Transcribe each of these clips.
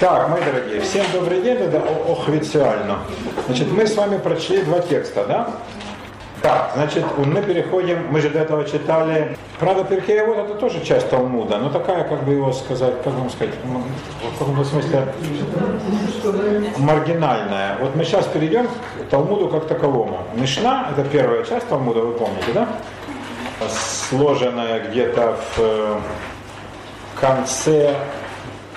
Так, мои дорогие, всем добрый день, это официально. Значит, мы с вами прочли два текста, да? Так, значит, мы переходим, мы же до этого читали, правда, Перкея вот это тоже часть Талмуда, но такая, как бы его сказать, как вам сказать, в каком-то смысле маргинальная. Вот мы сейчас перейдем к Талмуду как таковому. Мишна, это первая часть Талмуда, вы помните, да? Сложенная где-то в э, конце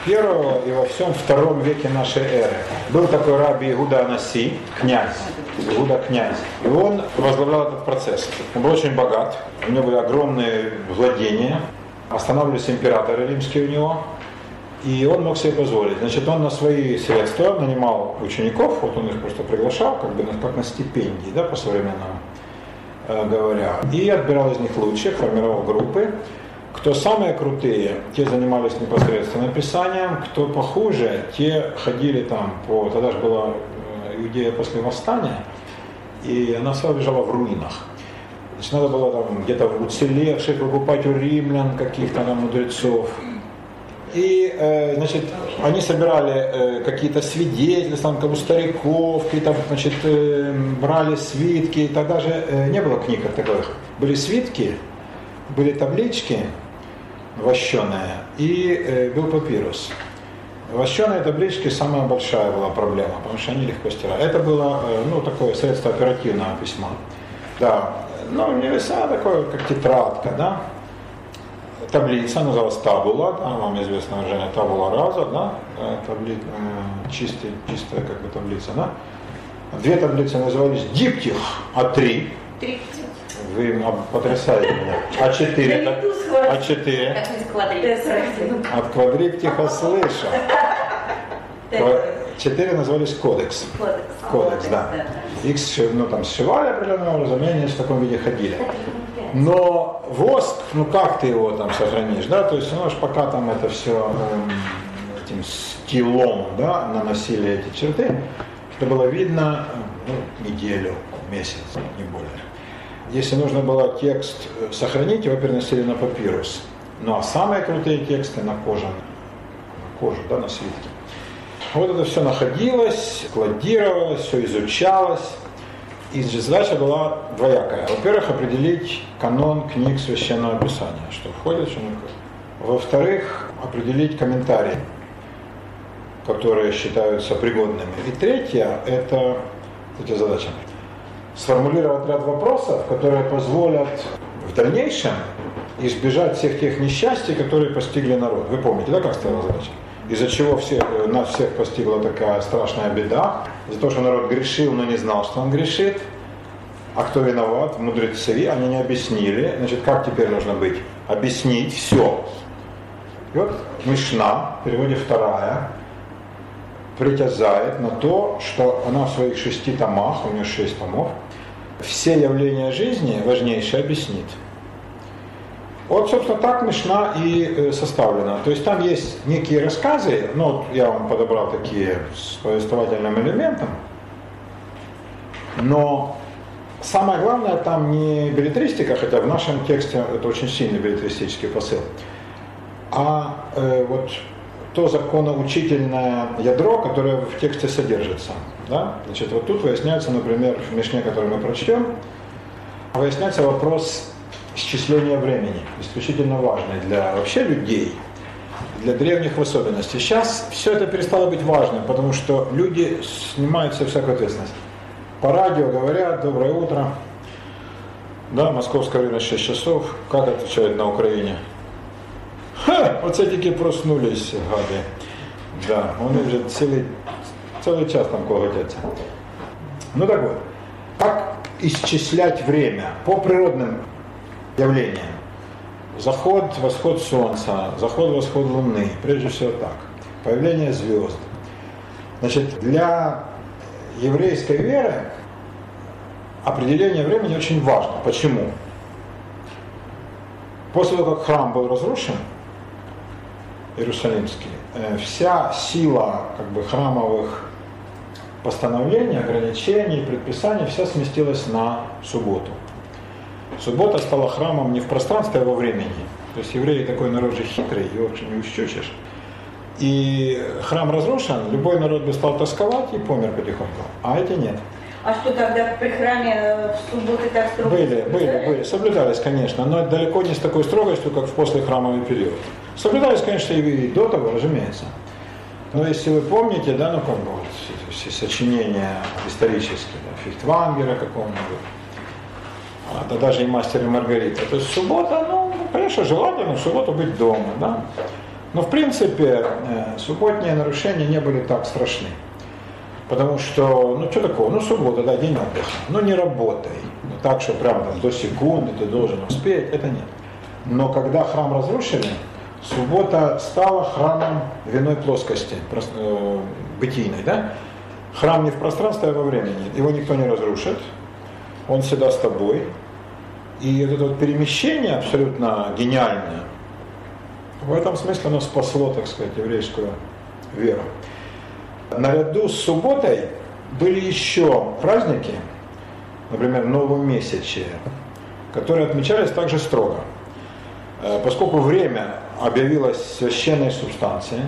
первого и во всем втором веке нашей эры. Был такой раби Игуда Анаси, князь, Игуда князь. И он возглавлял этот процесс. Он был очень богат, у него были огромные владения, останавливались императоры римские у него, и он мог себе позволить. Значит, он на свои средства нанимал учеников, вот он их просто приглашал, как бы как на стипендии, да, по современному э, говоря, и отбирал из них лучших, формировал группы, кто самые крутые, те занимались непосредственно писанием, кто похуже, те ходили там по... Тогда же была э, Иудея после восстания, и она вся лежала в руинах. Значит, надо было там где-то уцелевших выкупать у римлян каких-то там мудрецов. И, э, значит, они собирали э, какие-то свидетельства, там, у стариков, какие-то, значит, э, брали свитки. Тогда же э, не было книг как таковых. Были свитки, были таблички, вощеная, и э, был папирус. Вощеные таблички самая большая была проблема, потому что они легко стирали. Это было э, ну, такое средство оперативного письма. Да, ну, не веса, такое, как тетрадка, да. Таблица называлась табула, да, вам известно выражение табула раза, да, э, табли, э, чистая, чистая как бы таблица, да. Две таблицы назывались диптих, а три. Триптих. Вы потрясаете меня. А4? А4? От квадриптиха слышу. Четыре назывались кодекс. Кодекс, кодекс да. Их ну, там сшивали определенным образом, и они в таком виде ходили. Но воск, ну как ты его там сохранишь, да, то есть, ну, аж пока там это все этим стилом, да, наносили эти черты, это было видно ну, неделю, месяц, не более. Если нужно было текст э, сохранить, его переносили на папирус. Ну а самые крутые тексты на кожу, на кожу, да, на свитке. Вот это все находилось, кладировалось, все изучалось. И задача была двоякая. Во-первых, определить канон книг Священного Писания, что входит, что не входит. Во-вторых, определить комментарии, которые считаются пригодными. И третье, это эти задачи сформулировать ряд вопросов, которые позволят в дальнейшем избежать всех тех несчастий, которые постигли народ. Вы помните, да, как стояла задача? Из-за чего все, э, нас всех постигла такая страшная беда, за то, что народ грешил, но не знал, что он грешит. А кто виноват? Мудрецы, они не объяснили. Значит, как теперь нужно быть? Объяснить все. И вот Мишна, в переводе вторая, притязает на то, что она в своих шести томах, у нее шесть томов, все явления жизни важнейшие объяснит. Вот, собственно, так Мишна и э, составлена. То есть там есть некие рассказы, вот я вам подобрал такие с повествовательным элементом, но самое главное там не билетристика, хотя в нашем тексте это очень сильный билетристический посыл, а э, вот то законоучительное ядро, которое в тексте содержится. Да? Значит, вот тут выясняется, например, в Мишне, который мы прочтем, выясняется вопрос исчисления времени, исключительно важный для вообще людей, для древних в особенности. Сейчас все это перестало быть важным, потому что люди снимают себе всякую ответственность. По радио говорят «Доброе утро», да, московское время 6 часов, как отвечают на Украине – Ха, оце тільки проснулись, гади. Да, вони вже цілий, целый час там коготяться. Ну так вот, как исчислять время по природным явлениям? Заход, восход Солнца, заход, восход Луны, прежде всего так. Появление звезд. Значит, для еврейской веры определение времени очень важно. Почему? После того, как храм был разрушен, Иерусалимский, э, вся сила как бы, храмовых постановлений, ограничений, предписаний, вся сместилась на субботу. Суббота стала храмом не в пространстве, а во времени. То есть евреи такой народ же хитрый, его вообще не ущучишь. и храм разрушен, любой народ бы стал тосковать и помер потихоньку, а эти нет. А что тогда при храме э, в субботы так строго? Были, были, были, соблюдались, конечно, но далеко не с такой строгостью, как в послехрамовый период. Соблюдались, конечно, и до того, разумеется. Но если вы помните, да, ну как бы вот все сочинения исторические, да, Фихтвангера какого-нибудь, а, да даже и мастер и Маргарита. То есть суббота, ну, конечно, желательно в субботу быть дома, да. Но в принципе э, субботние нарушения не были так страшны. Потому что, ну что такое, ну суббота, да, день отдыха, ну не работай. Ну, так, что прям там до секунды ты должен успеть, это нет. Но когда храм разрушили, Суббота стала храмом виной плоскости, э, бытийной. Да? Храм не в пространстве, а во времени. Его никто не разрушит. Он всегда с тобой. И вот это вот перемещение абсолютно гениальное, в этом смысле оно спасло, так сказать, еврейскую веру. Наряду с субботой были еще праздники, например, Новомесячие, которые отмечались также строго. Э, поскольку время объявилась священной субстанцией,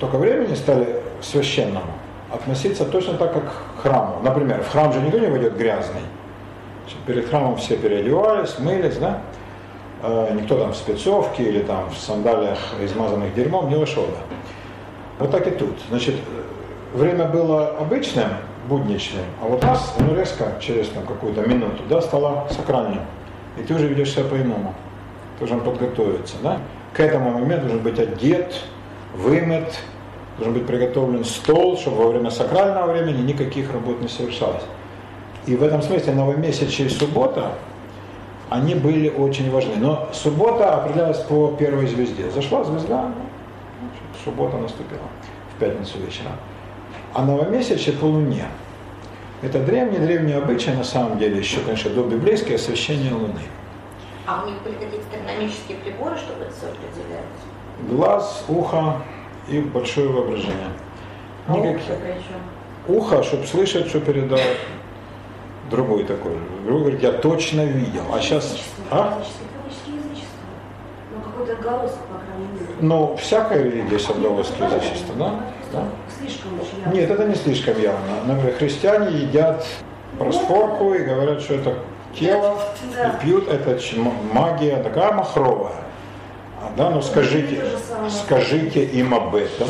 только времени стали священному относиться точно так, как к храму. Например, в храм же никто не войдет грязный. Перед храмом все переодевались, мылись, да? Э, никто там в спецовке или там в сандалиях, измазанных дерьмом, не вошел, да? Вот так и тут. Значит, время было обычным, будничным, а вот нас, ну, резко, через там, какую-то минуту, да, стало сакральным. И ты уже ведешь себя по-иному должен подготовиться. Да? К этому моменту должен быть одет, вымыт, должен быть приготовлен стол, чтобы во время сакрального времени никаких работ не совершалось. И в этом смысле новомесячие и суббота, они были очень важны. Но суббота определялась по первой звезде. Зашла звезда, ну, значит, суббота наступила в пятницу вечером. А новомесячие по луне. Это древний-древний обычай, на самом деле, еще, конечно, до библейское освящение Луны. А у них были какие-то астрономические приборы, чтобы это все определялось? Глаз, ухо и большое воображение. А Никаких. Ухо, чтобы слышать, что передал другой такой. Другой говорит, я точно видел. А сейчас... А? Ну. Ну, всякая религия есть отголоски язычества, да? да? Слишком. Нет, это не слишком явно. Например, христиане едят проспорку и говорят, что это тело Да. и пьют, это магия такая махровая. Да, ну скажите, скажите им об этом.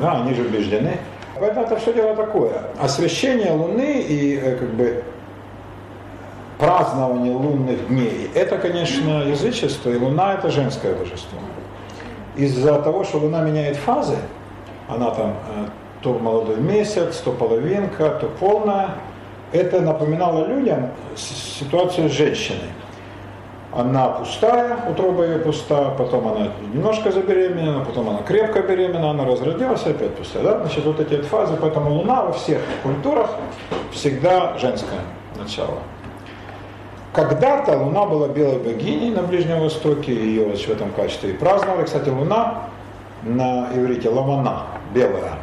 Да, они же убеждены. Поэтому это все дело такое. Освящение Луны и э, как бы празднование лунных дней, это, конечно, язычество, и Луна это женское божество. Из-за того, что Луна меняет фазы, она там э, то молодой месяц, то половинка, то полная, это напоминало людям ситуацию с женщиной. Она пустая, утроба ее пуста, потом она немножко забеременела, потом она крепко беременна, она разродилась опять пустая. Да? Значит, вот эти фазы, поэтому Луна во всех культурах всегда женское начало. Когда-то Луна была белой богиней на Ближнем Востоке, ее в этом качестве и праздновали. Кстати, Луна на иврите Лавана, белая,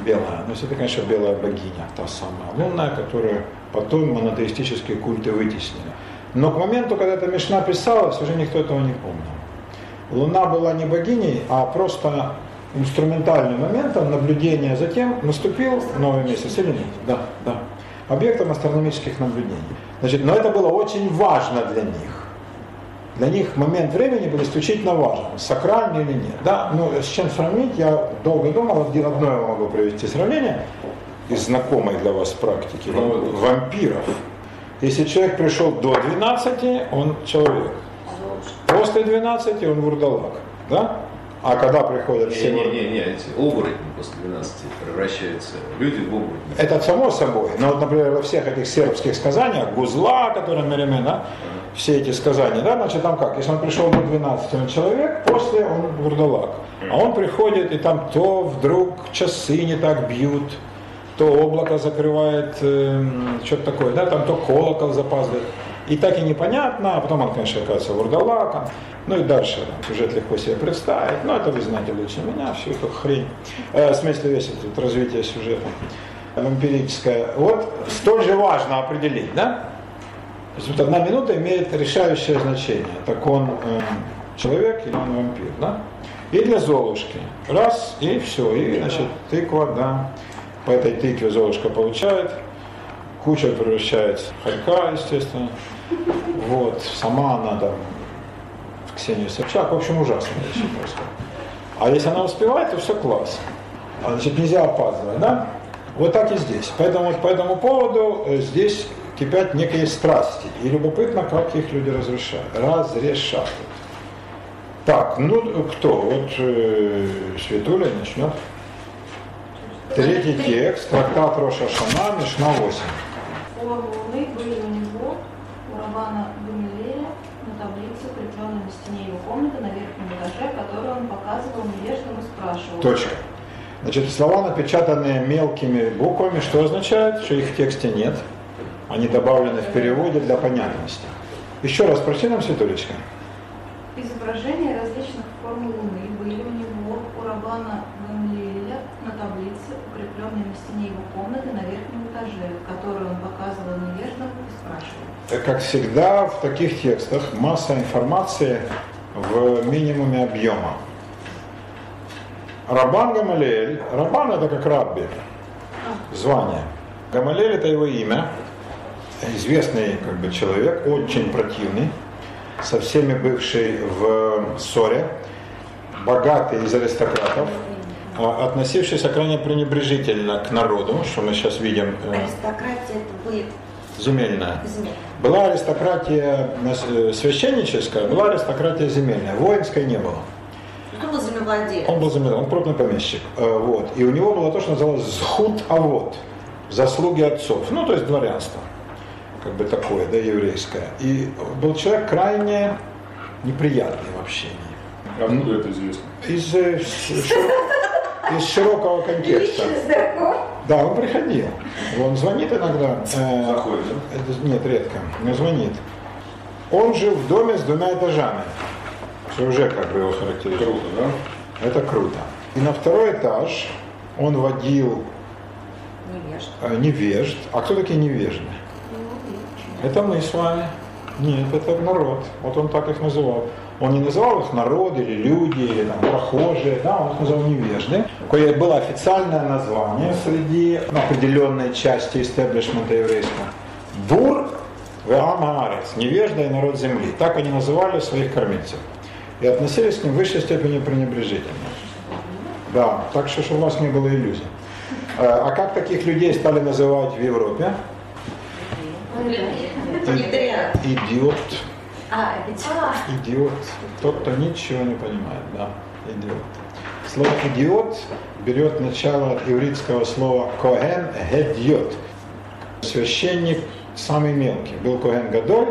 белая. Но это, конечно, белая богиня, та самая лунная, которую потом монотеистические культы вытеснили. Но к моменту, когда эта Мишна писалась, уже никто этого не помнил. Луна была не богиней, а просто инструментальным моментом наблюдения за тем, наступил новый месяц или нет. Да, да. Объектом астрономических наблюдений. Значит, но это было очень важно для них. Для них момент времени был исключительно важен, сакральный или нет. Да, ну с чем сравнить, я долго думал, один одно я могу привести сравнение из знакомой для вас практики, вам- вампиров. Если человек пришел до 12, он человек. После 12 он вурдалак. Да? А когда приходят все... вур- Не-не-не, эти оборотни после 12 превращаются люди в оборотни. Это само собой. Но вот, например, во всех этих сербских сказаниях, Гузла, который Меремен, да, все эти сказания, да, значит, там как, если он пришел до 12, он человек, после он вурдалак. А он приходит, и там то вдруг часы не так бьют, то облако закрывает, эм, что-то такое, да, там то колокол запаздывает. И так и непонятно, а потом он, конечно, оказывается вурдалаком. Ну и дальше сюжет легко себе представить. Но это вы знаете лучше меня, всю эту хрень. Э, в смысле весь этот развитие сюжета вампирическое. Вот столь же важно определить, да? То есть вот одна минута имеет решающее значение. Так он э, человек или он вампир, да? И для Золушки. Раз, и все. И, значит, тыква, да. По этой тыкве Золушка получает. Куча превращается в хорька, естественно. Вот. Сама она там в Ксению Собчак. В общем, ужасно вещи происходит. А если она успевает, то все класс. А, Значит, нельзя опаздывать, да? Вот так и здесь. Поэтому вот по этому поводу э, здесь кипят некие страсти. И любопытно, как их люди разрешают. Разрешают. Так, ну кто? Вот э, Светуля начнет. Третий текст, трактат Роша Шана, Мишна 8. Формы Луны были у него, у Равана Гамилея, на таблице, укрепленной на стене его комнаты на верхнем этаже, которую он показывал невеждам и спрашивал. Точка. Значит, слова, напечатанные мелкими буквами, что означает? Что их в тексте нет. Они добавлены в переводе для понятности. Еще раз, прочти нам, Светулечка. Изображения различных форм Луны были у него, у Рабана Гамлиэля, на таблице, укрепленной на стене его комнаты на верхнем этаже, которую он показывал невеждам и спрашивал. Э, Как всегда, в таких текстах масса информации в минимуме объема. Рабан Гамалиэль. Рабан это как рабби, звание. Гамалиэль это его имя. Известный как бы, человек, очень противный, со всеми бывший в ссоре, богатый из аристократов, а, относившийся крайне пренебрежительно к народу, что мы сейчас видим, э, Аристократия это будет земельная. земля. Была аристократия э, священническая, была аристократия земельная, воинской не было. Кто был землевладелец? Он был земельный, он крупный помещик. Э, Вот. И у него было то, что называлось зхут авод, заслуги отцов, ну то есть дворянство, как бы такое, да, еврейское. И был человек крайне неприятный в общении. Откуда это известно? Из, э, из широкого контекста. Да, он приходил. Он звонит иногда. э, Заходит, да? Нет, редко, но звонит. Он жил в доме с двумя этажами, что уже как бы его характеризует. Круто, да? Это круто. И на второй этаж он водил Невежда. э, невежд. А кто такие невежды? Это мы с вами. Нет, это народ. Вот он так их называл. Он не называл их народ или люди, или там, прохожие, да, он их называл невежды. Кое было официальное название среди определенной части истеблишмента еврейского. Бур Веамаарец, невежда и народ земли. Так они называли своих кормильцев. И относились к ним в высшей степени пренебрежительно. Да, так что, чтобы у вас не было иллюзий. Э, А как таких людей стали называть в Европе? Идиот. А, это Идиот. Тот, кто ничего не понимает, да, идиот. Слово идиот берет начало от ивритского слова коэн гедьот. Священник самый мелкий. Был коэн гадоль,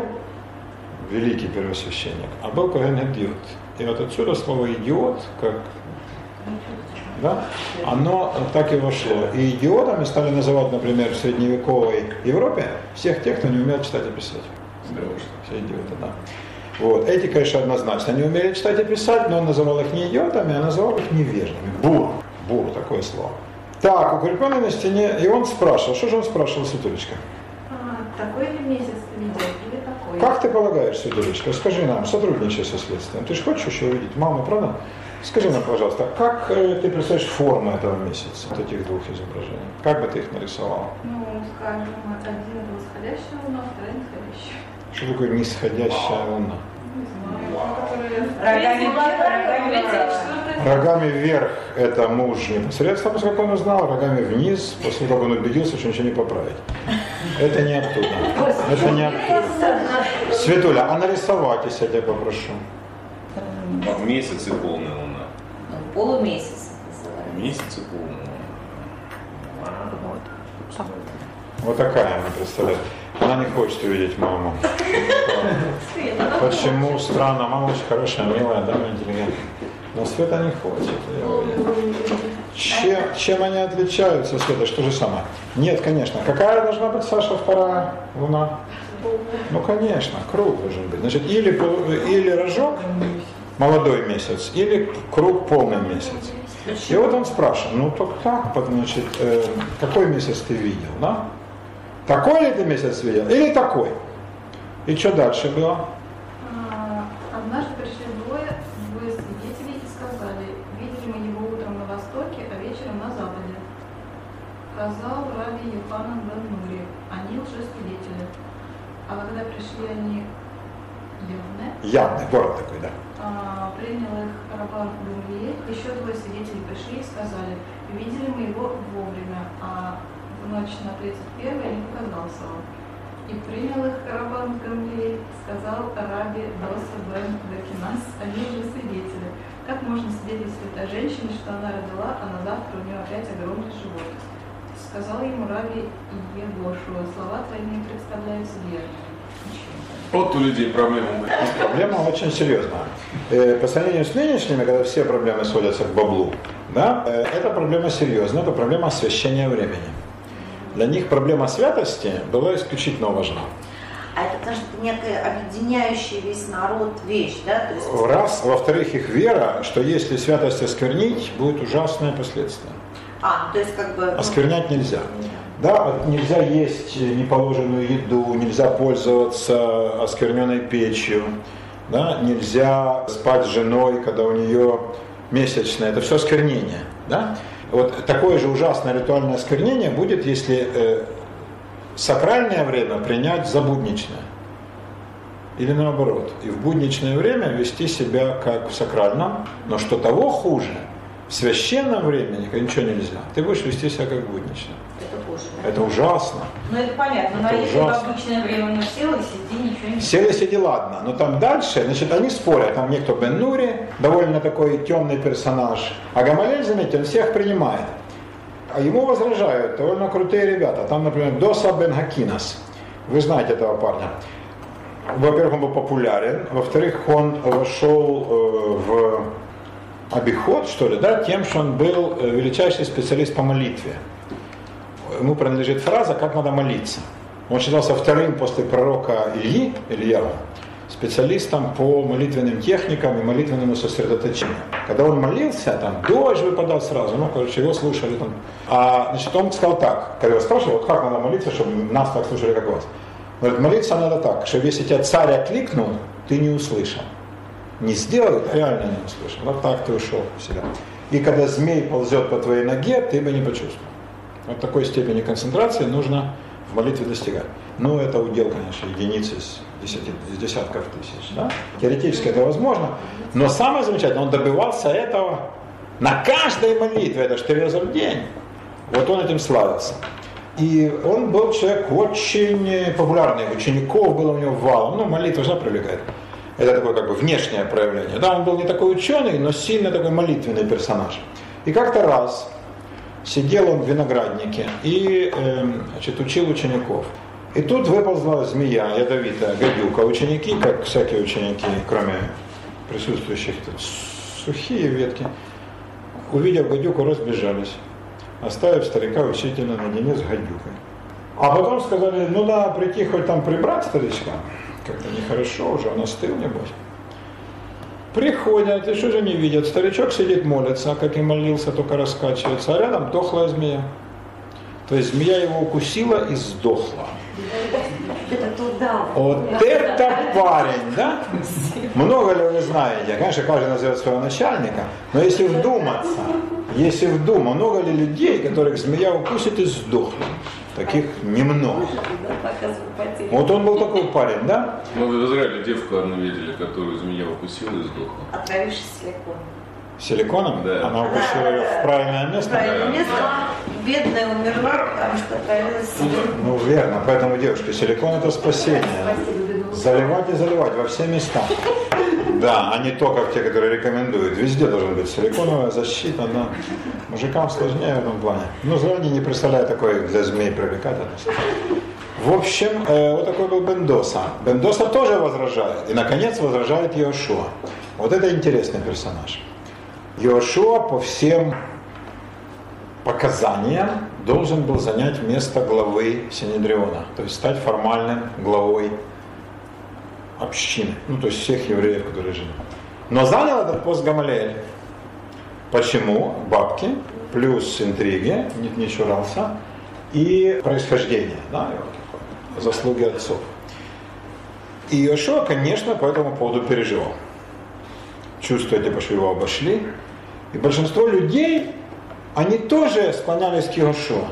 великий первосвященник, а был коэн гедьот. И вот отсюда слово идиот, как да, оно так и вошло. И идиотами стали называть, например, в средневековой Европе всех тех, кто не умел читать и писать. Все идиоты, да. Вот. Эти, конечно, однозначно не умели читать и писать, но он называл их не идиотами, а называл их невеждами. Бур. Бур, такое слово. Так, укрепленный на стене, и он спрашивал, что же он спрашивал, Светулечка? А, такой ли месяц видел или такой? Как ты полагаешь, Светулечка, скажи нам, сотрудничай со следствием, ты же хочешь еще увидеть маму, правда? Скажи нам, пожалуйста, как э, ты представляешь форму этого месяца, вот этих двух изображений? Как бы ты их нарисовал? Ну, скажем, один это восходящая луна, вторая нисходящая. Что такое нисходящая луна? Не знаю, которые... Рогами вверх, это муж непосредственно, поскольку он узнал, рогами вниз, после того, как он убедился, что ничего не поправить. Это не оттуда. Это не оттуда. Светуля, а нарисовать, если я тебя попрошу. А в месяце полная луна. Полумесяц называют. В месяце полная Вот такая она представляет. Она не хочет увидеть маму. Почему? Странно. Мама очень хорошая, милая, да, интеллигентная. Но Света не хочет. Чем, чем они отличаются, Света? Что же самое? Нет, конечно. Какая должна быть, Саша, вторая луна? Ну, конечно, круг должен быть. Значит, или, или рожок, молодой месяц или круг полный месяц. И вот он спрашивает, ну так так, значит, э, какой месяц ты видел, да? Такой ли ты месяц видел или такой? И что дальше было? А, однажды пришли двое, двое свидетелей и сказали, видели мы его утром на востоке, а вечером на западе. Сказал Раби Йоханан бен Нури, они уже свидетели. А когда пришли они явные? Явные, город такой, да а, принял их Рабан Гамлиэль, еще двое свидетелей пришли и сказали, видели мы его вовремя, а в ночь на 31 не показался он. И принял их Рабан Гамлиэль, сказал Раби Доса бен Дакинас, они же свидетели. Как можно свидетельствовать о женщине, что она родила, а на завтра у нее опять огромный живот? Сказал ему Раби Егошуа, слова твои не представляются верными. Вот у людей проблема будет. Проблема очень серьезная. Э, По сравнению с нынешними, когда все проблемы сводятся к баблу, да, э, эта проблема серьезная, это проблема освящения времени. Для них проблема святости была исключительно важна. А это потому что это некая объединяющая весь народ вещь, да? То есть Раз, во-вторых, их вера, что если святость осквернить, будет ужасное последствие. А, ну, то есть как бы... ну, Осквернять нельзя. Да, нельзя есть неположенную еду, нельзя пользоваться оскверненной печью, да, нельзя спать с женой, когда у нее месячное. Это все осквернение. Да? Вот такое же ужасное ритуальное осквернение будет, если э, сакральное время принять за будничное. Или наоборот. И в будничное время вести себя как в сакральном, но что того хуже, в священном времени ничего нельзя. Ты будешь вести себя как в будничном. Это ужасно. Ну это понятно, но Это если в ужасно. обычное время ну сел и сиди, ничего не Сели, сиди, ладно. Но там дальше, значит, они спорят. Там некто Бен Нури, довольно такой темный персонаж. А Гамалель, заметьте, он всех принимает. А ему возражают довольно крутые ребята. Там, например, Доса Бен Хакинас. Вы знаете этого парня. Во-первых, он был популярен. Во-вторых, он вошел э, в обиход, что ли, да, тем, что он был э, величайший специалист по молитве. Ему принадлежит фраза «как надо молиться». Он считался вторым после пророка Ильи, Ильяу, специалистом по молитвенным техникам и молитвенному сосредоточению. Когда он молился, там дождь выпадал сразу, ну, короче, его слушали там. А, значит, он сказал так, когда его спрашивали, вот как надо молиться, чтобы нас так слушали, как вас. Он говорит, молиться надо так, чтобы если тебя царь окликнул, ты не услышал. Не сделай, а реально не услышал. Вот так ты ушел в себя. И когда змей ползет по твоей ноге, ты бы не почувствовал. Вот такой степени концентрации нужно в молитве достигать. Ну, это удел, конечно, единиц из, десяти, из десятков тысяч. Да? Теоретически это возможно. Но самое замечательное, он добивался этого на каждой молитве, это четыре раза в день. Вот он этим славился. И он был человек очень популярный, учеников было у него валом. Ну, молитва же привлекает. Это такое как бы внешнее проявление. Да, он был не такой ученый, но сильно такой молитвенный персонаж. И как-то раз сидел он в винограднике и эм, значит, учил учеников. И тут выползла змея ядовитая, гадюка. Ученики, как всякие ученики, кроме присутствующих сухие ветки, увидев гадюку, разбежались, оставив старика учителя наедине с гадюкой. А потом сказали, ну да, прийти хоть там прибрать старичка. Как-то нехорошо уже, он остыл, небось. Приходят, и что же не видят? Старичок сидит, молится, как и молился, только раскачивается, а рядом дохлая змея. То есть змея его укусила и сдохла. Вот это парень, да? Много ли вы знаете? Конечно, каждый назовет своего начальника, но если вдуматься, если вдуматься, много ли людей, которых змея укусит и сдохнет? Таких немного. Вот он был такой парень, да? Мы в Израиле девку одну видели, которую змея укусила и сдохла. Отравившись силиконом. Силиконом? Да. Она укусила ее в правильное место? Правильное место. Бедная умерла, потому что отравилась силиконом. Ну, верно. Поэтому, девушки, силикон это спасение. Заливать и заливать во все места. Да, а не то, как те, которые рекомендуют. Везде должен быть силиконовая защита, но мужикам сложнее в этом плане. Ну, заранее не представляю такой для змей привлекательность. В общем, э, вот такой был Бендоса. Бендоса тоже возражает. И, наконец, возражает Йошуа. Вот это интересный персонаж. Йошуа по всем показаниям должен был занять место главы Синедриона, то есть стать формальным главой общины, ну то есть всех евреев, которые жили. Но занял этот пост Гамалиэль. Почему? Бабки, плюс интриги, не, не чурался, и происхождение, да, такое, заслуги отцов. И Иошуа, конечно, по этому поводу переживал. Чувствуя, типа, что его обошли. И большинство людей, они тоже склонялись к Иошуа.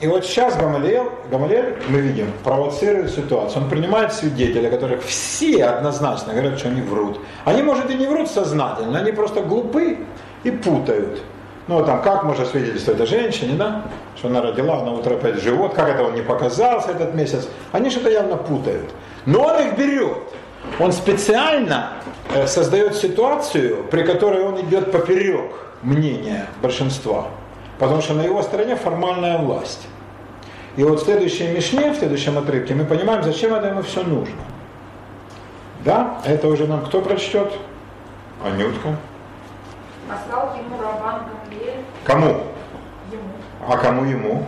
И вот сейчас Гамалиэл, Гамалиэль, мы видим, провоцирует ситуацию. Он принимает свидетелей, которых все однозначно говорят, что они врут. Они, может, и не врут сознательно, они просто глупы и путают. Ну, там, как можно свидетельствовать о женщине, да? Что она родила, на утро опять живот, как это он не показался этот месяц. Они что-то явно путают. Но он их берет. Он специально э, создает ситуацию, при которой он идет поперек мнения большинства. Потому что на его стороне формальная власть. И вот в следующей Мишне, в следующем отрывке, мы понимаем, зачем это ему все нужно. Да, это уже нам кто прочтет? Анютка. Послал ему Рабан Гамлиэль, Кому? ему, А кому ему?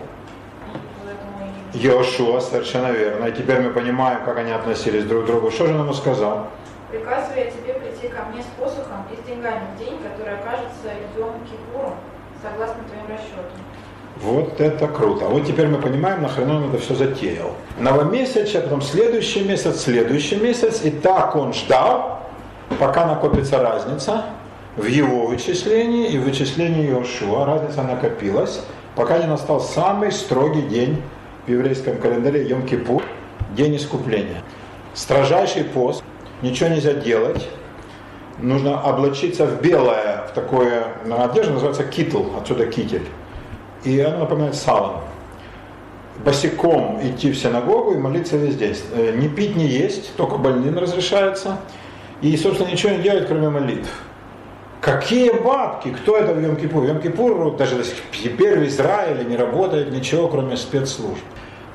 Йошуа, совершенно верно. И теперь мы понимаем, как они относились друг к другу. Что же он ему сказал? Приказываю я тебе прийти ко мне с посохом и с деньгами в день, который окажется Йом Кипуром, согласно твоим расчетам. Вот это круто. Вот теперь мы понимаем, нахрена он это все затеял. Новомесяц, а потом следующий месяц, следующий месяц. И так он ждал, пока накопится разница в его вычислении и в вычислении Иошуа. Разница накопилась, пока не настал самый строгий день в еврейском календаре Йом-Кипур, день искупления. Строжайший пост, ничего нельзя делать, нужно облачиться в белое, такое одежда, называется китл, отсюда китель. И оно напоминает салом. Босиком идти в синагогу и молиться весь день. Э, Не пить, не есть, только больным разрешается. И, собственно, ничего не делать, кроме молитв. Какие бабки? Кто это в Йом-Кипур? Йом-Кипур даже до сих- теперь в Израиле не работает ничего, кроме спецслужб.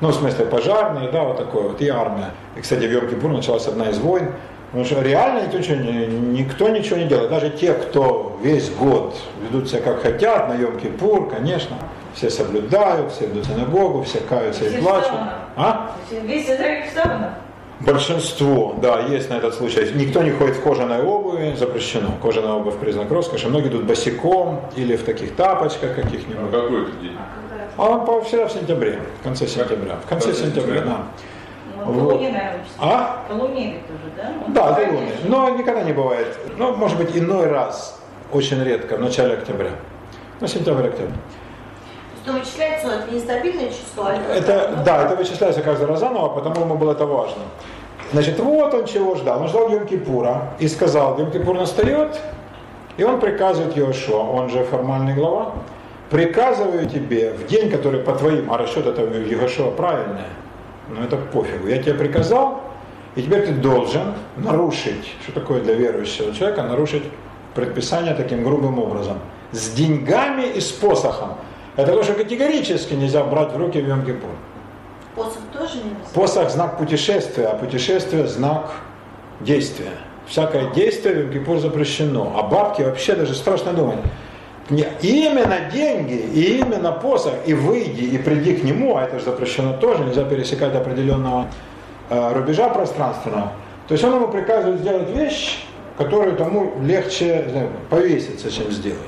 Ну, в смысле, пожарные, да, вот такое вот, и армия. И, кстати, в Йом-Кипур началась одна из войн. Потому что реально никто ничего, не- никто ничего не делает. Даже те, кто весь год ведут себя как хотят, на Йом-Кипур, конечно, все соблюдают, все идут в синагогу, все каются и плачут. А? Весь Израиль вставлен. Большинство, да, есть на этот случай. Никто не ходит в кожаной обуви, запрещено. Кожаная обувь признак роскоши. Многие идут босиком или в таких тапочках А каких-нибудь. какой это день? А он по- всегда в сентябре, в конце сентября. В конце конце сентября, сентября. да. Вот. наверное. А? Ведь тоже, да? Он Да, еще? Но никогда не бывает. Ну, может быть, иной раз, очень редко, в начале октября. Ну, сентябрь-октябрь. Что вычисляется это нестабильное число? а Это, да, это вычисляется каждый раз заново, потому ему было это важно. Значит, вот он чего ждал. Он ждал Йом-Кипура и сказал, Йом-Кипур настает, и он приказывает Йошуа, он же формальный глава, приказываю тебе в день, который по твоим, а расчет это у Йошуа правильный, но это пофигу, я тебе приказал, и теперь ты должен нарушить, что такое для верующего человека, нарушить предписание таким грубым образом, с деньгами и с посохом. Это то, что категорически нельзя брать в руки в Йом-Кипур. Посох тоже нельзя? Посох – знак путешествия, а путешествие – знак действия. Всякое действие в Йом-Кипур запрещено, а бабки вообще даже страшно думать. Не- именно деньги, и именно посох, и выйди, и приди к нему, а это же запрещено тоже, нельзя пересекать определенного э, рубежа пространственного. То есть он ему приказывает сделать вещь, которую тому легче знаю, повеситься, чем сделать.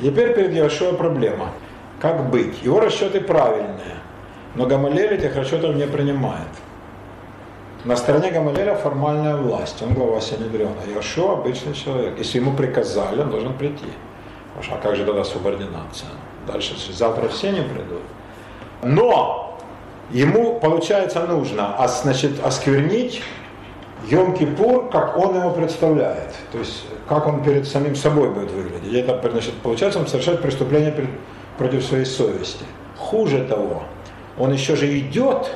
Теперь перед Яшуа проблема. Как быть? Его расчеты правильные, но Гамалель этих расчетов не принимает. На стороне Гамалеля формальная власть, он глава Синедриона. Яшуа обычный человек. Если ему приказали, он должен прийти. А как же тогда субординация? Дальше завтра все не придут. Но ему, получается, нужно значит, осквернить Йом-Кипур, как он его представляет. То есть, как он перед самим собой будет выглядеть. И это, значит, получается, он совершает преступление против своей совести. Хуже того, он еще же идет,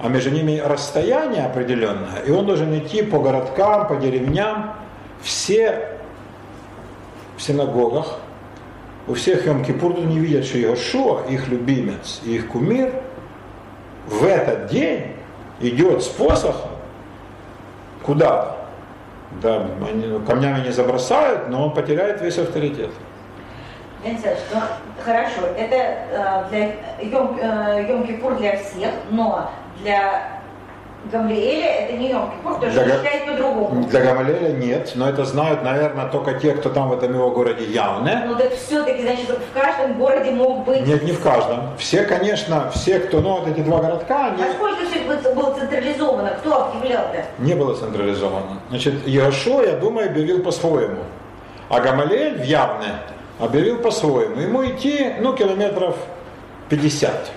а между ними расстояние определенное, и он должен идти по городкам, по деревням, все в синагогах, у всех Йом-Кипур тут не видят, что Иошуа, их любимец и их кумир, в этот день идет с посохом куда-то. Да, они ну, камнями не забросают, но он потеряет весь авторитет. Александрович, ну, хорошо, это э, для Йом, э, Йом-Кипур для всех, но для Гамлиэля это не Йом-Кипур, потому что Для считает по-другому. Для Гамалеля нет, но это знают, наверное, только те, кто там в этом его городе явно. Ну так все-таки, значит, в каждом городе мог быть... Нет, не в каждом. Все, конечно, все, кто, ну, вот эти два городка, они Насколько все это было централизовано? Кто объявлял-то? не было централизовано. Значит, Иошуа, я думаю, объявил по-своему. А Гамалель в Явне объявил по-своему. Ему идти, ну, километров 50.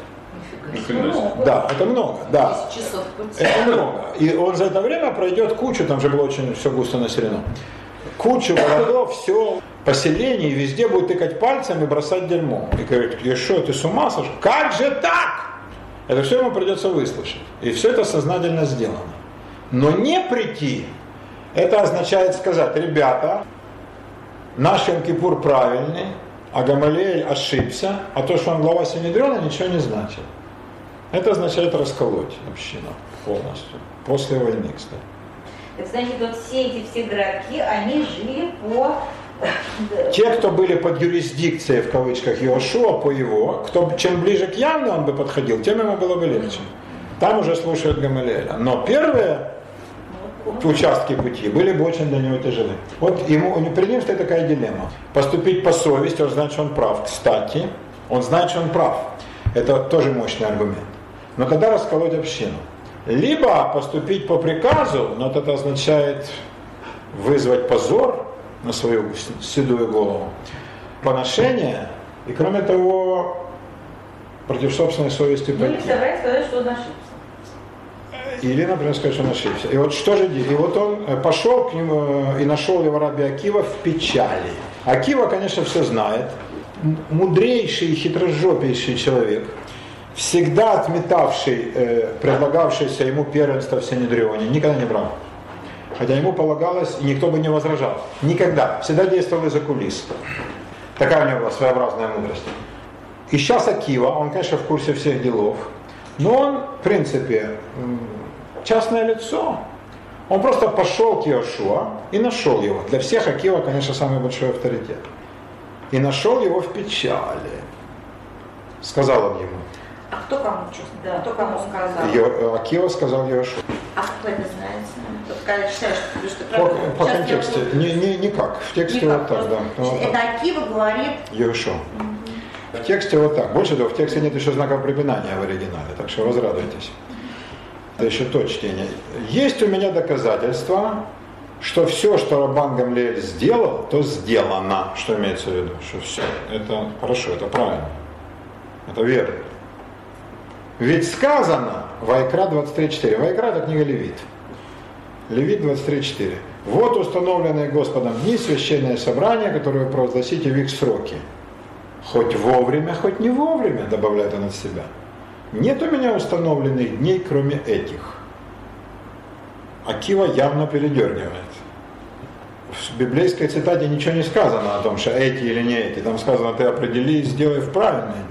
Да, это много, да. 10 часов пути. Это много. И он за это время пройдет кучу, там же было очень все густо населено, кучу городов, все поселений, везде будет тыкать пальцем и бросать дерьмо. И говорит, я что, ты с ума сошел? Как же так? Это все ему придется выслушать. И все это сознательно сделано. Но не прийти, это означает сказать, ребята, наш Йом-Кипур правильный, а Гамалиэль ошибся, а то, что он глава Синедриона, ничего не значит. Это означает расколоть общину полностью. После войны, кстати. Это значит, вот все эти все городки, они жили по... Те, кто были под юрисдикцией, в кавычках, Иошуа, по его, кто, чем ближе к Явне он бы подходил, тем ему было бы легче. Там уже слушают Гамалиэля. Но первые участки пути были бы очень для него тяжелы. Вот ему, перед ним стоит такая дилемма. Поступить по совести, он знает, что он прав. Кстати, он знает, что он прав. Это тоже мощный аргумент. Но тогда расколоть общину. Либо поступить по приказу, но это означает вызвать позор на свою седую голову, поношение, и кроме того, против собственной совести Ну, или пойти. собрать сказать, что он ошибся. Или, например, сказать, что он ошибся. И вот что же делать? И вот он э, пошел к нему э, и нашел его раби Акива в печали. Акива, конечно, все знает. Мудрейший и хитрожопейший человек, всегда отметавший, э, предлагавшийся ему первенство в Синедрионе, никогда не брал. Хотя ему полагалось, и никто бы не возражал. Никогда. Всегда действовал из-за кулис. Такая у него была своеобразная мудрость. И сейчас Акива, он, конечно, в курсе всех делов, но он, в принципе, частное лицо. Он просто пошел к Иошуа и нашел его. Для всех Акива, конечно, самый большой авторитет. И нашел его в печали. Сказал он ему. А кто кому что? Да. Кто кому сказал? Йо- Акива сказал Иошуа. А как вы это знаете? Тут когда что, что По, правда, по сейчас я контексте. вот- Не, не, никак. В тексте Никак, вот так, да. Вот Это так. Акива говорит, Иошуа. В тексте вот так. Больше того, в тексте нет еще знаков препинания в оригинале, так что возрадуйтесь. Это еще то чтение. Есть у меня доказательства, что все, что Рабан Гамлеэль сделал, то сделано. Что имеется в виду? Что все. Это хорошо, это правильно. Это верно. Ведь сказано, Вайкра 23.4. Вайкра это книга Левит. Левит 23.4. Вот установленные Господом дни священное собрание, которое провозгласите в их сроки. Хоть вовремя, хоть не вовремя, добавляет он от себя. Нет у меня установленных дней, кроме этих. Акива явно передергивает. В библейской цитате ничего не сказано о том, что эти или не эти. Там сказано, ты определи и сделай в правильные.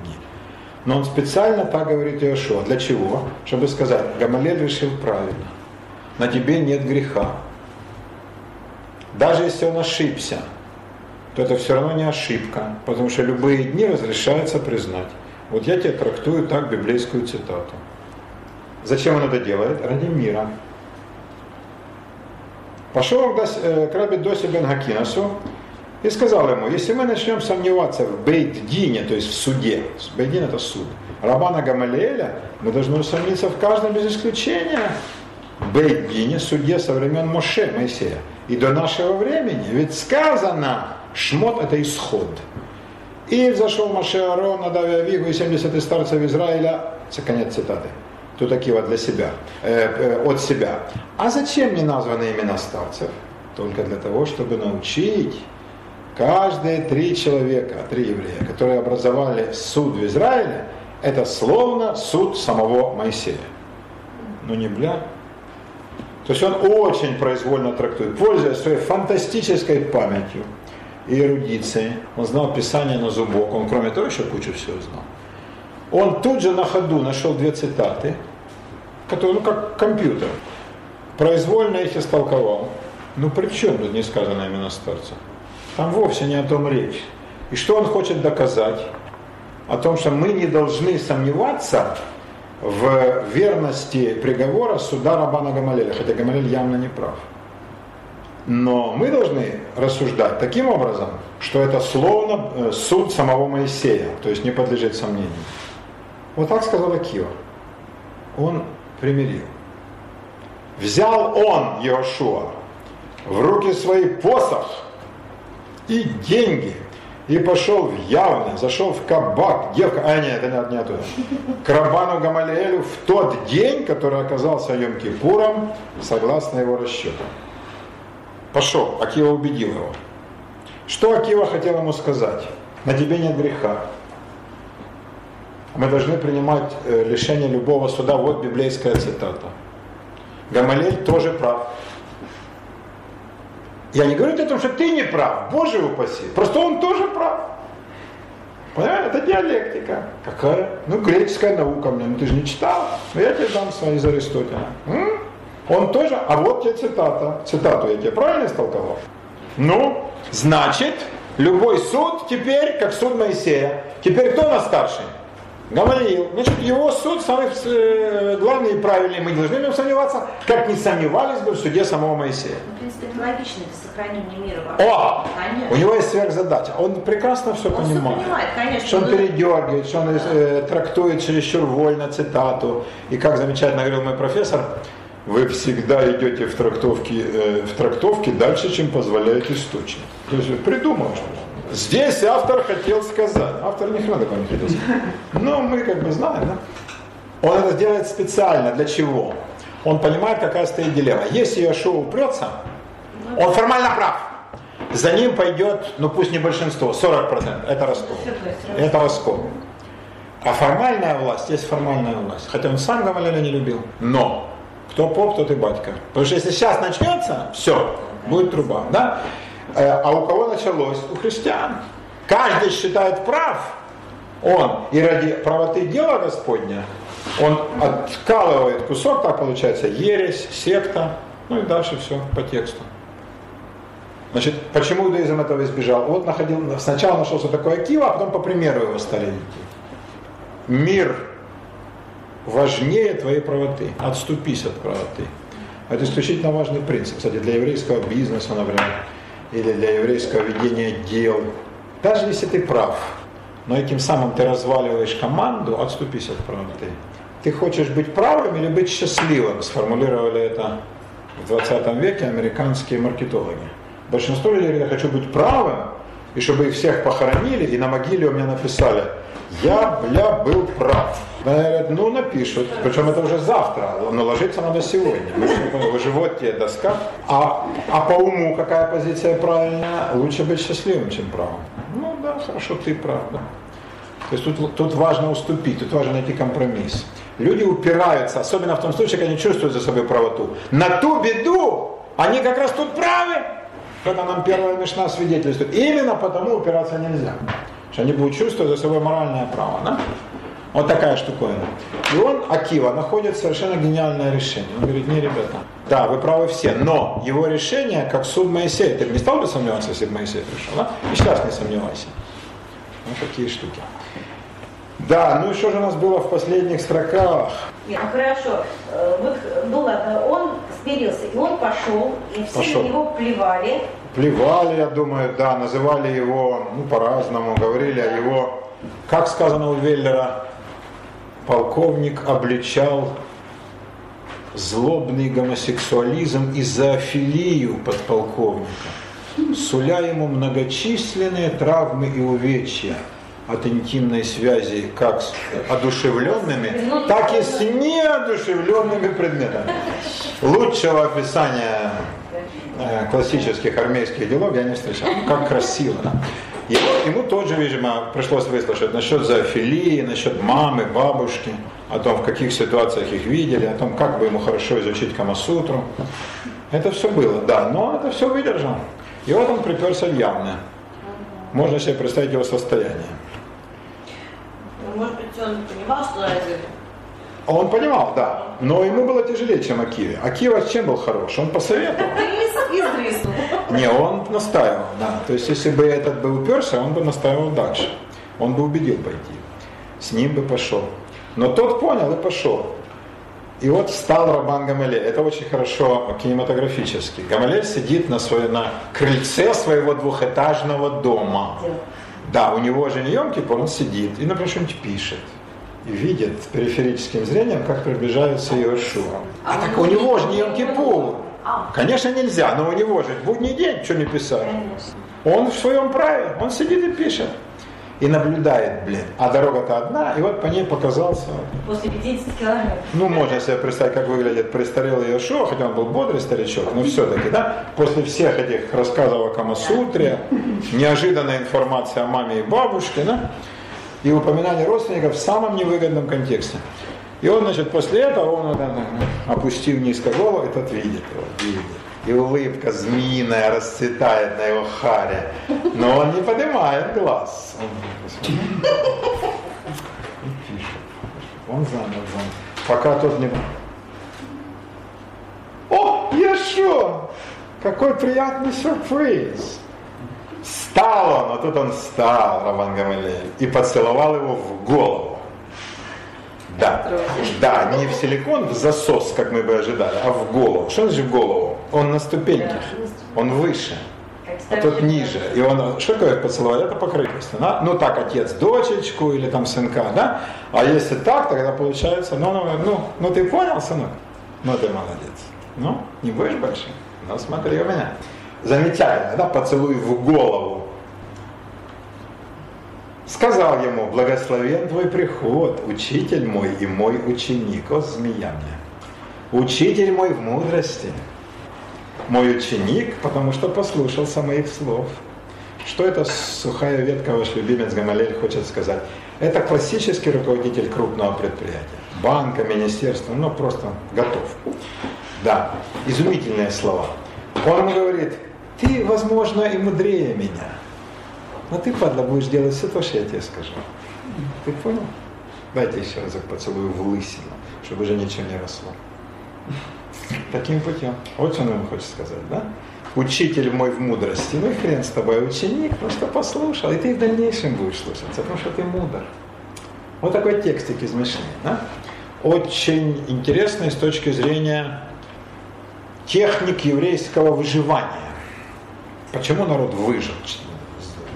Но он специально так говорит Иошуа. Для чего? Чтобы сказать, Гамалель решил правильно. На тебе нет греха. Даже если он ошибся, то это все равно не ошибка, потому что любые дни разрешается признать. Вот я тебе трактую так библейскую цитату. Зачем он это делает? Ради мира. Пошел к э, раби Досе бен Хакинасу и сказал ему, если мы начнем сомневаться в Бейт-Дине, то есть в суде, Бейт-Дин это суд, Рабана Гамалиэля, мы должны усомниться в каждом без исключения Бейт-Дине, суде со времен Моше, Моисея, и до нашего времени. Ведь сказано, шмот это исход. И взошел Маше Аарон, Надав и Авигу и 70 старцев Израиля, это конец цитаты, тут Акива для себя, э, э, от себя. А зачем не названы имена старцев? Только для того, чтобы научить каждые три человека, три еврея, которые образовали суд в Израиле, это словно суд самого Моисея. Ну не бля. То есть он очень произвольно трактует, пользуясь своей фантастической памятью и эрудицией. Он знал Писание на зубок, он кроме того еще кучу всего знал. Он тут же на ходу нашел две цитаты, которые, ну как компьютер, произвольно их истолковал. Ну при чем тут не сказано именно старца? Там вовсе не о том речь. И что он хочет доказать? О том, что мы не должны сомневаться в верности приговора суда Рабана Гамалеля, хотя Гамалель явно не прав. Но мы должны рассуждать таким образом, что это словно э, суд самого Моисея, то есть не подлежит сомнению. Вот так сказал Акива. Он примирил. Взял он, Иошуа, в руки свои посох и деньги, и пошел в явно, зашел в кабак, девка, а нет, это не, не оттуда, к Рабану Гамалиэлю в тот день, который оказался Йом-Кипуром, согласно его расчетам. Пошел, Акива убедил его. Что Акива хотел ему сказать? На тебе нет греха. Мы должны принимать э, решение любого суда. Вот библейская цитата. Гамалель тоже прав. Я не говорю о том, что ты не прав, Боже упаси. Просто он тоже прав. Понимаешь, это диалектика. Какая? Ну, греческая наука мне. Ну, ты же не читал. Ну, я тебе дам свои из Аристотеля. М? Он тоже, а вот тебе цитата. Цитату я тебе правильно истолковал? Ну, значит, любой суд теперь, как суд Моисея. Теперь кто у нас старший? Гамалиил. Значит, его суд самый э, главный и правильный. Мы не должны в нем сомневаться, как не сомневались бы в суде самого Моисея. Ну, в принципе, это логично, это сохранение мира. О! Конечно. У него есть сверхзадача. Он прекрасно все Он понимает. понимает, конечно. Что он но- передергивает, что он э, трактует чересчур вольно цитату. И как замечательно говорил мой профессор, вы всегда идете в трактовке, э, в трактовке дальше, чем позволяет источник. То есть придумал что-то. Здесь автор хотел сказать. Автор ни хрена такого не хотел сказать. Но мы как бы знаем, да? Он это делает специально. Для чего? Он понимает, какая стоит дилемма. Если Иошуа упрется, он формально прав. За ним пойдет, ну пусть не большинство, 40%. Это раскол. Это раскол. А формальная власть есть формальная власть. Хотя он сам Гамалеля не любил. Но кто поп, тот и батька. Потому что если сейчас начнется, все, будет труба. Да? Э, А у кого началось? У христиан. Каждый считает прав. Он и ради правоты дела Господня он откалывает кусок, так получается, ересь, секта, ну и дальше все по тексту. Значит, почему иудаизм этого избежал? Вот находил, сначала нашелся такой Акива, а потом по примеру его стали идти. Мир важнее твоей правоты. Отступись от правоты. Это исключительно важный принцип. Кстати, для еврейского бизнеса, например, или для еврейского ведения дел. Даже если ты прав, но этим самым ты разваливаешь команду, отступись от правоты. Ты хочешь быть правым или быть счастливым? Сформулировали это в 20 веке американские маркетологи. Большинство людей говорят, я хочу быть правым, и чтобы их всех похоронили, и на могиле у меня написали, я, бля, был прав. Говорят, ну напишут, причем это уже завтра, но ложиться надо сегодня. Вы же вот тебе доска. А, а по уму какая позиция правильная? Лучше быть счастливым, чем правым. Ну да, хорошо, ты прав. Да. То есть тут, тут важно уступить, тут важно найти компромисс. Люди упираются, особенно в том случае, когда они чувствуют за собой правоту. На ту беду они как раз тут правы. Это нам первая мешна свидетельствует. Именно потому упираться нельзя. Что они будут чувствовать за собой моральное право. Да? Вот такая штуковина. И он, Акива, находит совершенно гениальное решение. Он говорит, не, ребята, да, вы правы все, но его решение, как суд Моисея, ты не стал бы сомневаться, если бы Моисей пришел, да? И сейчас не сомневайся. Вот такие штуки. Да, ну и что же у нас было в последних строках? Нет, ну хорошо. Э, Вот, ну ладно, он смирился, и он пошел, и все Пошел. на него плевали. Плевали, я думаю, да, называли его, ну, по-разному, говорили о его, как сказано у Веллера, полковник обличал злобный гомосексуализм и зоофилию подполковника, суля ему многочисленные травмы и увечья от интимной связи как с одушевленными, так и с неодушевленными предметами. Лучшего описания э, классических армейских делов я не встречал. Как красиво. Ему тоже, видимо, пришлось выслушать насчет зоофилии, насчет мамы, бабушки, о том, в каких ситуациях их видели, о том, как бы ему хорошо изучить Камасутру. Это все было, да, но это все выдержал. И вот он приперся в явное. Можно себе представить его состояние. Ну, Может быть, он понимал, что это Он понимал, да, но ему было тяжелее, чем Акиве. Акива чем был хорош? Он посоветовал. Не, он настаивал, да. То есть, если бы этот бы уперся, он бы настаивал дальше. Он бы убедил пойти. С ним бы пошел. Но тот понял и пошел. И вот встал Рабан Гамалель. Это очень хорошо кинематографически. Гамалель сидит на, своей, на крыльце своего двухэтажного дома. Да, у него же не Йом-Кипур, он сидит и, например, что-нибудь пишет. И видит периферическим зрением, как приближается Иошуа. А, так у него же не Йом-Кипур. А А, Конечно, нельзя, но у него же в будний день, что не писать. Он в своем праве, он сидит и пишет. И наблюдает, блин. А дорога-то одна, и вот по ней показался После 50 километров. Ну, можно себе представить, как выглядит престарелый Иошуа, хотя он был бодрый старичок, но все-таки, да, после всех этих рассказов о Камасутре, неожиданная информация о маме и бабушке, да, и упоминание родственников в самом невыгодном контексте. И он, значит, после этого, он, вот, опустив низко голову, и тот видит его, видит. И улыбка змеиная расцветает на его харе. Но он не поднимает глаз. Он, пишет. Он занят, занят. Пока тот не... О, Ешо! Какой приятный сюрприз! Встал он, а тут он встал, Раван Гамалеэль, и поцеловал его в голову. Да, да, не в силикон, в засос, как мы бы ожидали, а в голову. Что значит в голову? Он на ступеньке, он выше, а тот ниже. И он, что такое поцеловать? Это покровительство. Да? Ну так, отец дочечку или там сынка, да? А если так, тогда получается, ну, ну, ну, ну ты понял, сынок? Ну ты молодец. Ну, не будешь больше? Ну смотри у меня. Замечательно, да, поцелуй в голову. Сказал ему, благословен твой приход, учитель мой и мой ученик. О, змея мне. Учитель мой в мудрости. Мой ученик, потому что послушался моих слов. Что это сухая ветка ваш любимец Гамалель хочет сказать? Это классический руководитель крупного предприятия. Банка, министерства, ну просто готов. Да, изумительные слова. Он говорит, ты, возможно, и мудрее меня, но ты, падла, будешь делать все то, что я тебе скажу. Ты понял? Дайте еще разок поцелую в лысину, чтобы уже ничего не росло. Таким путем. Вот что он ему хочет сказать, да? Учитель мой в мудрости. Ну и хрен с тобой, ученик, просто послушал. И ты в дальнейшем будешь слушаться, потому что ты мудр. Вот такой текстик измышленный, да? Очень интересный с точки зрения техник еврейского выживания. Почему народ выжил?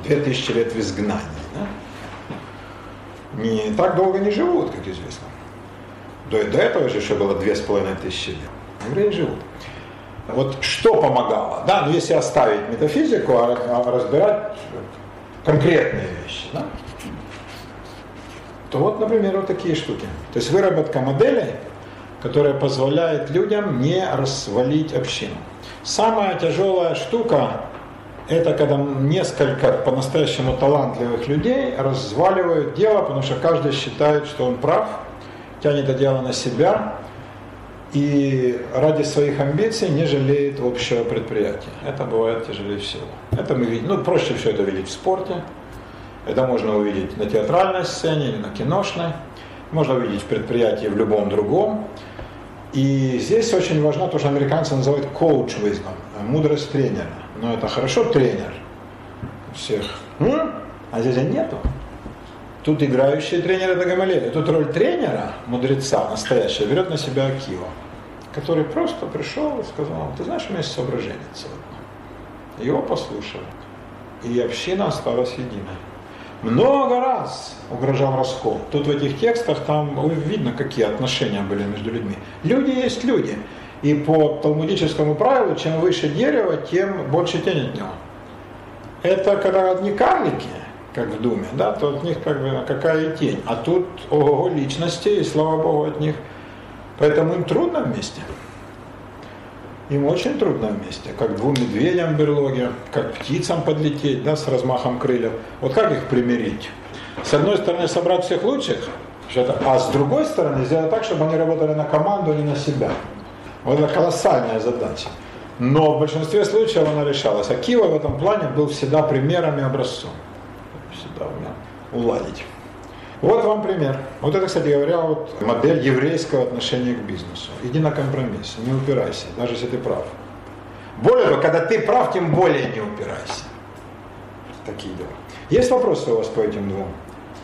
Две тысячи лет в изгнании. Да? Не так долго не живут, как известно. До, до этого же еще было две с половиной тысячи лет. Евреи живут. Вот что помогало? Да, ну если оставить метафизику, а, а разбирать конкретные вещи, да? то вот, например, вот такие штуки. То есть выработка модели, которая позволяет людям не развалить общину. Самая тяжелая штука – это когда несколько по-настоящему талантливых людей разваливают дело, потому что каждый считает, что он прав, тянет это дело на себя и ради своих амбиций не жалеет общего предприятия. Это бывает тяжелее всего. Это мы видим, ну проще все это видеть в спорте, это можно увидеть на театральной сцене или на киношной, можно увидеть в предприятии в любом другом. И здесь очень важно то, что американцы называют coach wisdom, мудрость тренера. Но это хорошо тренер всех, М? а здесь нету. Тут играющий тренер это Гамалея. Тут роль тренера, мудреца настоящего, берет на себя Акива, который просто пришел и сказал, ты знаешь, у меня есть соображение целое. Его послушали. И община осталась единой. Много раз угрожал раскол. Тут в этих текстах там видно, какие отношения были между людьми. Люди есть люди. И по талмудическому правилу, чем выше дерево, тем больше тень от него. Это когда одни карлики, как в Думе, да, то от них как бы какая тень. А тут ого личности, и слава Богу от них. Поэтому им трудно вместе. Им очень трудно вместе, как двум медведям в берлоге, как птицам подлететь, да, с размахом крыльев. Вот как их примирить? С одной стороны, собрать всех лучших, а с другой стороны, сделать так, чтобы они работали на команду, а не на себя. Вот это колоссальная задача. Но в большинстве случаев она решалась. А Кива в этом плане был всегда примером и образцом. Всегда умел уладить. Вот вам пример. Вот это, кстати говоря, вот модель еврейского отношения к бизнесу. Иди на компромисс, не упирайся, даже если ты прав. Более того, когда ты прав, тем более не упирайся. Такие дела. Есть вопросы у вас по этим двум?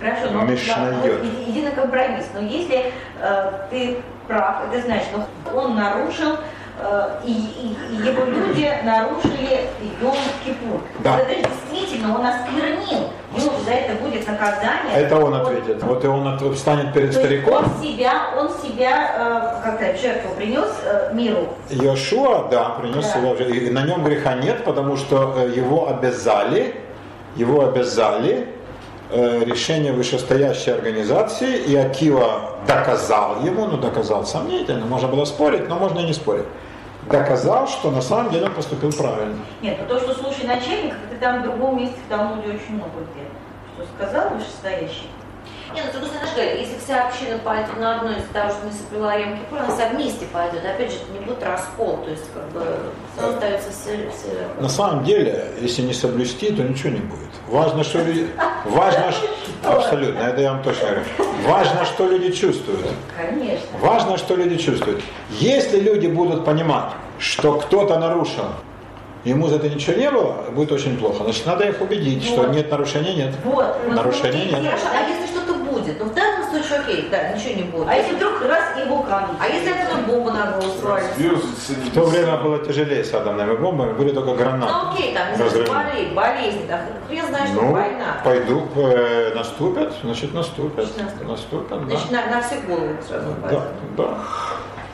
Хорошо, но Мишнайот. да, иди на компромисс. Но если э, ты прав, это значит, что он нарушил э, и, и- и его люди нарушили Йом-Кипур. Да. Вот Это действительно он осквернил. Ему за это будет наказание. Это он ответит. Вот и он встанет перед То стариком. он себя, он себя, э, как сказать, в жертву принес э, миру. Иошуа, да, принес Да. жертву. И на нем греха нет, потому что его обязали, его обязали решение вышестоящей организации, и Акива доказал ему, ну доказал сомнительно, можно было спорить, но можно и не спорить, доказал, что на самом деле он поступил правильно. Нет, ну то, что слушай начальник, это там в другом месте в Талмуде очень много где. Что сказал вышестоящий. Нет, ну, с другой стороны, что если вся община пойдет на одно из-за того, что не соблюла Йом Кипур, она вся вместе пойдет. Опять же, это не будет раскол, то есть как бы все остается все, все- На самом деле, если не соблюсти, то ничего не будет. Важно, что люди... Важно, абсолютно, это я вам точно говорю. Важно, что люди чувствуют. Конечно. Важно, что люди чувствуют. Если люди будут понимать, что кто-то нарушил, ему за это ничего не было, будет очень плохо. Значит, надо их убедить, что Вот. нет нарушения, нет. Вот. Нарушения нет. Хорошо, а если что-то будет? Ну, в данном случае, окей, да, ничего не будет. А если вдруг раз и вулкан? А если это тут бомба на голову? Вирус В то время было тяжелее с атомными бомбами, были только Ну, гранаты. окей, там, болезнь, болезнь, да, хрен знает, что Ну, война. пойду, э, наступят, значит наступят, Значит, наступят. наступят, да. Значит, на, на всю голову сразу Да, да.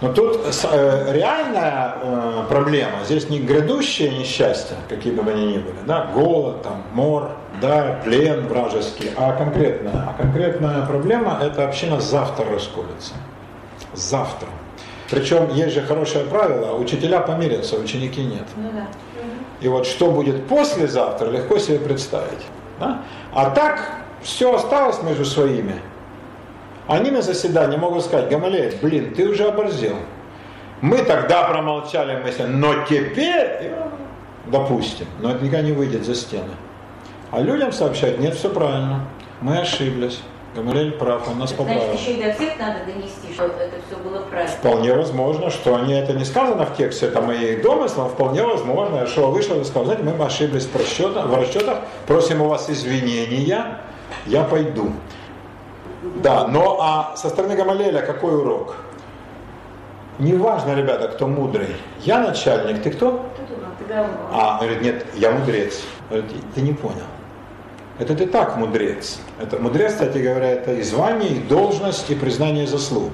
Но тут э, реальная э, проблема, здесь не грядущее несчастье, какие бы они ни были, да, голод, там, мор, да, плен вражеский, а конкретная, а конкретная проблема – это община завтра расколется. Завтра. Причем есть же хорошее правило, учителя помирятся, ученики нет. Ну да. И вот что будет послезавтра, легко себе представить. да? А так все осталось между своими. Они на заседании могут сказать, Гамалеев, блин, ты уже оборзел. Мы тогда промолчали, мы сказали, но теперь, допустим, но это никогда не выйдет за стены. А людям сообщать, нет, все правильно, мы ошиблись. Гамалеев прав, он нас поправил. Значит, еще и до всех надо донести, что это все было правильно. Вполне возможно, что они это не сказано в тексте, это мои домыслы, вполне возможно, что вышел и сказал, знаете, мы ошиблись в расчетах, в расчетах, просим у вас извинения, я пойду. Да, но а со стороны Гамалеля какой урок? Неважно, ребята, кто мудрый. Я начальник, ты кто? Ты говно. А, говорит, нет, я мудрец. Говорит, ты не понял. Это ты так мудрец. Это мудрец, кстати говоря, это и звание, и должность, и признание заслуг.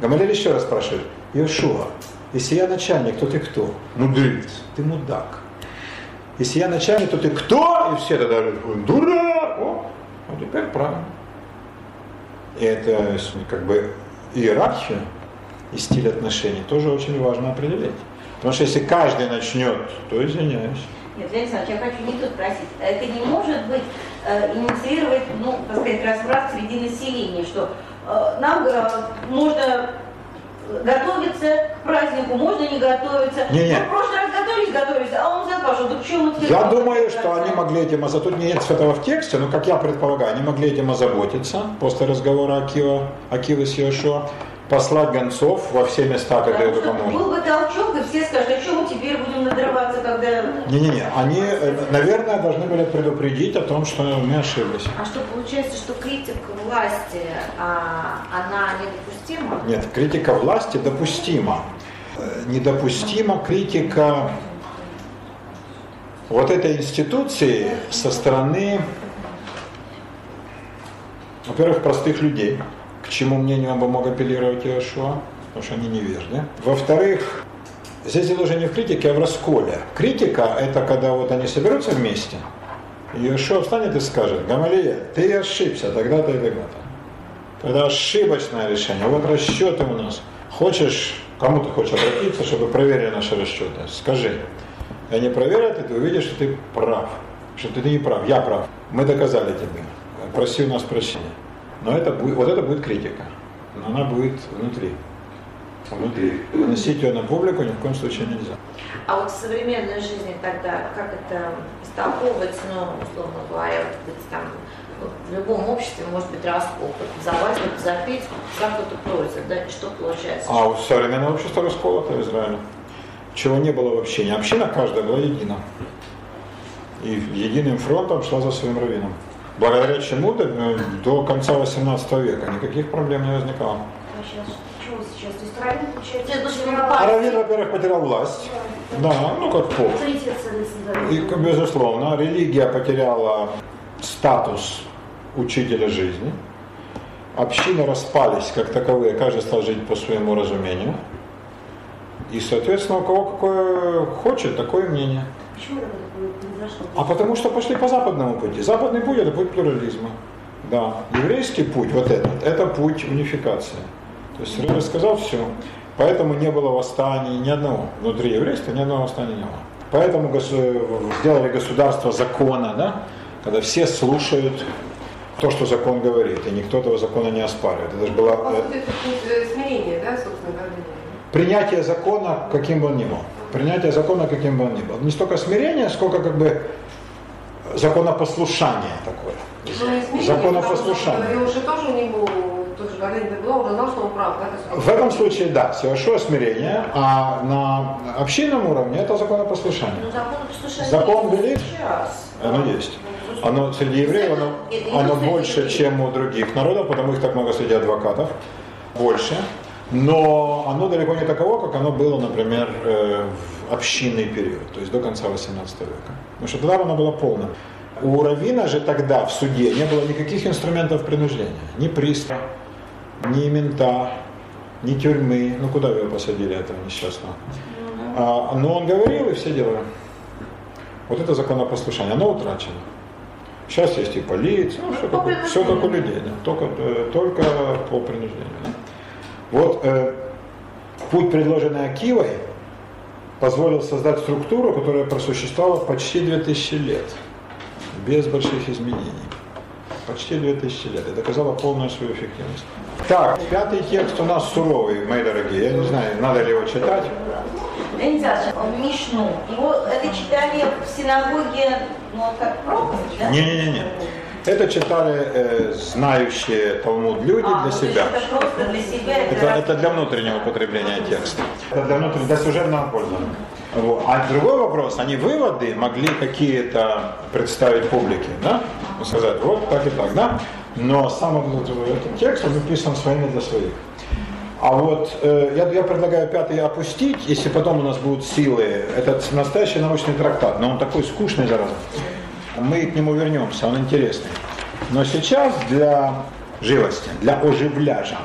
Гамалель еще раз спрашивает, Иошуа, если я начальник, то ты кто? Мудрец. Ты мудак. Если я начальник, то ты кто? И все тогда говорят, «Ой, дурак. О, вот теперь правильно. И это как бы иерархия и стиль отношений тоже очень важно определить. Потому что если каждый начнет, то извиняюсь. Нет, Леонид Александрович, я хочу не тут спросить. Это не может быть э, инициировать, ну, так сказать, разбрат среди населения, что э, нам э, можно готовиться к празднику, можно не готовиться. Не-не. Мы в прошлый раз готовились, готовились, а он запашил. Да почему мы Я думаю, что они могли этим озаботиться. Тут нет этого в тексте, но как я предполагаю, они могли этим озаботиться после разговора Акива, Акивы с Иошуа, послать гонцов во все места, где Потому это поможет. был бы толчок, и все скажут, а что мы теперь будем надрываться, когда... Не-не-не, они, э, наверное, должны были предупредить о том, что мы ошиблись. А что получается, что критика власти, а, она недопустима? Нет, критика власти допустима. Э, Недопустима критика вот этой институции со стороны, во-первых, простых людей, к чему мнению он бы мог апеллировать Иошуа, потому что они неверны. Во-вторых, здесь дело уже не в критике, а в расколе. Критика – это когда вот они соберутся вместе, и Иошуа встанет и скажет, Гамалия, ты ошибся тогда-то и тогда-то. Это ошибочное решение. Вот расчеты у нас. Хочешь, кому ты хочешь обратиться, чтобы проверили наши расчеты? Скажи. И они проверят, и ты увидишь, что ты прав. Что ты не прав, я прав. Мы доказали тебе. Проси у нас прощения. Но это будет, вот это будет критика. Но она будет внутри. Внутри. Выносить ее на публику ни в коем случае нельзя. А вот в современной жизни тогда как это истолковывать, ну, условно говоря, вот, быть там, в любом обществе может быть раскол, кто-то за власть, кто-то за кто-то да, и что получается? А у современного общества расколото в Израиле. Чего не было вообще. Не община каждая была едина. И единым фронтом шла за своим раввином. Благодаря чему до, до конца 18 века никаких проблем не возникало. А сейчас чего сейчас? То есть Равин, получается, ну, Равин, во-первых, потерял власть. Да, ну как поп. Соответственно, И, безусловно, религия потеряла статус учителя жизни. Общины распались как таковые, каждый стал жить по своему разумению. И, соответственно, у кого какое хочет, такое мнение. Почему произошло? А потому что пошли по западному пути. Западный путь – это путь плюрализма. Да. Еврейский путь, вот этот, это путь унификации. То есть Рыба сказал все. Поэтому не было восстаний ни одного. Внутри еврейства ни одного восстания не было. Поэтому госу- сделали государство закона, да? когда все слушают то, что закон говорит, и никто этого закона не оспаривает. Это же была По э, это э, смирения, да, собственно говоря. принятие закона, каким бы он ни был. Принятие закона, каким бы он ни был. Не столько смирение, сколько как бы законопослушание такое. Ну, Законопослушание. потому что, тоже у него, тоже Галина была, уже знал, что он прав, да? В этом случае, да, хорошо смирение, а на общинном уровне это законопослушание. Ну, закон послушания Закон есть сейчас. Оно есть. Оно среди евреев оно, не оно больше, чем у других народов, потому их так много среди адвокатов. Больше. Но оно далеко не таково, как оно было, например, э, в общинный период, то есть до конца 18 века. Потому что тогда оно было полным. У Равина же тогда в суде не было никаких инструментов принуждения. Ни пристава, ни мента, ни тюрьмы. Ну куда вы его посадили, этого несчастного? А, но он говорил, и все делали. Вот это законопослушание, оно утрачено. Сейчас есть и полиция, ну, все, как, все как у людей, да, только, э, только по принуждению. да. Вот э, путь, предложенный Акивой, позволил создать структуру, которая просуществовала почти 2000 лет, без больших изменений. Почти 2000 лет. И доказала полную свою эффективность. Так, пятый текст у нас суровый, мои дорогие. Я не знаю, надо ли его читать. Леонид Ильич, Мишну. Его это читали в синагоге, ну, как проповедь, да? Не-не-не. Это читали э, знающие Талмуд люди А, для себя. это просто для себя. Это, это для внутреннего потребления текста. Это для внутреннего, для служебного пользования. Вот. А другой вопрос, они выводы могли какие-то представить публике, да? Ну, Сказать, вот так и так, да? Но сам этот текст, он написан своими для своих. А вот э, я, я предлагаю пятый опустить, если потом у нас будут силы. Это настоящий научный трактат, но он такой скучный, зараза. Мы к нему вернемся, он интересный. Но сейчас для живости, для оживляжа,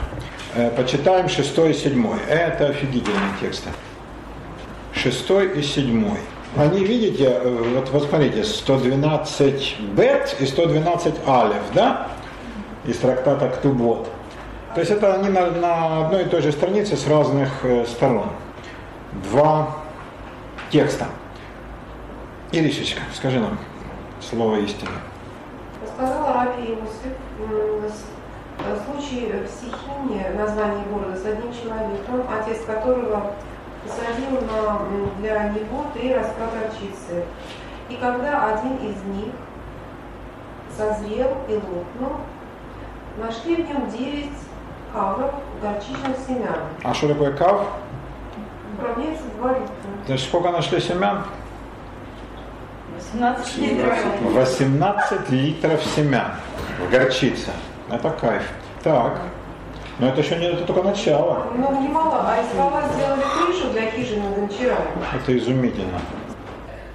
э, почитаем шестой и седьмой. Это офигительные тексты. Шестой и седьмой. Они, видите, э, вот, вот смотрите, 112 бет и 112 алев, да? Из трактата Ктубот. То есть это они на, на одной и той же странице с разных э, сторон. Два текста. Иришечка, скажи нам слово истины. Сказал Раби Иосиф, случай в Сихине, название города, с одним человеком, отец которого посадил на, для него три ростка горчицы. И когда один из них созрел и лопнул, нашли в нем девять кавров горчичных семян. А что такое кав? Управляется два литра. Значит, сколько нашли семян? 18 литров. 18 литров семян в горчице. Это кайф. Так. Но это еще не это только начало. Ну, немало, а из ствола сделали крышу для хижины гончара. Это изумительно.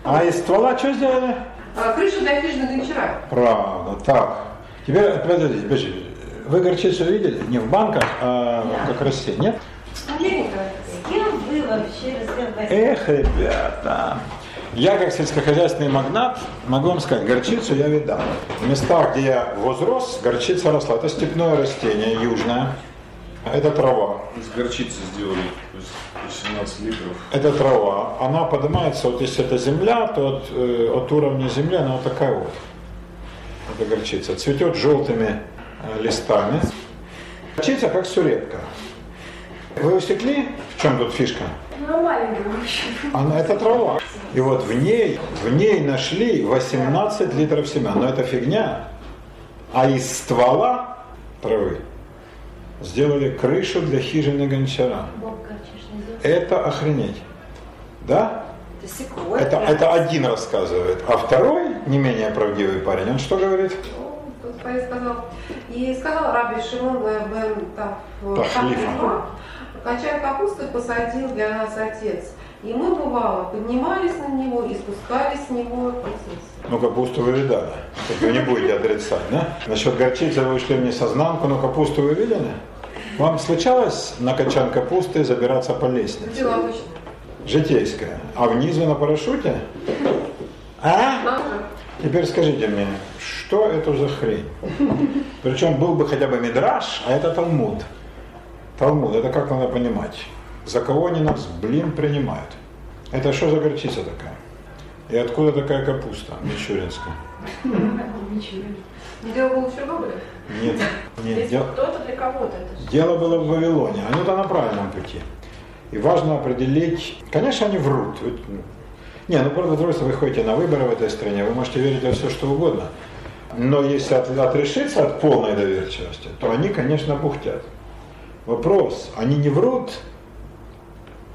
А из ствола что сделали? А, крышу для хижины гончара. Правда. Так. Теперь, подождите, подождите. Вы горчицу видели? Не в банках, а как растение. Нет? С кем вы вообще разговариваете? Эх, ребята. Я как сельскохозяйственный магнат могу вам сказать, горчицу я видал. В местах, где я возрос, горчица росла. Это степное растение, южное. Это трава. Из горчицы сделали то есть 18 литров. Это трава. Она поднимается, вот если это земля, то от, э, от уровня земли она вот такая вот. Это горчица. Цветет желтыми э, листами. Горчица как сурепка. Вы усекли, в чем тут фишка? Ну, маленькая вообще. Она это трава. И вот в ней, в ней нашли 18 литров семян. Но это фигня. А из ствола травы сделали крышу для хижины гончара. Это охренеть. Да? Это. Это, один рассказывает. А второй, не менее правдивый парень, он что говорит? Ну, сказал. И сказал Раби Шимон бен Тахлифа. Качан капусты посадил для нас отец. И мы, бывало, поднимались на него и спускались с него. Ну, капусту вы видали. Так вы не будете отрицать, да? Насчет горчицы вы ушли мне сознанку, но капусту вы видели? Вам случалось на качан капусты забираться по лестнице? Дело обычное. Житейское. А внизу на парашюте? А? Теперь скажите мне, что это за хрень? Причем был бы хотя бы мидраж, а это Талмуд. Талмуд, это как надо понимать? За кого они нас, блин, принимают? Это что за горчица такая? И откуда такая капуста мичуринская? Дело было в Чернобыле? Нет, нет, дел- кто-то для кого-то дело было в Вавилоне. Они-то на правильном пути. И важно определить, конечно, они врут. Ну, Не, ну правда, просто вы ходите на выборы в этой стране, вы можете верить во все, что угодно. Но если от- отрешиться от полной доверчивости, то они, конечно, бухтят. Вопрос, они не врут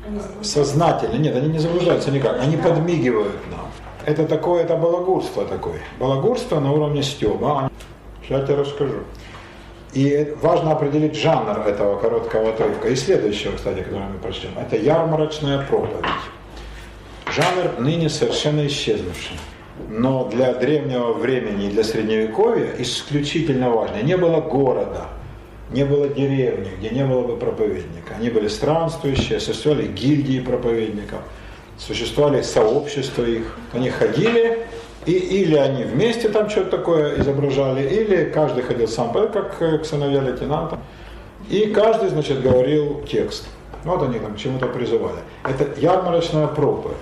Они сознательно, нет, они не заблуждаются никак, они подмигивают нам. Это такое, это балагурство такое. Балагурство на уровне стеба. Сейчас я тебе расскажу. И важно определить жанр этого короткого отрывка. И следующего, кстати, который мы прочтем, это ярмарочная проповедь. Жанр ныне совершенно исчезнувший. Но для древнего времени и для средневековья исключительно важно. Не было города, не было деревни, где не было бы проповедника. Они были странствующие, существовали гильдии проповедников, существовали сообщества их. Они ходили, и или они вместе там что-то такое изображали, или каждый ходил сам, как э, сыновья лейтенанта. И каждый, значит, говорил текст. Вот они там чему-то призывали. Это ярмарочная проповедь.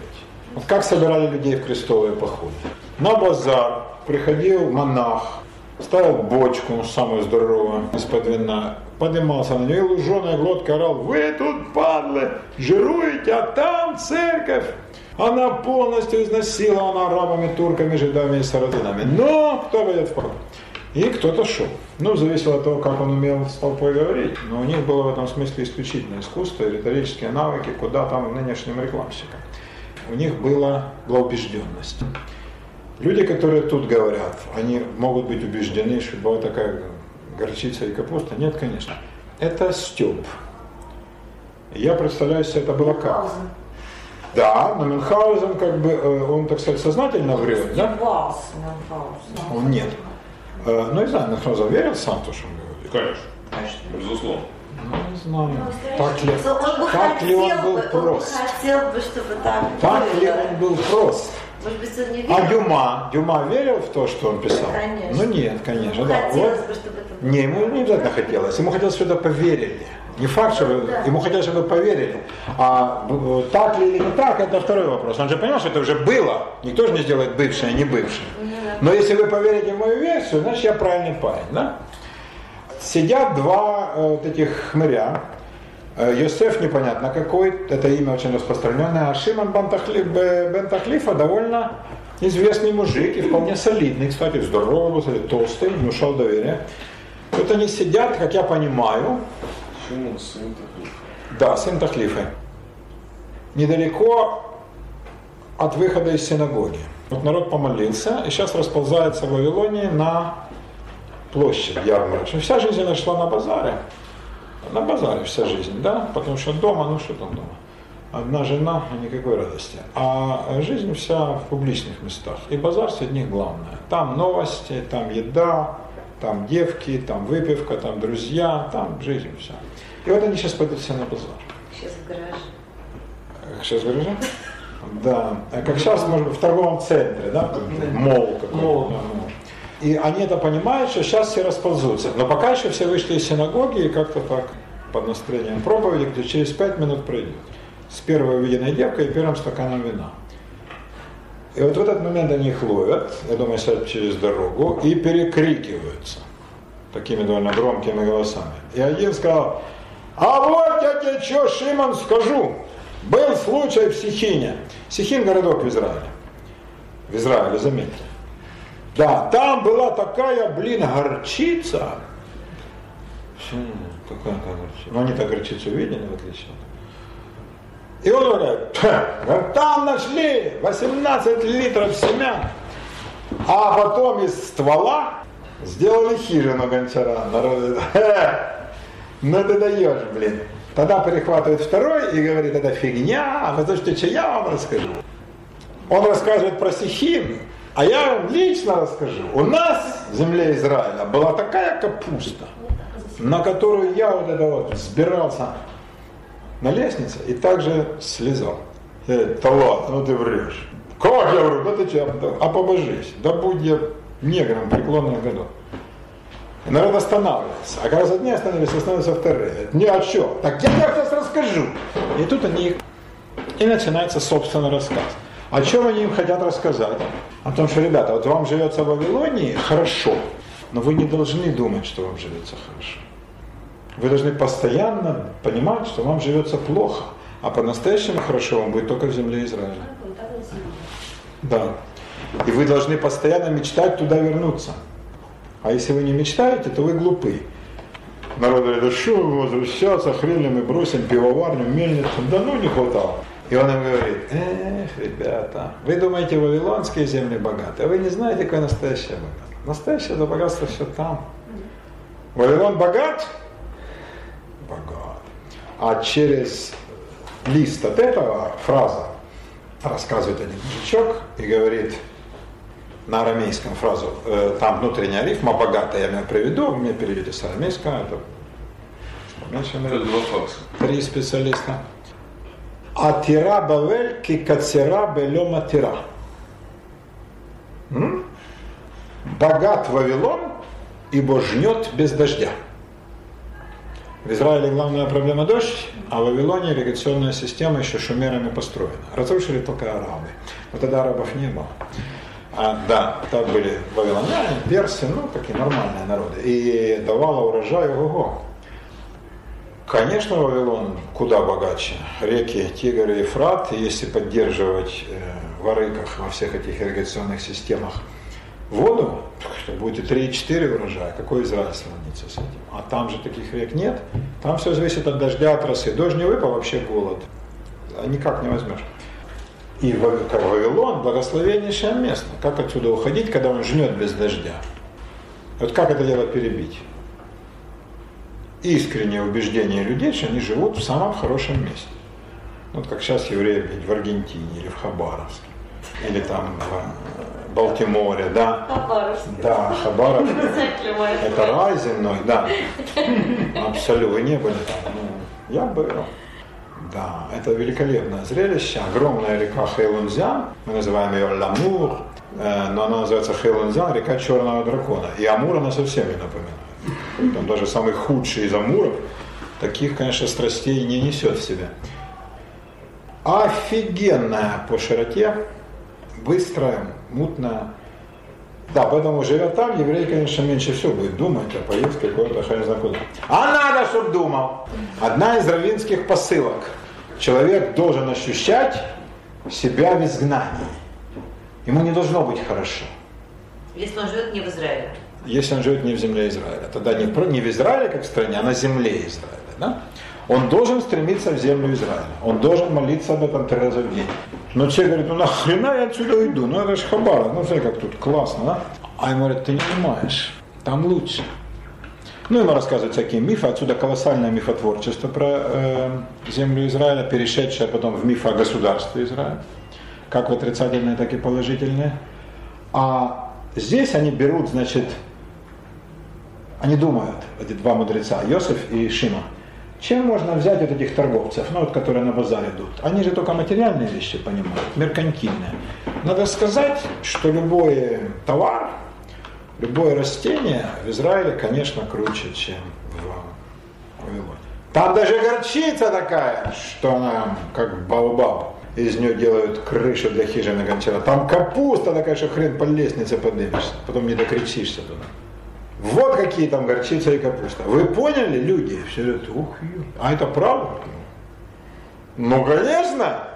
Вот как собирали людей в крестовые походы? На базар приходил монах, ставил бочку, самую здоровую, из-под вина, поднимался на нее, и луженая глотка орал, вы тут, падлы, жируете, а там церковь. Она полностью изнасилована арабами, турками, жидами и сарадинами. Но кто пойдет в поход? И кто-то шел. Ну, зависело от того, как он умел с толпой говорить. Но у них было в этом смысле исключительное искусство и риторические навыки, куда там нынешним рекламщикам. У них была, была убежденность. Люди, которые тут говорят, они могут быть убеждены, что была такая горчица и капуста. Нет, конечно. Это стёб. Я представляю себе, это было как. Да, но Мюнхгаузен как бы, э, он, так сказать, сознательно врет, да? Он нет. Э, Ну, не знаю, Мюнхгаузен верил сам в то, что он говорит? Конечно, безусловно. Ну, не знаю. Так ли, Он бы так ли он был бы, он бы прост? хотел бы, чтобы так Так ли он был прост? Может быть, он не А верил? Дюма? Дюма верил в то, что он писал? Конечно. Ну нет, конечно, да. Хотелось Вот. бы, чтобы это было. Не, ему не обязательно хотелось. Ему хотелось, чтобы это поверили. Не факт, чтобы... Да. Ему хотелось, чтобы поверили. А э, так ли или не так, это второй вопрос. Он же понял, что это уже было. Никто же не сделает бывшее, не бывшее. Но если вы поверите в мою версию, значит я правильный парень, да? Сидят два э, вот этих хмыря. Э, Йосеф непонятно какой, это имя очень распространенное, а Шимон бен Тахли- Бе- бен Тахлифа довольно известный мужик и вполне солидный, кстати, здоровый, толстый, внушал доверие. Вот они сидят, как я понимаю, Почему сын да, сын Тахлифа, недалеко от выхода из синагоги. Вот народ помолился, и сейчас расползается в Вавилонии на площадь ярмарочную. Вся жизнь она шла на базаре. На базаре вся жизнь, да? Потому что дома, ну что там дома? Одна жена, никакой радости. А жизнь вся в публичных местах. И базар среди них главное. Там новости, там еда, там девки, там выпивка, там друзья, там жизнь вся. И вот они сейчас пойдут все на базар. Сейчас в гараже. Как сейчас говоришь? Да. А как сейчас, может быть, в торговом центре, да? Мол какой-то. Мол. И они это понимают, что сейчас все расползутся. Но пока еще все вышли из синагоги и как-то так под настроением проповеди, где через пять минут пройдет. С первой увиденной девкой и первым стаканом вина. И вот в этот момент они их ловят, я думаю, сядут через дорогу, и перекрикиваются такими довольно громкими голосами. И один сказал, а вот я тебе что, Шимон, скажу. Был случай в Сихине. Сихин городок в Израиле. В Израиле, заметьте. Да, там была такая, блин, горчица. М, Какая такая горчица? Ну, они так горчицу видели, в отличие от... И он говорит, «Ха, говорит, там нашли 18 литров семян, а потом из ствола Сделали хижину гончара. Народ говорит, «Ха, ну ты даешь, блин. Тогда перехватывает второй и говорит, это фигня, а вы слушайте, что я вам расскажу. Он рассказывает про Сихим, а я вам лично расскажу. У нас в земле Израиля была такая капуста, на которую я вот это вот взбирался на лестнице и также слезал. Да ладно, ну ты врешь. Как я вру? Да ты да, а побожись. Да будь я негром преклонных годов. И народ останавливается. А когда одни остановились, остановятся вторые. Не, а что? Так я тебе сейчас расскажу. И тут они... И начинается собственный рассказ. О чем они им хотят рассказать? О том, что, ребята, вот вам живется в Вавилонии хорошо, но вы не должны думать, что вам живется хорошо. Вы должны постоянно понимать, что вам живется плохо. А по-настоящему хорошо вам будет только в земле Израиля. Да. И вы должны постоянно мечтать туда вернуться. А если вы не мечтаете, то вы глупы. Народ говорит, да что возвращаться, хрен мы бросим пивоварню, мельницу, да ну не хватало. И он им говорит, эх, ребята, вы думаете, вавилонские земли богаты, а вы не знаете, какое настоящее богатство. Настоящее это богатство все там. Вавилон богат? Богат. А через лист от этого фраза рассказывает один мужичок и говорит на арамейском фразу, э, там внутренняя рифма богатая, я меня приведу, вы мне переведете с арамейского, это меньше, Это наверное, два факса. три специалиста. Атира Бавель кикацира белема тира. М? Богат Вавилон, ибо жнет без дождя. В Израиле главная проблема дождь, а в Вавилоне ирригационная система еще шумерами построена. Разрушили только арабы. Вот тогда арабов не было. А, да, там были вавилоняне, персы, ну, такие нормальные народы. И давала урожай ого Конечно, Вавилон куда богаче. Реки Тигр и Ефрат, если поддерживать э, в Арыках, во всех этих ирригационных системах воду, то будет и 3, и 4 урожая. Какой Израиль сравнится с этим? А там же таких рек нет. Там все зависит от дождя, от росы. Дождь не выпал, вообще голод. А Никак не возьмешь. И Вавилон благословеннейшее место. Как отсюда уходить, когда он жнет без дождя? Вот как это дело перебить? Искреннее убеждение людей, что они живут в самом хорошем месте. Вот как сейчас евреи в Аргентине или в Хабаровске, или там в э, Балтиморе, да. Хабаровск. Да, Хабаровск. Это рай земной, да. Абсолютно. Вы не были там? Ну, я был. Да, это великолепное зрелище. Огромная река Хейлунзян, мы называем ее Ламур, э, но она называется Хейлунзян, река черного дракона. И Амур она совсем не напоминает. Там даже самый худший из Амуров таких, конечно, страстей не несет в себе. Офигенная по широте, быстрая, мутная. Да, поэтому живя там, еврей, конечно, меньше всего будет думать о поездке куда-то хрен знает куда. А надо, чтобы думал. Одна из равинских посылок. Человек должен ощущать себя в изгнании. Ему не должно быть хорошо. Если он живет не в Израиле. Если он живет не в земле Израиля. Тогда не, про- не в Израиле как в стране, а на земле Израиля. Да? Он должен стремиться в землю Израиля. Он должен молиться об этом три раза в день. Но человек говорит, ну нахрена я отсюда уйду? Ну это же Хабара, ну смотри, как тут классно, да? А ему говорят, ты не понимаешь, там лучше. Ну, ему рассказывают всякие мифы, отсюда колоссальное мифотворчество про э, землю Израиля, перешедшее потом в миф о государстве Израиля, как в отрицательное, так и положительное. А здесь они берут, значит, они думают, эти два мудреца, Йосиф и Шима, чем можно взять вот этих торговцев, ну вот которые на базар идут? Они же только материальные вещи понимают, меркантильные. Надо сказать, что любой товар, любое растение в Израиле, конечно, круче, чем в Вавилоне. Там даже горчица такая, что она как баобаб. Из нее делают крышу для хижины гончара. Там капуста такая, что хрен по лестнице поднимешься. Потом не докричишься туда. Вот какие там горчица и капуста. Вы поняли, люди? Все говорят, ух, а это правда? Ну, конечно.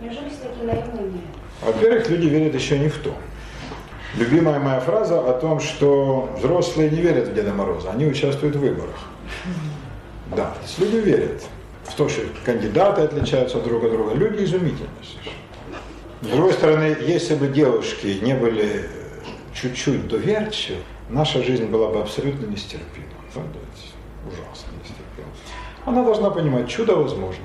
Неужели все такие наивные? Во-первых, люди верят еще не в то. Любимая моя фраза о том, что взрослые не верят в Деда Мороза, они участвуют в выборах. Да, то есть люди верят в то, что кандидаты отличаются друг от друга. Люди изумительны. С другой стороны, если бы девушки не были чуть-чуть доверчивы, наша жизнь была бы абсолютно нестерпима. Правда? Ужасно нестерпима. Она должна понимать, чудо возможно.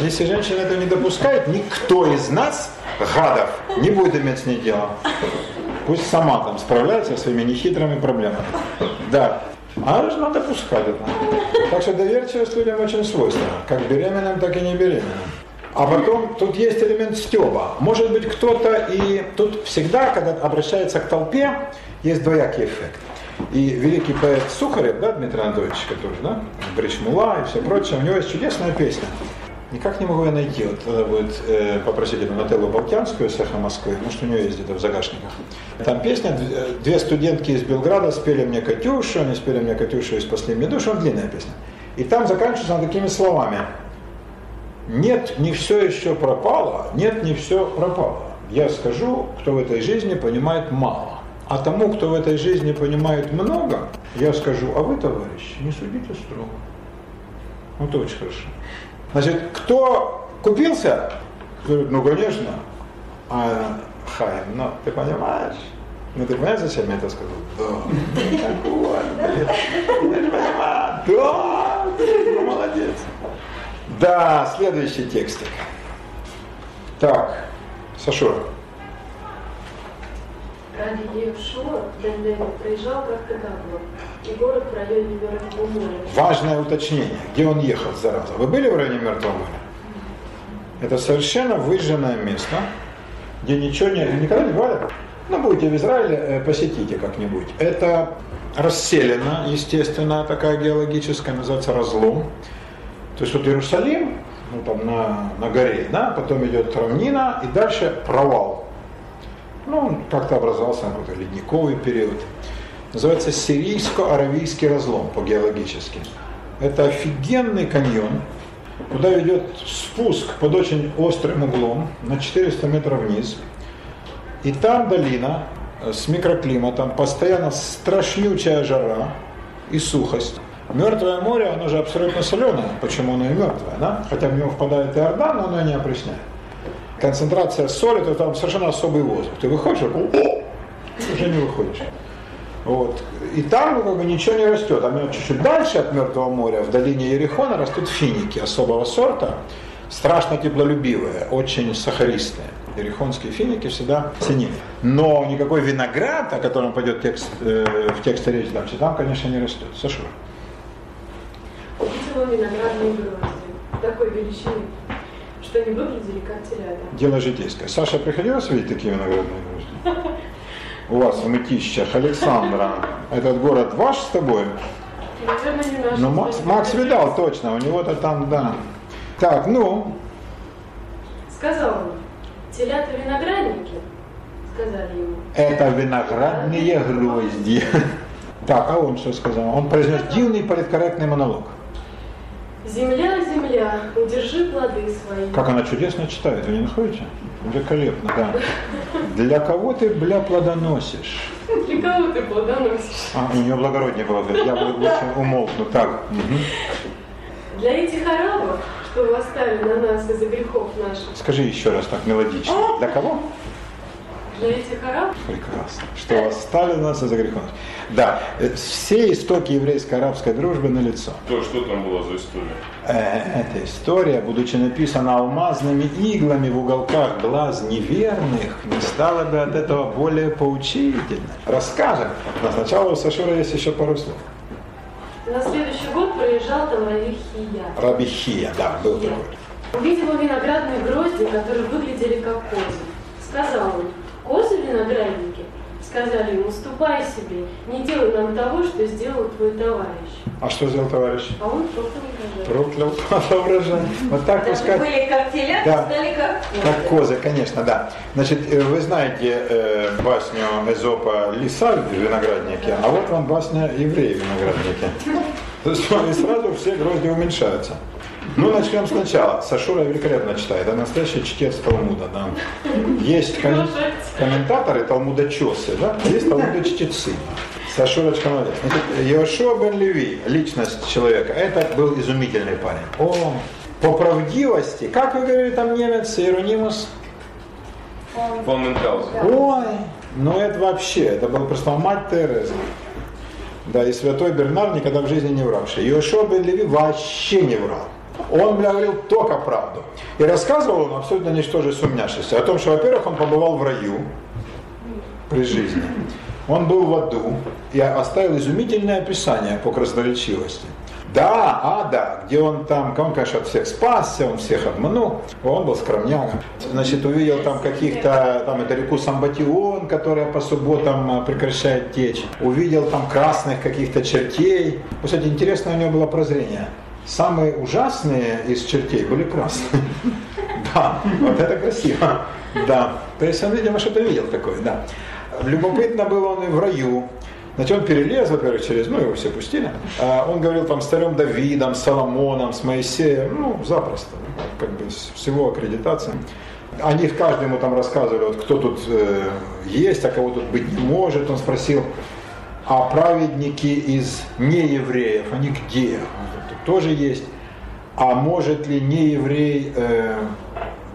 Если женщина этого не допускает, никто из нас, гадов, не будет иметь с ней дела. Пусть сама там справляется со своими нехитрыми проблемами. Да. А нужно допускать это. Так что доверчивость людям очень свойственна. Как беременным, так и не беременным. А потом тут есть элемент стеба. Может быть кто-то и тут всегда, когда обращается к толпе, есть двоякий эффект. И великий поэт Сухарев, да, Дмитрий Анатольевич, который, да, Бричмула и все прочее, у него есть чудесная песня. Никак не могу ее найти. Вот надо будет э, попросить эту Нателлу Балтянскую с эхо Москвы, может у нее есть где-то в загашниках. Там песня, две студентки из Белграда спели мне Катюшу, они спели мне Катюшу и спасли мне душу, длинная песня. И там заканчивается она такими словами. Нет, не все еще пропало, нет, не все пропало. Я скажу, кто в этой жизни понимает мало. А тому, кто в этой жизни понимает много, я скажу, а вы, товарищ, не судите строго. Вот очень хорошо. Значит, кто купился? Говорит, ну, конечно. А Хайм, ну, ты понимаешь? Ну, ты понимаешь, зачем я это сказал? Да. Так вот, блин. Я понимаю. Да, ну, молодец. Да, следующий текстик. Так, Сашура. Ради Иешуа Денден проезжал как-то давно, и город в районе Мертвого моря. Важное уточнение. Где он ехал, зараза? Вы были в районе Мертвого моря? Это совершенно выжженное место, где ничего не... Никогда не бывали? Ну, будете в Израиле, э, посетите как-нибудь. Это расселена, естественно, такая геологическая, называется разлом. То есть вот Иерусалим, ну там на, на горе, да, потом идет равнина и дальше провал. Ну, он как-то образовался какой-то ледниковый период. Называется Сирийско-Аравийский разлом по-геологически. Это офигенный каньон, куда ведет спуск под очень острым углом на 400 метров вниз. И там долина с микроклиматом, постоянно страшнючая жара и сухость. Мертвое море, оно же абсолютно соленое. Почему оно и мертвое, да? Хотя в него впадает Иордан, но оно не опресняет. Концентрация соли, то там совершенно особый воздух. Ты выходишь, уже не выходишь. Вот. И там как бы ничего не растет. А чуть-чуть дальше от Мертвого моря, в долине Ерехона, растут финики особого сорта, страшно теплолюбивые, очень сахаристые. Ерехонские финики всегда ценили. Но никакой виноград, о котором пойдет текст, э, в тексте речь дальше, там, конечно, не растет. Саша. Увидела виноградные грозди такой величины, что они выглядели как телята. Дело житейское. Саша, приходилось видеть такие виноградные грозди? У вас в Мытищах, Александра, этот город ваш с тобой? Наверное, не наш. Ну, Макс, Макс видал точно, у него-то там, да. Так, ну, Сказал он, телята виноградники, сказали ему. это виноградные грозди. Так, а он что сказал? Он произнес дивный политкорректный монолог. Земля, земля, удержи плоды свои. Как она чудесно читает, вы не находите? Великолепно, да. Для кого ты, бля, плодоносишь? Для кого ты плодоносишь? А, у нее благороднее было, я бы лучше умолкну. Так. Для этих арабов, что восстали на нас из-за грехов наших, скажи еще раз так мелодично. Для кого? Для этих арабов Прекрасно. Что восстали нас из-за грехов. Да, э, все истоки еврейско-арабской дружбы на лицо. То, что там была за история? Эта история, будучи написана алмазными иглами в уголках глаз неверных, не стала бы от этого более поучительной. Расскажем. Но сначала у Сашура есть еще пару слов. на следующий год проезжал там Рави Хия. Раби Хия, да, был такой. Увидел виноградные грозди, которые выглядели как козы. Сказал он, виноградники? Сказали ему, ступай себе, не делай нам того, что сделал твой товарищ. А что сделал товарищ? А он не говорил. Проклял урожай. Вот так Даже пускай. были как телята, Да. стали как Как козы, конечно, да. Значит, э, вы знаете э, басню Эзопа «Лиса в винограднике», а вот вам басня «Евреи в винограднике». То есть и сразу все грозди уменьшаются. Ну, начнем сначала. Сашура великолепно читает, а настоящий чтец Талмуда, да. Есть ком- комментаторы, талмудочесы, да, а есть талмудочтецы. Сашурочка молодец. Значит, Йошуа бен Леви, личность человека, это был изумительный парень. О, по правдивости, как вы говорили там немец, Иеронимус? Фолменхаузен. Ой, Ну это вообще, это была просто мать Тереза. Да, и святой Бернар никогда в жизни не вравший. Иошуа бен Леви вообще не врал. Он говорил только правду. И рассказывал он абсолютно ничтоже сумняшися. О том, что, во-первых, он побывал в раю при жизни. Он был в аду и оставил изумительное описание по красноречивости. Да, а да, где он там, он, конечно, от всех спасся, он всех обманул, он был скромнягом. Значит, увидел там каких-то, там это реку Самбатион, которая по субботам а, прекращает течь. Увидел там красных каких-то чертей. Кстати, интересное у него было прозрение. Самые ужасные из чертей были красные. Да, вот это красиво. Да, то есть он, видимо, что-то видел такое, да. Любопытно было он и в раю. Значит, он перелез, во-первых, через, ну, его все пустили. А он говорил там с царем Давидом, с Соломоном, с Моисеем, ну, запросто, как бы с всего аккредитации. Они каждый ему там рассказывали, вот кто тут э, есть, а кого тут быть не может. Он спросил, а праведники из неевреев, они где? Тоже есть. А может ли нееврей, э,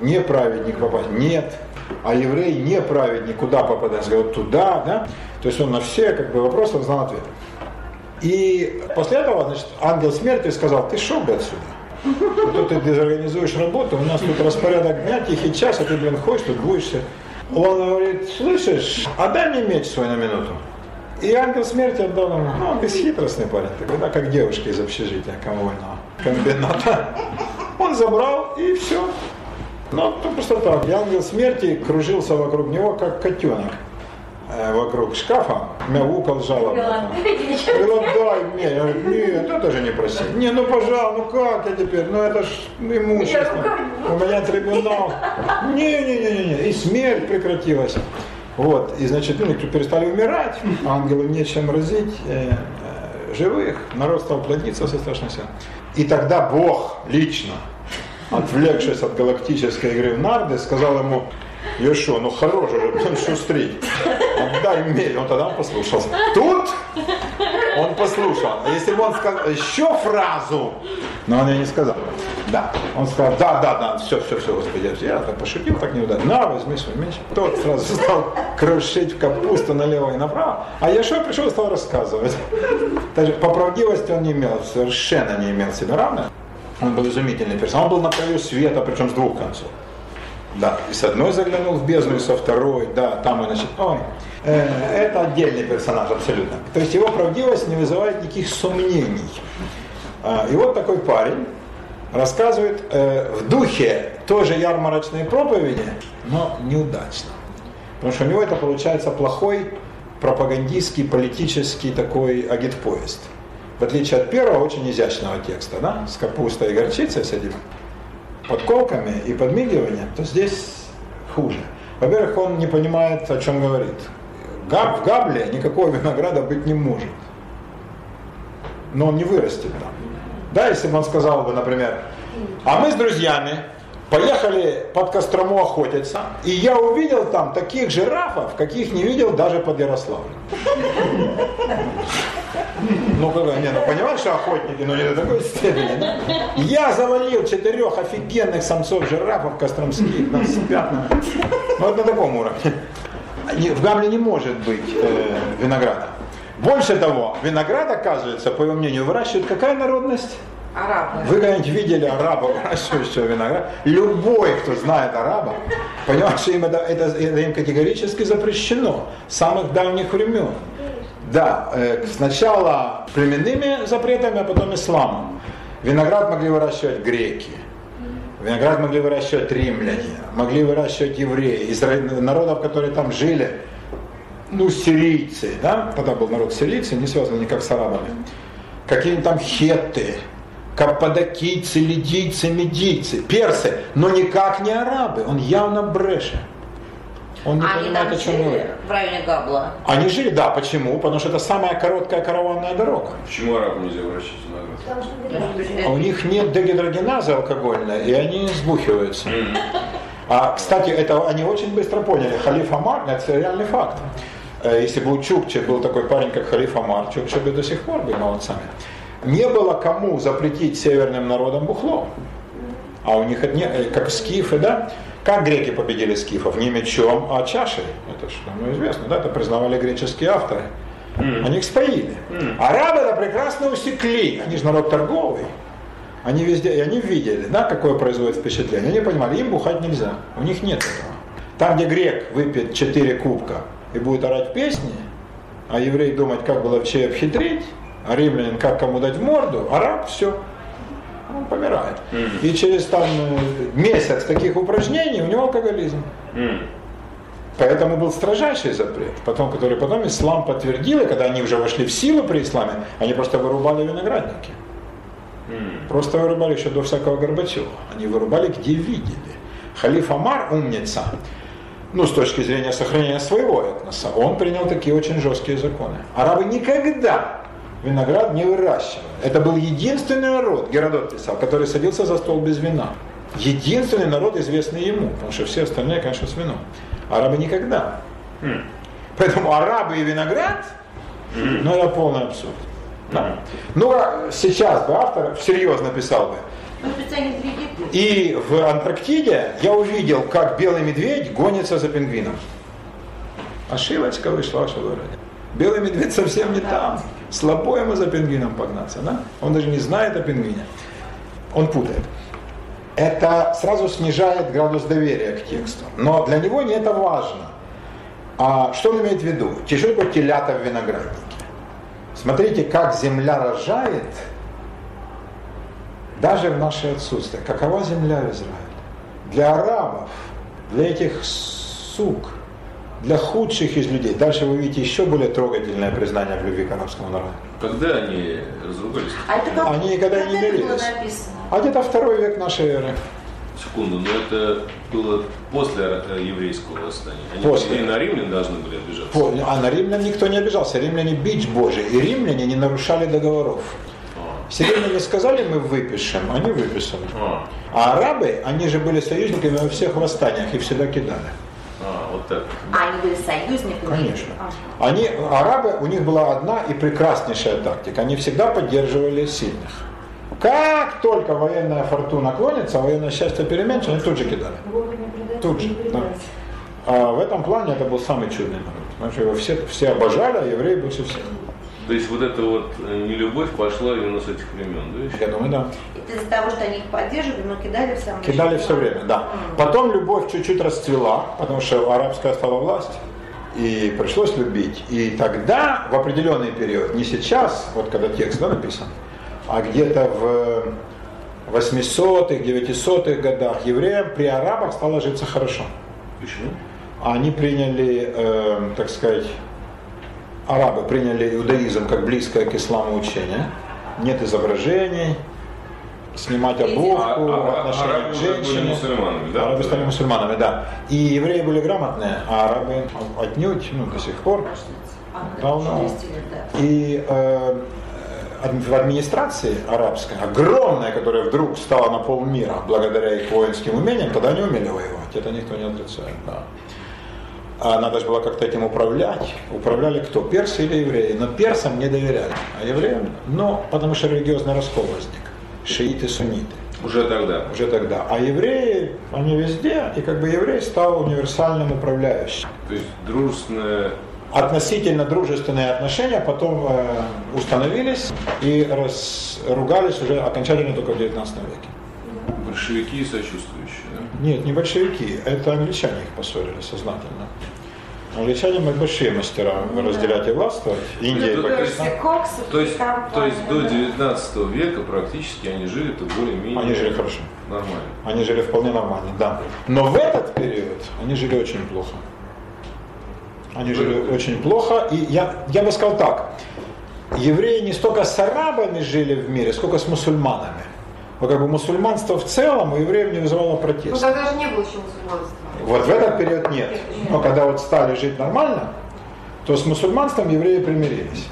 не праведник попасть? Нет. А еврей не праведник, куда попадать? Говорит, туда, да? То есть он на все как бы, вопросы он знал ответ. И после этого, значит, ангел смерти сказал, ты шел бы отсюда. А ты дезорганизуешь работу, у нас тут распорядок дня, тихий час, а ты, блин, ходишь, тут будешься. Он говорит, слышишь, отдай мне меч свой на минуту. И ангел смерти отдал ему, ну, он бесхитростный парень, такой, да, как девушка из общежития коммунального комбината. Он забрал и все. Ну, просто так. И ангел смерти кружился вокруг него, как котенок э, вокруг шкафа, мяукал жалобно. Говорил, дай мне. Я говорю, нет, это же не проси. Не, ну пожалуйста, ну как я теперь? Ну это ж имущество. У меня трибунал. Не-не-не-не. И смерть прекратилась. Вот, и значит, ну, перестали умирать, ангелам нечем разить э, э, живых, народ стал плодиться со страшной силой. И тогда Бог лично, отвлекшись от галактической игры в нарды, сказал ему, Ешо, ну хорош уже, блин, шустрить. Отдай меч. Он тогда послушался. Тут он послушал. А если бы он сказал еще фразу, но он ее не сказал. Да. Он сказал, да, да, да, все, все, все, господи, я так пошутил, так не удачно. На, возьми свой меч. Тот сразу стал крушить капусту налево и направо. А Яшо пришел и стал рассказывать. Даже по правдивости он не имел, совершенно не имел себе равного. Он был изумительный персонаж. Он был на краю света, причем с двух концов. Да, и с одной заглянул в бездну, и со второй, да, там и значит, ой, э, это отдельный персонаж абсолютно. То есть его правдивость не вызывает никаких сомнений. А, и вот такой парень рассказывает э, в духе тоже ярмарочные проповеди, но неудачно. Потому что у него это получается плохой пропагандистский, политический такой агитпоезд. В отличие от первого, очень изящного текста, да, с капустой и горчицей с этим подколками и подмигиванием, то здесь хуже. Во-первых, он не понимает, о чем говорит. Габ, в габле никакого винограда быть не может. Но он не вырастет там. Да, если бы он сказал бы, например, а мы с друзьями поехали под Кострому охотиться, и я увидел там таких жирафов, каких не видел даже под Ярославлем. Ну, не, ну понимаешь, что охотники, но не до такой степени. Да? Я завалил четырех офигенных самцов жирафов костромских, там с пятнами. Ну, вот на таком уровне. В Гамле не может быть э, винограда. Больше того, виноград, оказывается, по его мнению, выращивает какая народность? Арабы. Вы когда-нибудь видели араба, выращивающего виноград? Любой, кто знает араба, понимает, что им это, это, это им категорически запрещено с самых давних времен. Да, э, сначала племенными запретами, а потом исламом. Виноград могли выращивать греки, виноград могли выращивать римляне, могли выращивать евреи, из народов, которые там жили, ну, сирийцы, да, тогда был народ сирийцы, не связанный никак с арабами, какие-нибудь там хетты, каппадокийцы, лидийцы, медийцы, персы, но никак не арабы, он явно брешет. Он не Они понимает, там о чем жили говорит. в районе Габла. Они жили, да, почему? Потому что это самая короткая караванная дорога. Почему арабу нельзя выращивать виноград? А у них нет дегидрогеназы алкогольной, и они сбухиваются. А, кстати, это они очень быстро поняли. Халиф Амар, это реальный факт. Э, Если бы у Чукчи был такой парень, как Халиф Амар, Чукчи бы до сих пор был молодцами. Не было кому запретить северным народам бухло. А у них, это не- э, как скифы, да, Как греки победили скифов? Не мечом, а чашей. Это что ну, известно, да? Это признавали греческие авторы. Они их споили. Арабы это прекрасно усекли. Они же народ торговый. Они везде, и они видели, да, какое производит впечатление. Они понимали, им бухать нельзя. У них нет этого. Там, где грек выпьет 4 кубка и будет орать песни, а еврей думать, как было вообще обхитрить, а римлянин, как кому дать в морду, араб, все, он помирает. И через там э, месяц таких упражнений у него алкоголизм. Поэтому был строжайший запрет, потом, который потом ислам подтвердил, и когда они уже вошли в силу при исламе, они просто вырубали виноградники. Просто вырубали еще до всякого Горбачева. Они вырубали, где видели. Халиф Амар, умница, ну, с точки зрения сохранения своего этноса, он принял такие очень жесткие законы. Арабы никогда виноград не выращивали. Это был единственный народ, Геродот писал, который садился за стол без вина. Единственный народ, известный ему, потому что все остальные, конечно, с вином. Арабы никогда. Поэтому арабы и виноград, ну это полный абсурд. Да. Ну, а сейчас бы автор всерьез написал бы, и в Антарктиде я увидел, как белый медведь гонится за пингвином. Ошибочка вышла, ваше благородие. Белый медведь совсем не там. Слабо ему за пингвином погнаться, да? Он даже не знает о пингвине. Он путает. Это сразу снижает градус доверия к тексту. Но для него не это важно. А что он имеет в виду? Чешуй телята в винограднике. Смотрите, как земля рожает, даже в наше отсутствие. Какова земля в Израиле? Для арабов, для этих сук, для худших из людей. Дальше вы видите еще более трогательное признание в любви к арабскому народу. Когда они разругались? А это как? Они никогда когда не мирились. А где-то второй век нашей эры. Секунду, но это было после э, еврейского восстания. Они После. и на римлян должны были обижаться. По- А на римлян никто не обижался. Римляне бич Божий. И римляне не нарушали договоров. А, Все римляне сказали, мы выпишем, они выписали. а, А арабы, они же были союзниками во всех восстаниях и всегда кидали. А, так. А, они были союзниками? Конечно. А. Они, арабы, у них была одна и прекраснейшая тактика. Они всегда поддерживали сильных. Как только военная фортуна клонится, военное счастье переменчено, они тут же кидали. Тут же, да. А в этом плане это был самый чудный народ. Потому что его все, все обожали, а евреи больше всех. То есть вот эта вот э, нелюбовь пошла именно с этих времен, да? еще? Я думаю, да. Это из-за того, что они их поддерживали, но кидали в самом Кидали начале. все время, да. Потом любовь чуть-чуть расцвела, потому что арабская стала власть, и пришлось любить. И тогда, в определенный период, не сейчас, вот когда текст да, написан, а где-то в 800-х, 900-х годах евреям при арабах стало житься хорошо. Почему? Они приняли, э, так сказать, арабы приняли иудаизм как близкое к исламу учение. Нет изображений, снимать обувку, А, а- отношения арабы к женщине. мусульманами, да? Арабы стали мусульманами, да. И евреи были грамотные, а арабы отнюдь, ну, до сих пор. А, Давно. через 10 лет, да. И э, в администрации арабской, огромная, которая вдруг стала на полмира благодаря их воинским умениям, тогда они умели воевать, это никто не отрицает. Да. А надо же было как-то этим управлять. Управляли кто? Персы или евреи? Но персам не доверяли, а евреям, ну, потому что религиозный раскол возник. Шииты, сунниты Уже тогда. уже тогда. А евреи, они везде, и как бы еврей стал универсальным управляющим. То есть дружественная Относительно дружественные отношения потом э, установились и разругались уже окончательно только в 19 веке. Большевики и сочувствующие, да? Нет, не большевики, это англичане их поссорили сознательно. Англичане мы большие мастера разделять и властвовать. Индия и Ну, то есть- Пакистан. То есть, компания, то есть до да. 19 века практически они жили-то более-менее Они жили хорошо. нормально. Они жили вполне нормально, да. Но в этот период они жили очень плохо. Они жили очень плохо. И я, я бы сказал так. Евреи не столько с арабами жили в мире, сколько с мусульманами. Вот как бы мусульманство в целом у евреев не вызывало Ну протеста. тогда же не было еще мусульманства. Вот в этот период нет. Но когда вот стали жить нормально, то с мусульманством евреи примирились.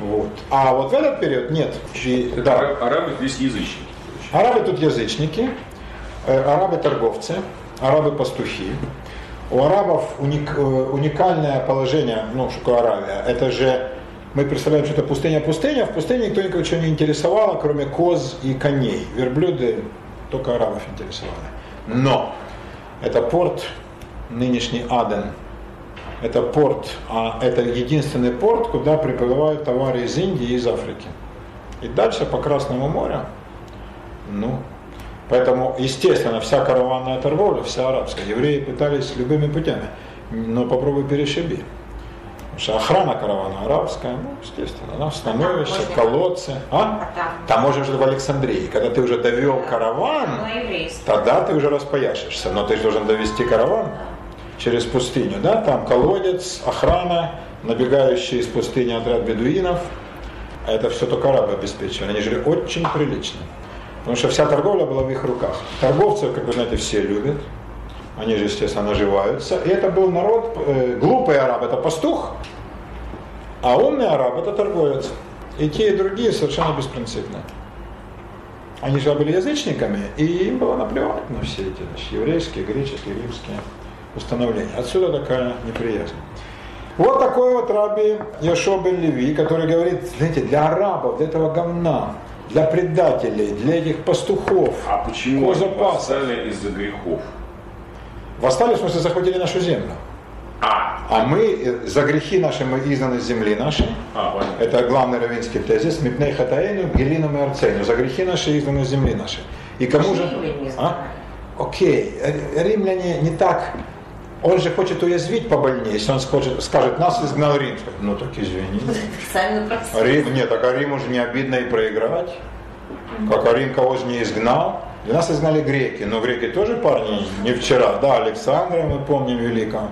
Вот. А вот в этот период нет. И- да. ара- Арабы здесь язычники. Арабы тут язычники, э, арабы торговцы, арабы пастухи. У арабов уник- э, уникальное положение, ну, что такое Аравия, это же, мы представляем, что это пустыня-пустыня, в пустыне никто никого ничего не интересовало, кроме коз и коней. Верблюды только арабов интересовали. Но это порт, нынешний Аден, это порт, а это единственный порт, куда приплывают товары из Индии и из Африки. И дальше по Красному морю, ну, поэтому, естественно, вся караванная торговля, вся арабская, евреи пытались любыми путями, но попробуй перешиби. Потому что охрана каравана арабская, ну, естественно, она становишься, можно- колодцы. А? А там? Там можешь в Александрии. Когда ты уже довел караван, Ну, тогда ты уже распояшешься. Но ты же должен довести караван через пустыню. Да? Там колодец, охрана, набегающий из пустыни отряд бедуинов. А это все только арабы обеспечивали. Они жили очень прилично. Потому что вся торговля была в их руках. Торговцев, как вы знаете, все любят. Они же, естественно, наживаются. И это был народ, э, глупый араб – это пастух, а умный араб – это торговец. И те, и другие совершенно беспринципны. Они же были язычниками, и им было наплевать на все эти значит, еврейские, греческие, римские установления. Отсюда такая неприязнь. Вот такой вот раби Яшо бен Леви, который говорит, знаете, для арабов, для этого говна, для предателей, для этих пастухов, А почему они козапасов. из-за грехов? Восстали, в смысле, захватили нашу землю. А, А мы э, за грехи наши мы изгнаны с земли нашей. а. Это главный равинский тезис. Мипней хатаэну, гелину и арцейну. За грехи наши изгнаны с земли нашей. И кому же... А? Окей, римляне не так... Он же хочет уязвить побольнее, если он скажет, скажет нас изгнал Рим. Ну так извини. Рим, нет, так а Риму же не обидно и проиграть. Как а Рим кого же не изгнал. И нас изгнали греки, но греки тоже парни не вчера. Да, Александра мы помним великого.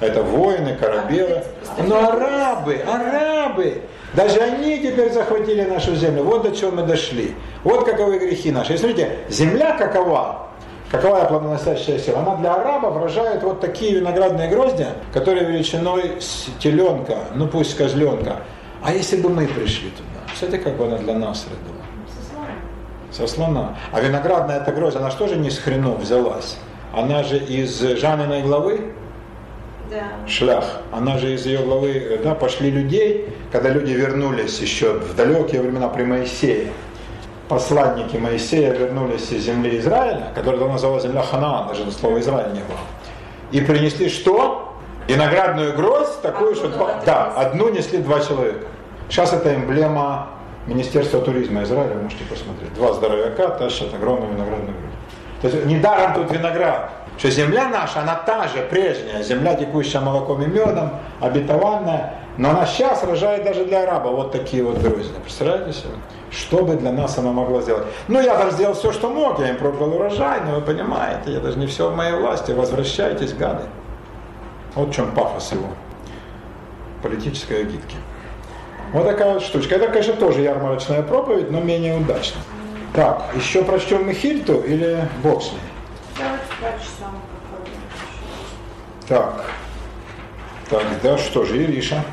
Это воины, корабелы. Но арабы, арабы, даже они теперь захватили нашу землю. Вот до чего мы дошли. Вот каковы грехи наши. И смотрите, земля какова? Какова плодоносящая сила? Она для араба выражает вот такие виноградные гроздья, которые величиной с теленка, ну пусть козленка. А если бы мы пришли туда? Кстати, как она для нас родила? Со слона. А виноградная эта гроздь, она же не с хренов взялась? Она же из Жаниной главы, Да. шлях, она же из ее главы, да, пошли людей, когда люди вернулись еще в далекие времена при Моисее, посланники Моисея вернулись из земли Израиля, которая тогда называлась земля Ханаан, даже слова Израиль не было, и принесли что? Виноградную гроздь, такую, Одну что два, да, одну несли два человека. Сейчас это эмблема Министерства туризма Израиля, можете посмотреть. Два здоровяка тащат огромную виноградную гроздь. То есть недаром тут виноград. Что земля наша, она та же, прежняя, земля, текущая молоком и медом, обетованная, но она сейчас рожает даже для араба вот такие вот грозди. Представляете себе? Что бы для нас она могла сделать? Ну, я там сделал все, что мог, я им продал урожай, но вы понимаете, я даже не все в моей власти, возвращайтесь, гады. Вот в чем пафос его политической агитки. Вот такая вот штучка. Это, конечно, тоже ярмарочная проповедь, но менее удачная. Так, еще прочтем Михильту или бог с ней? Какой Так. Тогда что же, Ириша?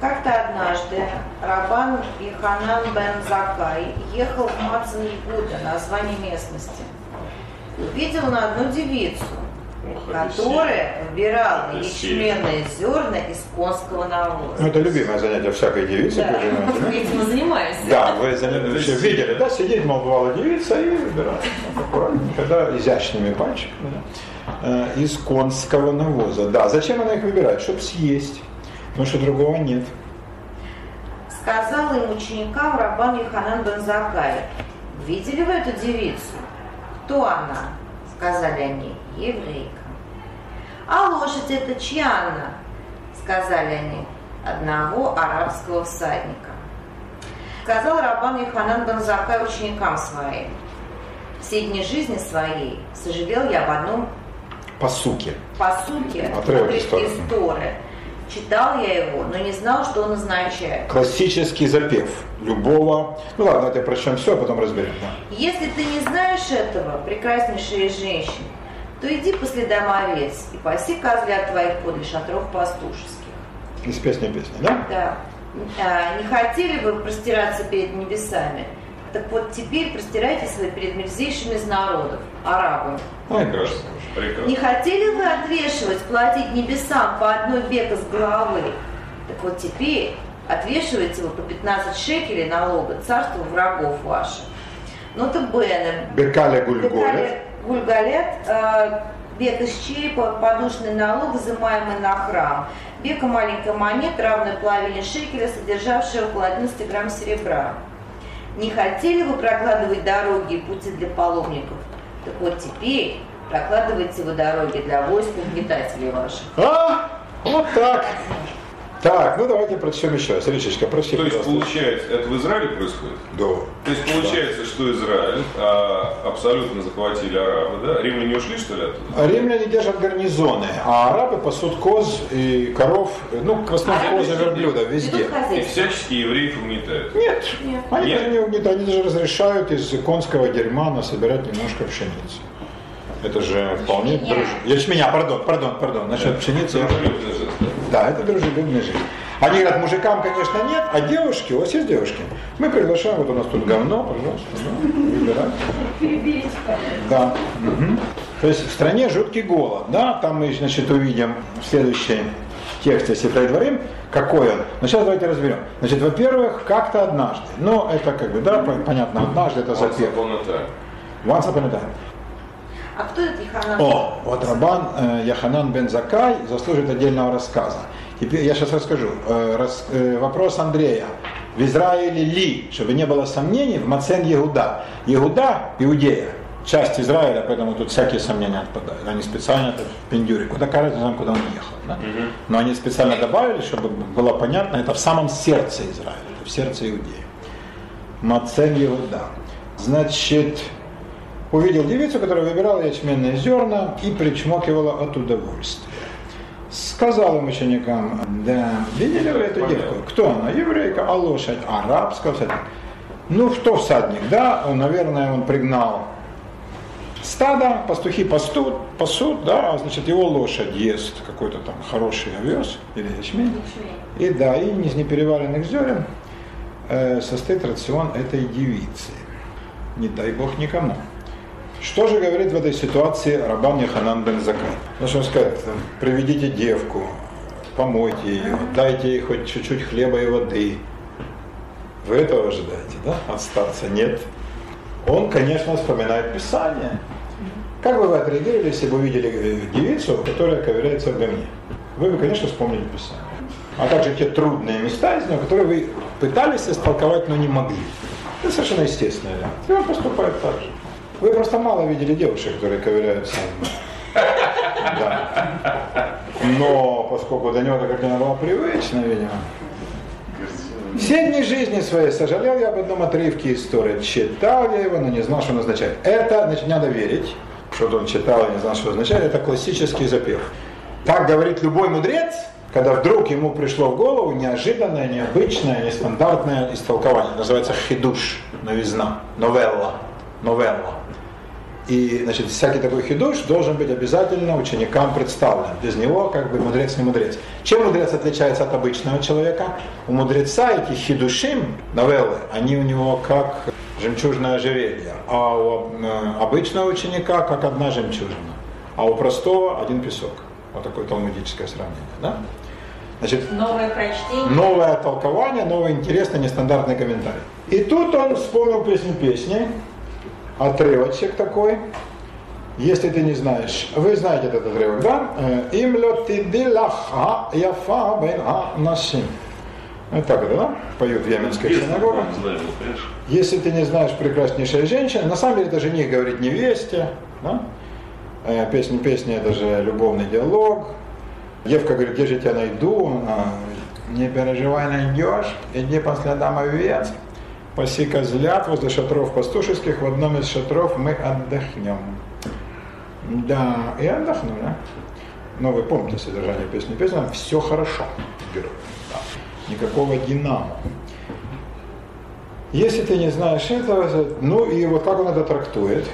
Как-то однажды Рабан Иханан бен Закай ехал в Мацин Игуда, название местности. Увидел на одну девицу, которая выбирала ячменные зерна из конского Ну, навоза. это любимое занятие всякой девицы, Да, да? этим и занимаемся. Да, вы все видели, да, сидеть, мол, бывала девица и выбирать так аккуратненько, да, изящными пальчиками, да, э, из конского навоза. Да, зачем она их выбирает? Чтобы съесть, потому что другого нет. Сказал им ученикам Рабан Иханан бен Закай, видели вы эту девицу? Кто она? Сказали они, еврейка. А лошадь это чья она? Сказали они, одного арабского всадника. Сказал Рабан Иханан бен Закай ученикам своим, все дни жизни своей сожалел я об одном По суке. по сути, Отрывок из Торы. Читал я его, но не знал, что он означает. Классический запев любого. Ну ладно, это прочтем все, а потом разберем. Да. Если ты не знаешь этого, прекраснейшая из женщин, то иди по следам овец и паси козлят твоих подле шатров пастушеских. Из песни песни, да? Да. А, не хотели бы простираться перед небесами? Так вот теперь простирайтесь вы перед мерзейшими из народов, арабами. Ой, Прекрасно, прекрасно. Не хотели вы отвешивать, платить небесам по одной века с головы? Так вот теперь отвешивайте вы по 15 шекелей налога царству врагов ваших. Ну то Бене, Бекаля Гульголев. Гульгалет, э, век из черепа, подушный налог, взимаемый на храм. Века маленькая монета, равная половине шекеля, содержавшая около 11 грамм серебра. Не хотели вы прокладывать дороги и пути для паломников? Так вот теперь прокладывайте вы дороги для войск угнетателей ваших. А, вот так. Так, ну давайте прочтем еще раз. Речечка, прочти, То есть получается, это в Израиле происходит? Да. То есть получается, что Израиль а, абсолютно захватили арабы, да? Римляне ушли, что ли, оттуда? Римляне держат гарнизоны, а арабы пасут коз и коров, ну, в основном Арабы козы, верблюда, везде. И всячески евреев угнетают. Нет, Нет. они Нет? даже не угнетают, они даже разрешают из конского дерьма насобирать немножко пшеницы. Это же вполне Ячменя. друж... Ячменя, пардон, пардон, пардон. Насчет пшеницы. я- Дружелюбный жест, да? Да, это дружелюбная жизнь. Они говорят, мужикам, конечно, нет, а девушки, у вас есть девушки? Мы приглашаем, вот у нас тут говно, пожалуйста, да, выбирай. Переберите. Да. мгм. То есть в стране жуткий голод, да, там мы, значит, увидим в следующем тексте Сифрей Дворим, какой он. Но сейчас давайте разберем. Значит, во-первых, как-то однажды, ну, это как бы, да, по- понятно, однажды это Once запев. upon a time. Once upon a time. А кто этот Иханан? О, вот Рабан э, Яханан бен Закай заслуживает отдельного рассказа. Теперь я сейчас расскажу. Э, рас- э, вопрос Андрея. В Израиле ли, чтобы не было сомнений, в Мацен Егуда. Егуда, Иудея, часть Израиля, поэтому тут всякие сомнения отпадают. Они специально это в Пиндюре. Куда кажется, там, куда он ехал. да? Но они специально добавили, чтобы было понятно, это в самом сердце Израиля, это в сердце Иудеи. Мацен Егуда. Значит, увидел девицу, которая выбирала ячменные зерна и причмокивала от удовольствия. Сказал им ученикам, да, видели вы эту девку? Кто она? Еврейка, а лошадь? Арабская всадник. Ну, что всадник, да? Он, наверное, он пригнал стадо, пастухи пастут, пасут, да, а, значит, его лошадь ест какой-то там хороший овес или ячмень. И да, и из непереваренных зерен э, состоит рацион этой девицы. Не дай бог никому. Что же говорит в этой ситуации Рабан Яханан бен Закай? Ну скажет, там, приведите девку, помойте ее, дайте ей хоть чуть-чуть хлеба и воды. Вы этого ожидаете, да? От нет. Он, конечно, вспоминает Писание. Как бы вы отреагировали, если бы увидели э, девицу, которая ковыряется в говне? Вы бы, конечно, вспомнили Писание. А также те трудные места из него, которые вы пытались истолковать, но не могли. Это совершенно естественно. И он поступает так же. Вы просто мало видели девушек, которые ковыряются. Да. Но поскольку до него как она была привычна, видимо. Все дни жизни своей сожалел я об одном отрывке истории. Читал я его, но не знал, что он означает. Это, значит, надо верить, что он читал и не знал, что означает. Это классический запев. Так говорит любой мудрец, когда вдруг ему пришло в голову неожиданное, необычное, нестандартное истолкование. Называется хидуш, новизна, новелла, новелла. И, значит, всякий такой хидуш должен быть обязательно ученикам представлен. Без него, как бы, мудрец не мудрец. Чем мудрец отличается от обычного человека? У мудреца эти хидушим, новеллы, они у него как жемчужное ожерелье, а у э, обычного ученика как одна жемчужина, а у простого один песок. Вот такое талмудическое сравнение. Да? Значит, Новое прочтение. новое толкование, новый интересный, нестандартный комментарий. И тут он вспомнил песню песни, отрывочек такой. Если ты не знаешь, вы знаете этот отрывок, да? Э, Им лотидилаха яфа бен нашим. Вот так это, да? Поют в Йеменской синагоге. Если ты не знаешь прекраснейшая женщина, на самом деле это жених говорит невесте, да? Э, Песня песня это же любовный диалог. Девка говорит, где же я тебя найду? Не переживай, найдешь, иди по следам овец, паси козлят возле шатров пастушеских, в одном из шатров мы отдохнем. Да, и отдохнули. Но вы помните содержание песни. Песня «Все хорошо». Да. Никакого динамо. Если ты не знаешь этого, ну и вот как он это трактует.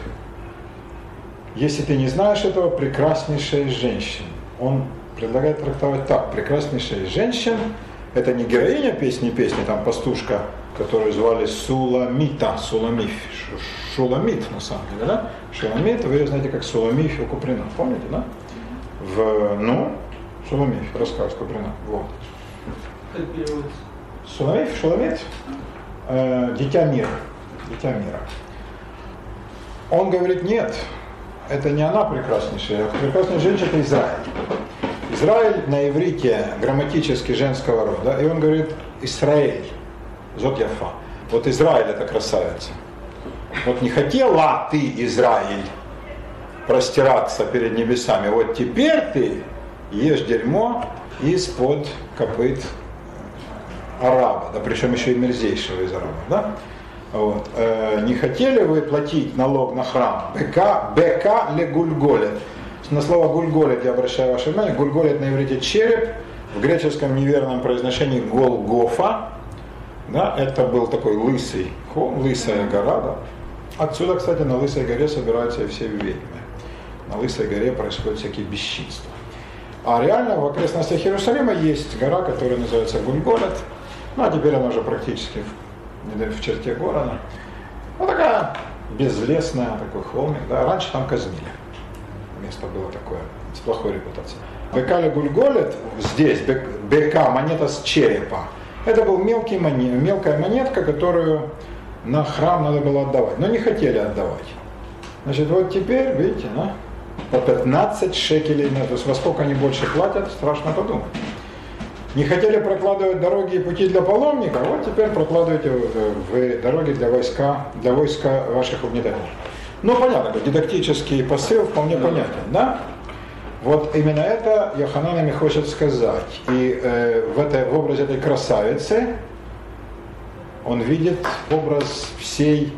Если ты не знаешь этого, прекраснейшая женщина. Он предлагает трактовать так. Прекраснейшая женщина – это не героиня песни песни, там пастушка, которую звали Суламита, Суламиф, Шу- Шуламит на самом деле, да? Шуламит, вы ее знаете как Суламиф у Куприна, помните, да? В, ну, Суламиф, рассказ Куприна, вот. Суламиф, Шуламит, э, дитя мира, дитя мира. Он говорит, нет, это не она прекраснейшая, а прекрасная женщина это Израиль. Израиль на иврите грамматически женского рода, и он говорит Израиль, зот яфа. Вот Израиль это красавица. Вот не хотела ты, Израиль, простираться перед небесами. Вот теперь ты ешь дерьмо из-под копыт араба, да, причем еще и мерзейшего из арабов, да? Вот. Э, не хотели вы платить налог на храм? Бека, бека ле гульголет. На слово гульголет я обращаю ваше внимание. Гульголет на иврите череп, в греческом неверном произношении Голгофа. Да, это был такой лысый холм, лысая гора. Да. Отсюда, кстати, на Лысой горе собираются все ведьмы. На Лысой горе происходят всякие бесчинства. А реально в окрестностях Иерусалима есть гора, которая называется Гульголет. Ну а теперь она уже практически в, в черте города. Ну такая безлесная, такой холмик. Да. Раньше там казнили. Место было такое, с плохой репутацией. Бекали Гульголет, здесь, бека, монета с черепа. Это был мелкий монет, мелкая монетка, которую на храм надо было отдавать. Но не хотели отдавать. Значит, вот теперь, видите, да, по 15 шекелей, то есть во сколько они больше платят, страшно подумать. Не хотели прокладывать дороги и пути для паломника, вот теперь прокладывайте в дороги для войска, для войска ваших угнетателей. Ну, понятно, дидактический посыл вполне понятен, да? Вот именно это Йохананами хочет сказать. И э, в, этой, в образе этой красавицы он видит образ всей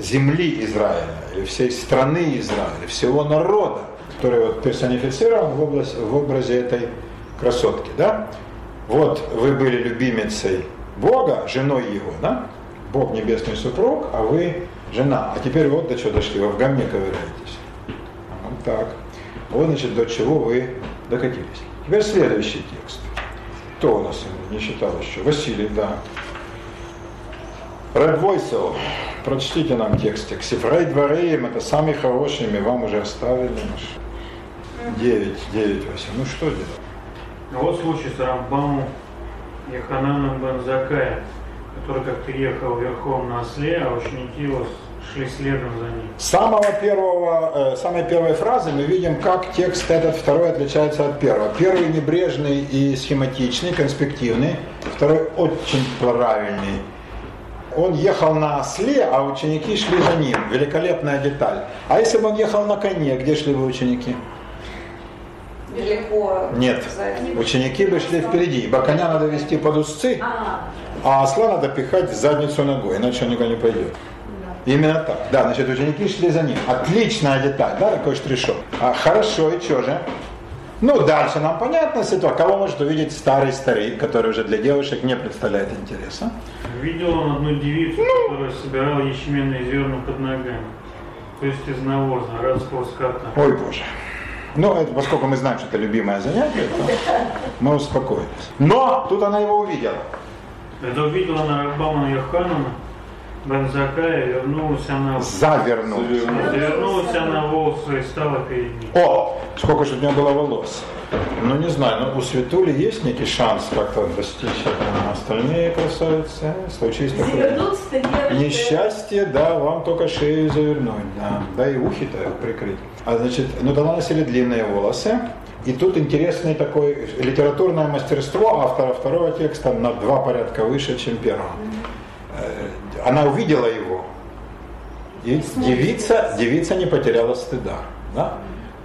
земли Израиля, или всей страны Израиля, всего народа, который вот персонифицирован в, область, в образе этой красотки. Да? Вот вы были любимицей Бога, женой его, да? Бог небесный супруг, а вы жена. А теперь вот до чего дошли, вы в говне ковыряетесь. Вот так. Вот, значит, до чего вы докатились. Теперь следующий текст. Кто у нас не читал еще? Василий, да. Ред Войсел, прочтите нам текстик. Сифрей Двореем, это самый хороший, мы вам уже оставили. Девять, девять, Вася. Ну что делать? Вот случай с Рамбамом Яхананом Бензакая, который как-то ехал верхом на осле, а ученики его шли следом за ним. С самого первого, э, самой первой фразы мы видим, как текст этот второй отличается от первого. Первый небрежный и схематичный, конспективный, второй очень правильный он ехал на осле, а ученики шли за ним. Великолепная деталь. А если бы он ехал на коне, где шли бы ученики? Далеко. Нет. Ученики бы шли впереди, ибо коня надо вести под узцы, а осла надо пихать в задницу ногой, иначе он никуда не пойдет. Именно так. Да, значит, ученики шли за ним. Отличная деталь, да, такой штришок. А, хорошо, и что же? Ну, дальше нам понятно ситуация. Кого может увидеть старый старик, который уже для девушек не представляет интереса? Видел он одну девицу, ну. которая собирала ячменные зерна под ногами. То есть из навоза, арабского скота. Ой, Боже. Ну, это, поскольку мы знаем, что это любимое занятие, то мы успокоились. Но тут она его увидела. Это увидела она Раббамана Йоханана, Бензакая, вернулась она... Завернулась. Завернулась она волосы и стала перед ним. О, сколько же у нее было волос. Ну, не знаю, но у Светули есть некий шанс как-то достичь этого. Остальные красавицы, случись такое несчастье, да, вам только шею завернуть, да, да и ухи-то прикрыть. А значит, ну тогда носили длинные волосы, и тут интересное такое литературное мастерство автора второго текста на два порядка выше, чем первого она увидела его, и девица, девица не потеряла стыда. Да?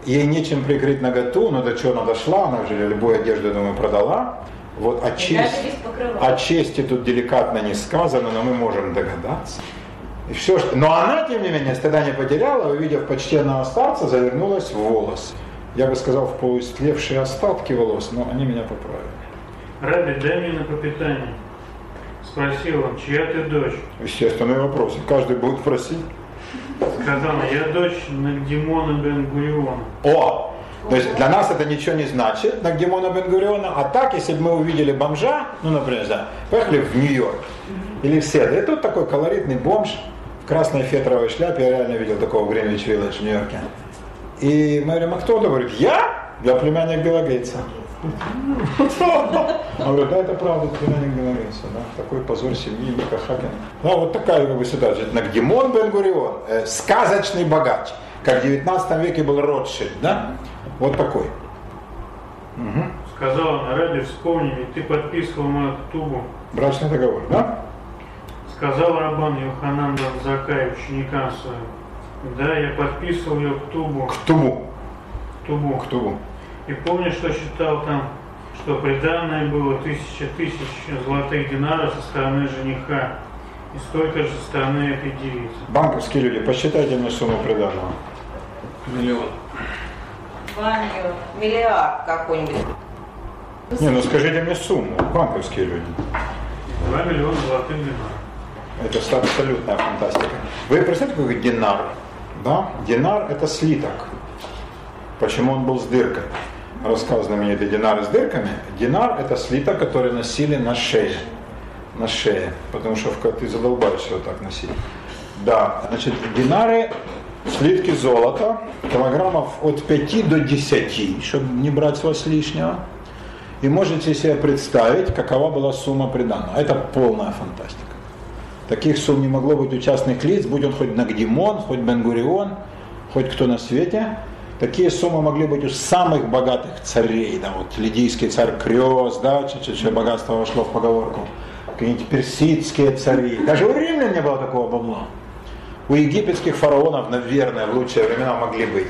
Ей нечем прикрыть наготу, но до чего она дошла, она уже любую одежду, думаю, продала. Вот о чести, о чести тут деликатно не сказано, но мы можем догадаться. И все, что... Но она, тем не менее, стыда не потеряла, увидев почтенного старца, завернулась в волос. Я бы сказал, в полуистлевшие остатки волос, но они меня поправили. Раби, дай мне на пропитание. Спросил он, чья ты дочь? Естественный вопрос. Каждый будет просить. Сказала, я дочь Нагдимона бен Гуриона. О! То есть для нас это ничего не значит, Нагдимона бен Гуриона. А так, если бы мы увидели бомжа, ну, например, да, поехали в Нью-Йорк или в Седр, и тут такой колоритный бомж в красной фетровой шляпе, я реально видел такого в Гринвич Вилледж в Нью-Йорке. И мы говорим, а кто? Он говорит, я? Я племянник Билла Гейтса. Он говорит, да, это правда, племянник Белорусса, да, такой позор семьи Мика Хакина. Ну, вот такая бы ситуация. Нагдимон бен Гурион, э, сказочный богач. как в 19 веке был Ротшильд, да? Вот такой. Угу. Сказал на ради, вспомни, ведь ты подписывал мою ктубу. Брачный договор, да? Сказал Рабан Йоханан Банзакай ученикам своим. Да, я подписывал ее ктубу. Ктубу. Ктубу. Ктубу. И помню, что считал там, что приданное было тысяча тысяч золотых динаров со стороны жениха и столько же со стороны этой девицы. Банковские люди, посчитайте мне сумму приданного. Миллион. Баню, миллиард какой-нибудь. Не, ну скажите мне сумму, банковские люди. 2 миллиона золотых динаров. Это абсолютная фантастика. Вы представляете, какой динар? Да? Динар – это слиток. Почему он был с дыркой? Рассказ знаменитый «Динар с дырками». Динар – это слиток, который носили на шее. На шее. Потому что ты задолбаешься вот так носить. Да, значит, динары слитки золота, килограммов от 5 до 10, чтобы не брать с вас лишнего. И можете себе представить, какова была сумма приданного. Это полная фантастика. Таких сумм не могло быть у частных лиц, будь он хоть Нагдимон, хоть Бенгурион, хоть кто на свете. Такие суммы могли быть у самых богатых царей, да, вот лидийский царь Крёс, да, чуть-чуть богатство вошло в поговорку, какие-нибудь персидские цари. Даже у римлян не было такого бабла. У египетских фараонов, наверное, в лучшие времена могли быть.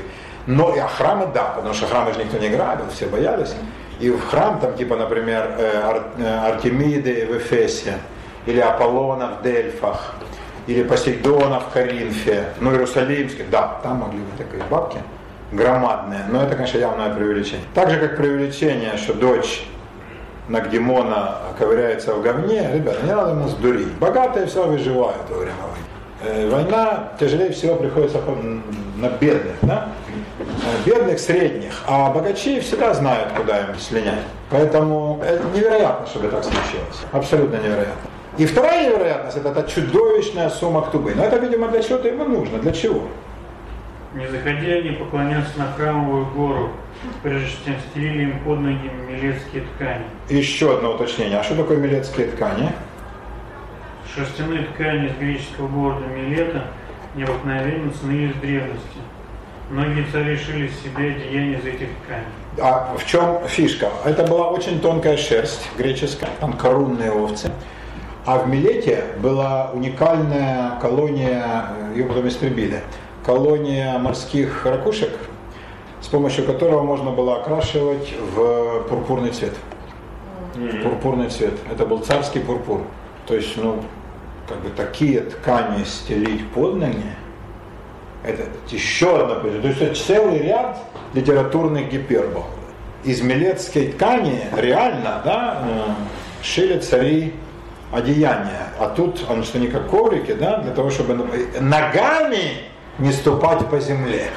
Но и храмы, да, потому что храмы же никто не грабил, все боялись. И в храм, там, типа, например, э, э, Артемиды в Эфесе, или Аполлона в Дельфах, или Посейдона в Коринфе, ну, Иерусалимский, да, там могли быть такие бабки громадные, но это, конечно, явное преувеличение. Так же, как преувеличение, что дочь Нагдимона ковыряется в говне, ребята, не надо нас дурить. Богатые все выживают во время войны. Э, война тяжелее всего приходится на бедных, да? Э, бедных, средних, а богачи всегда знают, куда им слинять. Поэтому это невероятно, чтобы так случилось. Абсолютно невероятно. И вторая невероятность – это та чудовищная сумма ктубы. Но это, видимо, для чего-то ему нужно. Для чего? Не заходя, они поклонятся на храмовую гору, прежде чем стелили им под ноги милецкие ткани. Еще одно уточнение. А что такое милецкие ткани? Шерстяные ткани из греческого города Милета необыкновенно ценились в древности. Многие цари шили себе одеяния из этих тканей. А в чем фишка? Это была очень тонкая шерсть греческая, там корунные овцы. А в Милете была уникальная колония, ее потом истребили, колония морских ракушек, с помощью которого можно было окрашивать в пурпурный цвет. В пурпурный цвет. Это был царский пурпур. То есть, ну, как бы такие ткани стелить под ноги, это еще одна позиция. То есть это целый ряд литературных гипербол. Из милетской ткани реально да, э, шили цари одеяния. А тут, он что не как коврики, да, для того, чтобы ногами не ступать по земле.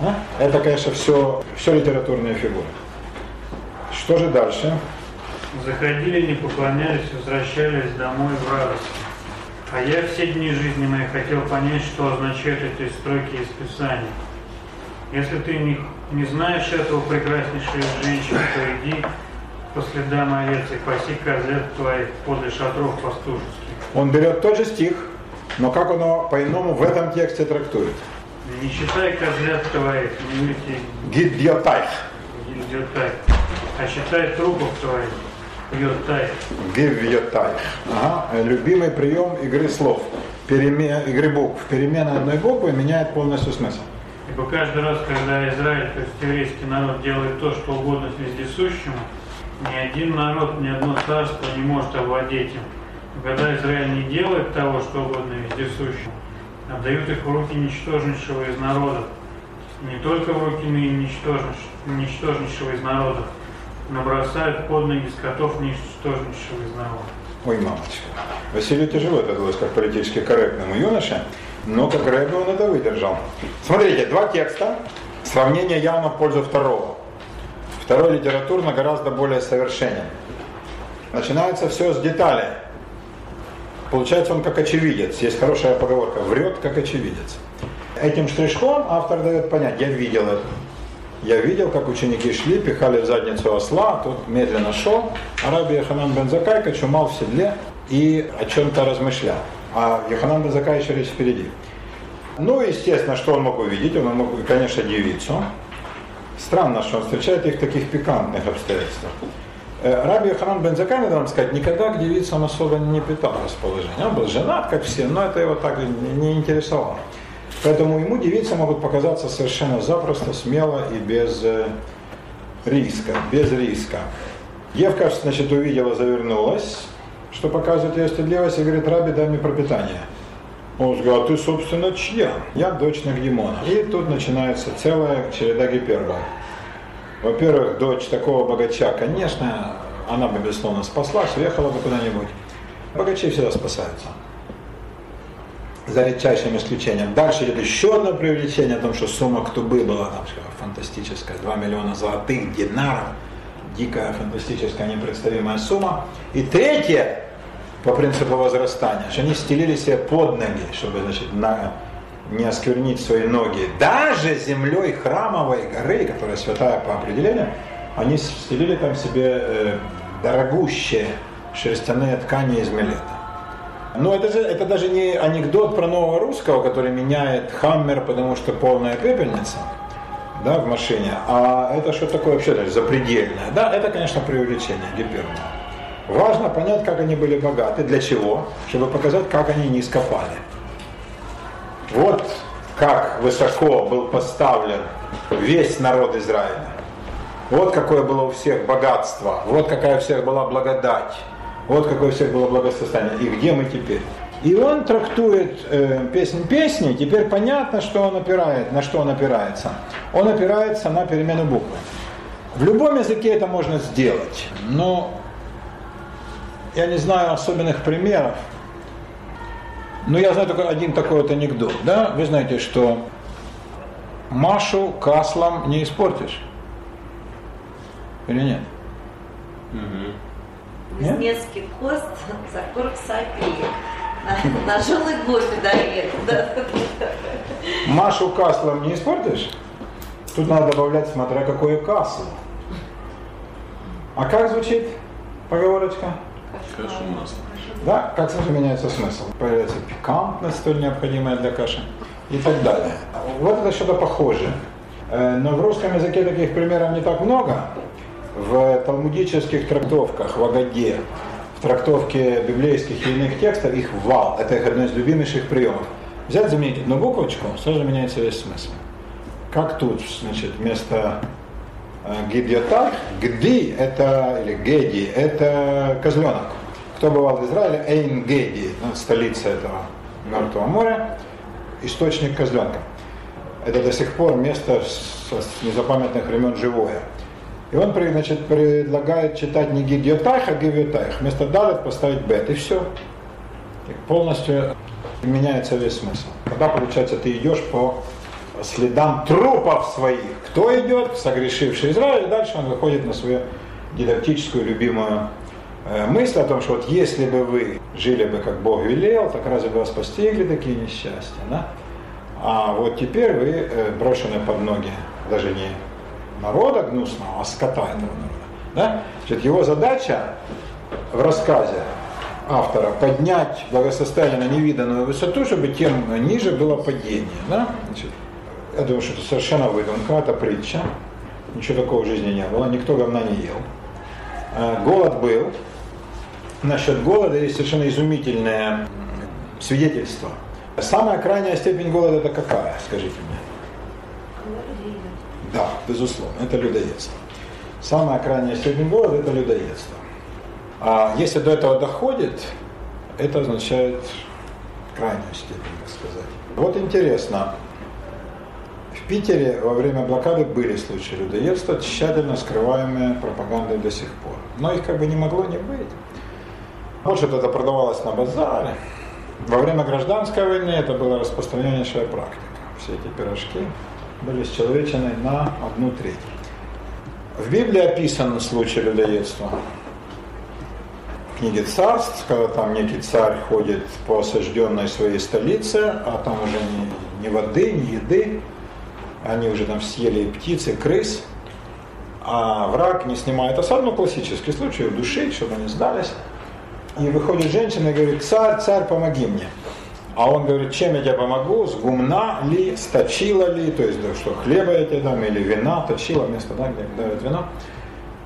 А? Это, конечно, все, все литературные фигуры. Что же дальше? Заходили, не поклонялись, возвращались домой в радости. А я все дни жизни моей хотел понять, что означают эти строки из Писания. Если ты не, не знаешь этого прекраснейшей женщины, то иди по следам овец и паси козлет твоих подле шатров пастушеских. Он берет тот же стих, но как оно по-иному в этом тексте трактует? Не считай козлят твоих, не мыти Гидьотайх. гильдиотай, а считай трупов твоих, йотай. Гивьотайх. Ага. Любимый прием игры слов. Переме... Игры букв. Перемена одной буквы меняет полностью смысл. Ибо каждый раз, когда Израиль, то есть еврейский народ, делает то, что угодно вездесущему, ни один народ, ни одно царство не может овладеть им. Когда Израиль не делает того, что угодно вездесущему, отдают их в руки ничтожнейшего из народов. Не только в руки ничтожнейшего, из народов, но бросают под ноги скотов ничтожнейшего из народа. Ой, мамочка. Василию тяжело это далось как политически корректному юноше, но как рэбе он это выдержал. Смотрите, два текста, сравнение явно в пользу второго. Второй литературно гораздо более совершенен. Начинается все с деталей. Получается он как очевидец. Есть хорошая поговорка. Врет как очевидец. Этим штришком автор дает понять, я видел это. Я видел, как ученики шли, пихали в задницу осла, тот медленно шел, а раби Яханан бен Закай кочумал в седле и о чем-то размышлял. А Яханан бен Закай еще речь впереди. Ну, естественно, что он мог увидеть? Он мог, конечно, девицу. Странно, что он встречает их в таких пикантных обстоятельствах. Э, Раби Ханан бен Закай, надо вам сказать, никогда к девицам особо не питал расположение. Он был женат, как все, но это его так не интересовало. Поэтому ему девицы могут показаться совершенно запросто, смело и без э, риска, без риска. Евка, значит, увидела, завернулась, что показывает ее стыдливость, и говорит, Раби, дай мне пропитание. Он сказал, а ты, собственно, чья? Я дочь Нагдимона. И тут начинается целая череда гипергов. Во-первых, дочь такого богача, конечно, она бы, безусловно, спаслась, уехала бы куда-нибудь. Богачи всегда спасаются. За редчайшим исключением. Дальше идет еще одно привлечение о том, что сумма Ктубы была там, фантастическая, 2 миллиона золотых динаров. Дикая, фантастическая, непредставимая сумма. И третье, по принципу возрастания, что они стелили себе под ноги, чтобы значит, на, не осквернить свои ноги. Даже землей храмовой горы, которая святая по определению, они стелили там себе э, дорогущие шерстяные ткани из милета. Но это, же, это даже не анекдот про нового русского, который меняет хаммер, потому что полная пепельница да, в машине, а это что такое вообще даже запредельное. Да, это, конечно, преувеличение гиперное. Важно понять, как они были богаты. Для чего? Чтобы показать, как они низко пали. Вот как высоко был поставлен весь народ Израиля. Вот какое было у всех богатство, вот какая у всех была благодать, вот какое у всех было благосостояние. И где мы теперь? И он трактует э, песнь песни, теперь понятно, что он опирает, на что он опирается. Он опирается на перемену буквы. В любом языке это можно сделать, но я не знаю особенных примеров, но я знаю только один такой вот анекдот. Да? Вы знаете, что Машу каслом не испортишь. Или нет? Угу. Нет? кост за 40 копеек. На, на желый гвоздь доверит. Машу каслом не испортишь? Тут надо добавлять, смотря какое касло. А как звучит поговорочка? Каша масло. Да, как сразу меняется смысл. Появляется пикантность, столь необходимая для каши и так далее. Вот это что-то похожее. Э, но в русском языке таких примеров не так много. В талмудических трактовках, в Агаде, в трактовке библейских и иных текстов их вал. Это их одно из любимейших приемов. Взять, заменить одну буквочку, сразу меняется весь смысл. Как тут, значит, вместо э, гидьотар, гди это, или геди, это козленок. Кто бывал в Израиле, Эйн-Геди, ну, столица этого Мертвого моря, источник козленка. Это до сих пор место с незапамятных времен живое. И он значит, предлагает читать не Гидьотайх, а Гивьотайх. Вместо Далет поставить Бет, и все. И полностью меняется весь смысл. Когда, получается, ты идешь по следам трупов своих. Кто идет? Согрешивший Израиль. Дальше он выходит на свою дидактическую любимую мысль о том, что вот если бы вы жили бы, как Бог велел, так разве бы вас постигли такие несчастья, да? А вот теперь вы э, брошены под ноги даже не народа гнусного, а скота этого народа. Да? Значит, его задача в рассказе автора поднять благосостояние на невиданную высоту, чтобы тем ниже было падение. Да? Значит, я думаю, что это совершенно выдумка, это притча. Ничего такого в жизни не было, никто говна не ел. Э, голод был, насчет голода есть совершенно изумительное свидетельство. Самая крайняя степень голода это какая, скажите мне? Да, безусловно, это людоедство. Самая крайняя степень голода это людоедство. А если до этого доходит, это означает крайнюю степень, так сказать. Вот интересно, в Питере во время блокады были случаи людоедства, тщательно скрываемые пропагандой до сих пор. Но их как бы не могло не быть. Может, это продавалось на базаре. Во время гражданской войны это была распространеннейшая практика. Все эти пирожки были счеловечены на одну треть. В Библии описан случай людоедства. В книге царств, когда там некий царь ходит по осажденной своей столице, а там уже ни, ни воды, ни еды, они уже там съели и птиц, и крыс, а враг не снимает осаду, ну классический случай, удушить, чтобы они сдались. И выходит женщина и говорит, царь, царь, помоги мне. А он говорит, чем я тебе помогу, с гумна ли, сточила ли, то есть, да, что, хлеба я тебе дам, или вина, точила место, да, где дают вино.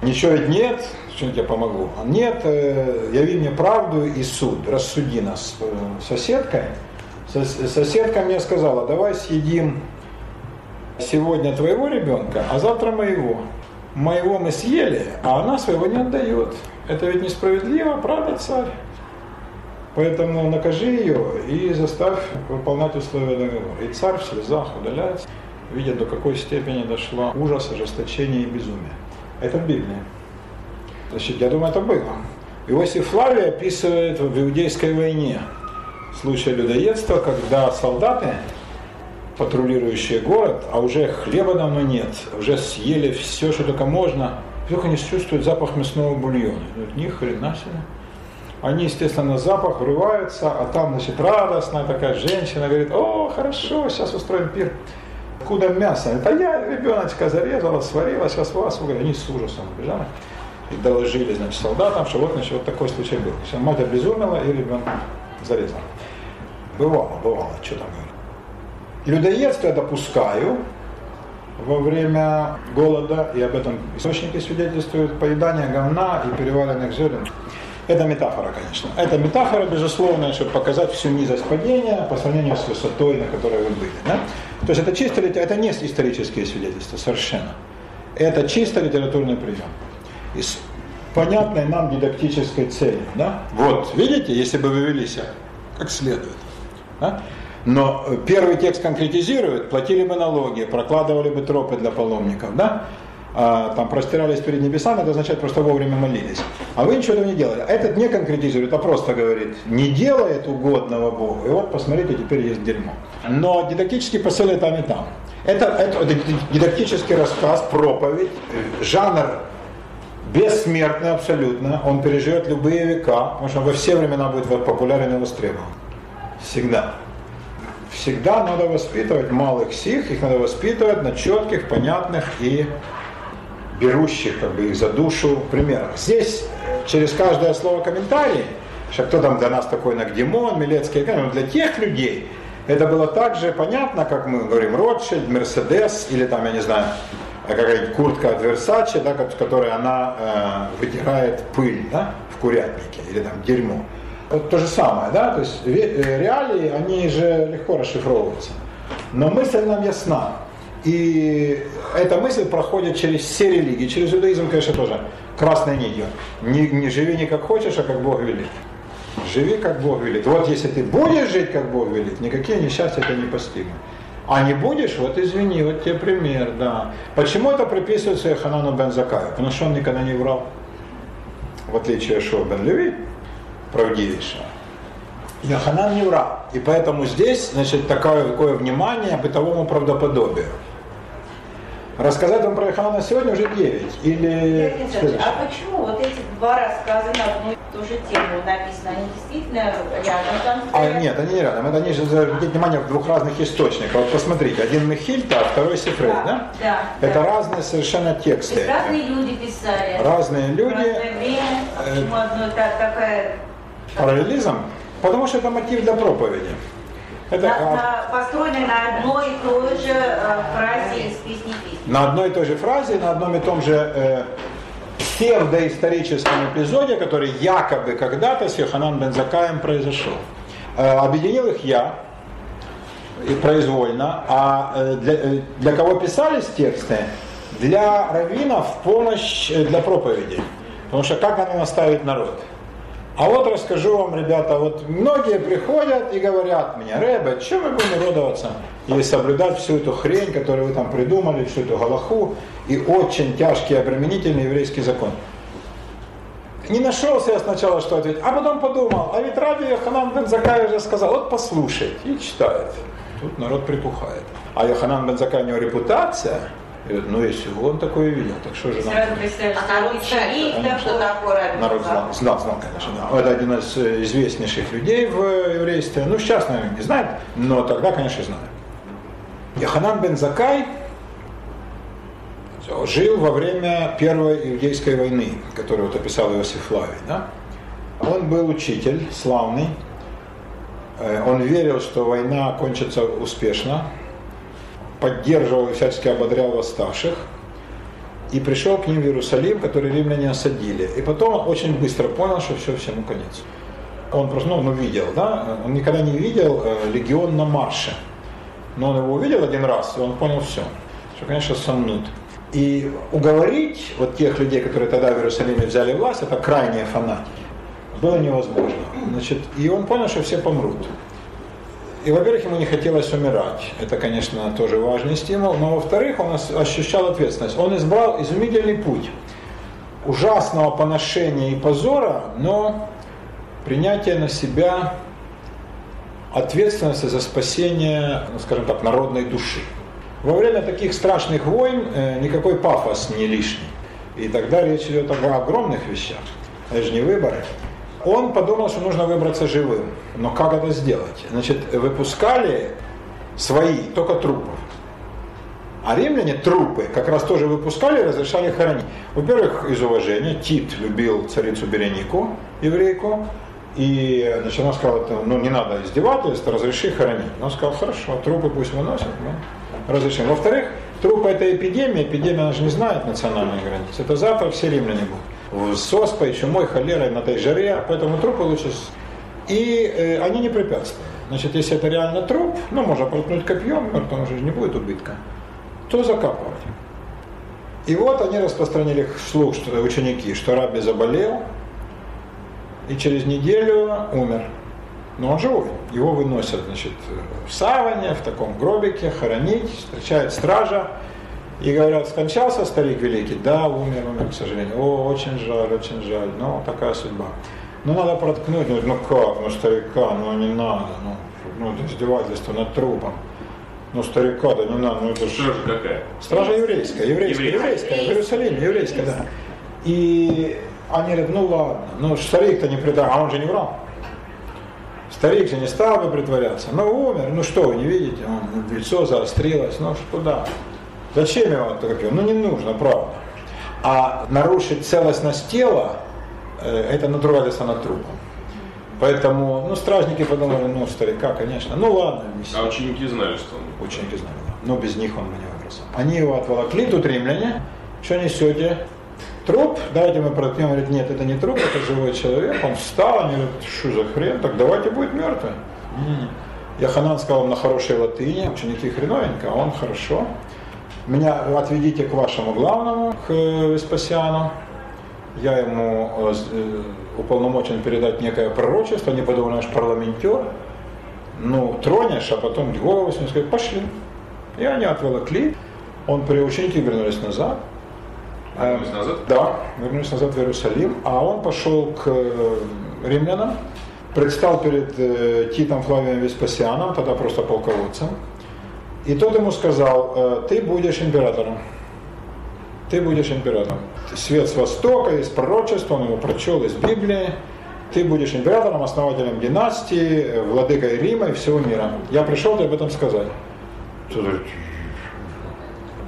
Ничего ведь нет, чем я тебе помогу? А нет, э, яви мне правду и суд, рассуди нас э, соседкой. Соседка мне сказала, давай съедим сегодня твоего ребенка, а завтра моего. Моего мы съели, а она своего не отдает. Это ведь несправедливо, правда, царь? Поэтому накажи ее и заставь выполнять условия договора. И царь в слезах удаляется, видя, до какой степени дошла ужас, ожесточение и безумие. Это в Библии. Значит, я думаю, это было. Иосиф Флавий описывает в Иудейской войне случай людоедства, когда солдаты, патрулирующие город, а уже хлеба давно нет, уже съели все, что только можно, вдруг они чувствуют запах мясного бульона. Ни хрена себе. Они, естественно, на запах врываются, а там, значит, радостная такая женщина говорит, о, хорошо, сейчас устроим пир. Куда мясо? Это я ребеночка зарезала, сварила, сейчас вас угодно. Они с ужасом убежали и доложили, значит, солдатам, что вот, значит, вот такой случай был. Все, мать обезумела и ребенка зарезала. Бывало, бывало, что там говорить. Людоедство я допускаю во время голода, и об этом источники свидетельствуют, поедание говна и переваренных зерен. Это метафора, конечно. Это метафора, безусловно, чтобы показать всю низость падения по сравнению с высотой, на которой вы были. Да? То есть это чисто, это не исторические свидетельства, совершенно. Это чисто литературный прием. С понятной нам дидактической целью. Да? Вот, видите, если бы вы вели себя как следует. Да? Но первый текст конкретизирует, платили бы налоги, прокладывали бы тропы для паломников, да? а, там простирались перед небесами, это означает просто вовремя молились. А вы ничего этого не делали. Этот не конкретизирует, а просто говорит, не делает угодного Богу. И вот посмотрите, теперь есть дерьмо. Но дидактический посыл и там и там. Это, это, это дидактический рассказ, проповедь, жанр бессмертный абсолютно, он переживет любые века, потому что во все времена будет популярен и востребован. Всегда. Всегда надо воспитывать малых сих, их надо воспитывать на четких, понятных и берущих как бы их за душу примерах. Здесь через каждое слово комментарий, что кто там для нас такой Нагдимон, Милецкий, ну, для тех людей это было так же понятно, как мы говорим Ротшильд, Мерседес или там, я не знаю, какая-нибудь куртка от Versace, да, которой она э, вытирает пыль да, в курятнике или там дерьмо. Вот то же самое, да, то есть э, реалии, они же легко расшифровываются. Но мысль нам ясна. И эта мысль проходит через все религии, через иудаизм, конечно, тоже красной нитью. Не, не живи не как хочешь, а как Бог велит. Живи, как Бог велит. Вот если ты будешь жить, как Бог велит, никакие несчастья тебя не постигнут. А не будешь, вот извини, вот тебе пример, да. Почему это приписывается Ханану бен Закаю? Потому что он никогда не врал. В отличие от Шоу бен Леви, правдивейшего. Йоханан не врал. И поэтому здесь, значит, такое, такое внимание бытовому правдоподобию. Рассказать вам про Йоханана сегодня уже 9 или А почему вот эти два рассказа на одну и ту же тему написаны? Они действительно рядом там стоят? А, нет, они не рядом. Это они же обратите внимание в двух разных источниках. Вот посмотрите, один Михильта, а второй Сифрей, да? Да, да. Это да. разные совершенно тексты. Разные люди писали. Разные люди. Разное время. А почему одно так, такая... Параллелизм? Потому что это мотив для проповеди. Это, на, на, построены на одной и той же э, фразе из песни песни. На одной и той же фразе, на одном и том же э, псевдоисторическом эпизоде, который якобы когда-то с Йоханан Бензакаем произошел. Э, объединил их я, и произвольно, а э, для, э, для кого писались тексты? Для раввинов в помощь э, для проповеди. Потому что как они наставить народ? А вот расскажу вам, ребята, вот многие приходят и говорят мне, Рэбе, чем мы будем радоваться и соблюдать всю эту хрень, которую вы там придумали, всю эту галаху и очень тяжкий обременительный еврейский закон. Не нашелся я сначала, что ответить, а потом подумал, а ведь Раби Йоханан бен Закай уже сказал, вот послушай, и читает. Тут народ припухает. А Йоханан бен Закай у него репутация – ну, если он такое видел, так что же нам? Сразу представляешь, а народ ученик что такое Народ знал, знал, знал, конечно, да. Это один из э, известнейших людей в э, еврействе. Ну, сейчас, наверное, не знает, но тогда, конечно, знает. Яханан бен Закай жил во время Первой Иудейской войны, которую вот описал Иосиф Флавий. Да? Он был учитель, славный, Э, Он верил, что война кончится успешно, поддерживал и всячески ободрял восставших. И пришел к ним в Иерусалим, который римляне осадили. И потом он очень быстро понял, что все, всему конец. Он просто, ну, он увидел, да, он никогда не видел э, легион на марше. Но он его увидел один раз, и он понял все, что, конечно, сомнут. И уговорить вот тех людей, которые тогда в Иерусалиме взяли власть, это крайние фанатики, было невозможно. Значит, и он понял, что все помрут. И, во-первых, ему не хотелось умирать. Это, конечно, тоже важный стимул. Но, во-вторых, он ощущал ответственность. Он избрал изумительный путь ужасного поношения и позора, но принятие на себя ответственности за спасение, ну, скажем так, народной души. Во время таких страшных войн э, никакой пафос не лишний. И тогда речь идет об огромных вещах. Это же не выборы. Он подумал, что нужно выбраться живым. Но как это сделать? Значит, выпускали свои, только трупов. А римляне трупы как раз тоже выпускали и разрешали хоронить. Во-первых, из уважения. Тит любил царицу Беренику, еврейку. И значит, она сказала, ну не надо издевательства, разреши хоронить. Он сказал, хорошо, трупы пусть выносят, мы разрешим. Во-вторых, трупы это эпидемия, эпидемия она же не знает национальной границы. Это завтра все римляне будут. С оспой, чумой, холерой на той жаре, поэтому трупы лучше... И э, они не препятствуют. Значит, если это реально труп, ну, можно проткнуть копьем, мертвому же не будет убытка, то закапывать. И вот они распространили слух, что ученики, что Раби заболел, и через неделю умер. Но он живой. Его выносят значит, в саване, в таком гробике, хоронить, встречает стража. И говорят, скончался старик великий? Да, умер, умер, к сожалению. О, очень жаль, очень жаль. Ну, такая судьба. Ну, надо проткнуть. Ну, ну как, ну, старика, ну, не надо. Ну, ну это издевательство над трупом. Ну, старика, да не надо. Ну, это же... Стража какая? Стража еврейская, еврейская, еврейская, в Иерусалиме, еврейская, да. И они говорят, ну ладно, ну старик-то не притворял, а он же не врал. Старик же не стал бы притворяться. Ну умер, ну что, вы не видите, он, лицо заострилось, ну что да. Зачем его это копье? Ну не нужно, правда. А нарушить целостность тела, э, это надругательство над трупом. Поэтому, ну, стражники подумали, ну, старика, конечно. Ну, ладно. А ученики знали, что он? Ученики знали, да. Но без них он бы не выбрался. Они его отволокли, тут римляне. Что несете? Труп? Давайте мы проткнем. Говорит, нет, это не труп, это живой человек. Он встал, они говорят, что за хрен? Так давайте будет мертвый. Яханан сказал на хорошей латыни, ученики хреновенько, а он хорошо. Меня отведите к вашему главному, к Веспасиану. Я ему э, э, уполномочен передать некое пророчество, не подумал, наш парламентер. Ну, тронешь, а потом голову с ним сказать, пошли. И они отволокли. Он при ученики вернулись назад. Вернулись назад? Да, вернулись назад в Иерусалим. А он пошел к э, римлянам, предстал перед э, Титом Флавием Веспасианом, тогда просто полководцем. И тот ему сказал, э, ты будешь императором. Ты будешь императором. Свет с Востока, из пророчества, он его прочел из Библии. Ты будешь императором, основателем династии, владыкой Рима и всего мира. Я пришел тебе об этом сказать.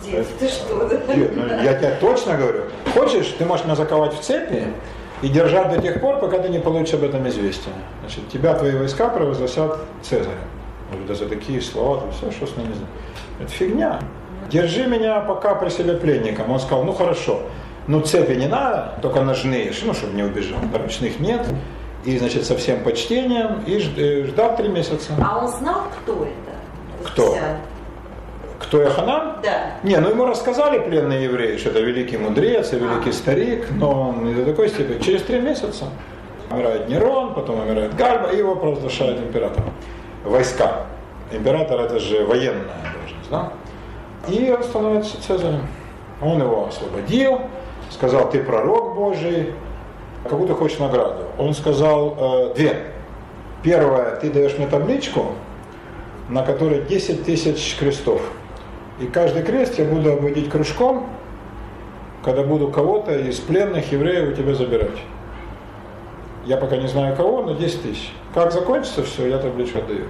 Дед, ты что? Дед, ну, я тебе точно говорю. Хочешь, ты можешь меня заковать в цепи и держать до тех пор, пока ты не получишь об этом известие. Значит, тебя твои войска провозгласят Цезарем. Говорю, да за такие слова, да все, что с ними. Это фигня. Держи меня пока при себе пленником. Он сказал, ну хорошо, ну цепи не надо, только ножные, ну, чтобы не убежал. Ручных нет. И, значит, со всем почтением. И э, ждал три месяца. А он знал, кто это? Кто? Кто Яханан? Да. Не, ну ему рассказали пленные евреи, что это великий мудрец и великий а. старик, но он не до такой степени. Через три месяца умирает Нерон, потом умирает Гальба, и его провозглашают императором. Войска. Император это же военная должность, да? И он становится Цезарем. Он его освободил, сказал, ты пророк Божий, какую ты хочешь награду? Он сказал э, две. Первое, ты даешь мне табличку, на которой 10 тысяч крестов. И каждый крест я буду обводить кружком, когда буду кого-то из пленных евреев у тебя забирать. Я пока не знаю кого, но 10 тысяч. Как закончится все, я табличку отдаю.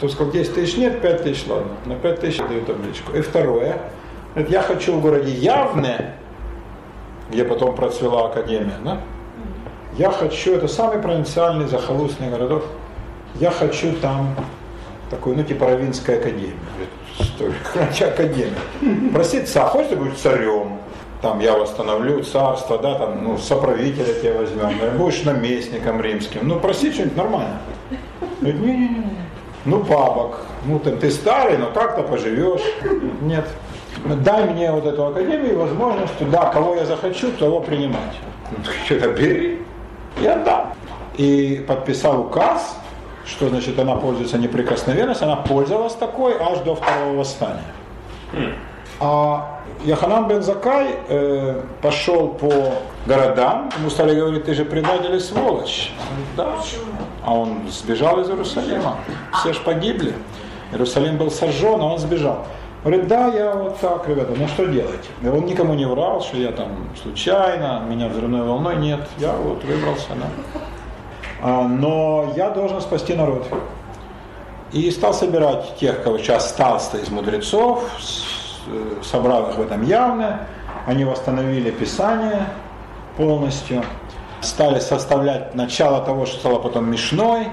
Тут сказал, 10 тысяч нет, 5 тысяч, ладно. На 5 тысяч даю табличку. И второе, я хочу в городе Явне, где потом процвела академия, да? Я хочу, это самый провинциальный захолустный городок. я хочу там такую, ну, типа Равинская академия. Говорит, Что, академия. Простите, царь, хочешь быть царем? Там я восстановлю царство, да, там, ну, соправителя тебя возьмем, да, будешь наместником римским. Ну, прости, что-нибудь нормально. Говорит, не-не-не. Ну, бабок, ну, ты, ты старый, но как-то поживешь. Нет. Дай мне вот эту академию возможность, да, кого я захочу, того принимать. Ну, что-то бери, я дам. И подписал указ, что значит она пользуется неприкосновенностью, она пользовалась такой аж до второго восстания. А Яханан бен Закай э, пошел по городам, ему стали говорить, ты же предатель и сволочь. Да. А он сбежал из Иерусалима. Все же погибли. Иерусалим был сожжен, а он сбежал. Говорит, да, я вот так, ребята, ну что делать? И он никому не врал, что я там случайно, меня взрывной волной, нет, я вот выбрался, да. А, но я должен спасти народ. И стал собирать тех, кого сейчас остался из мудрецов, собрал их в этом явно, они восстановили Писание полностью, стали составлять начало того, что стало потом Мишной,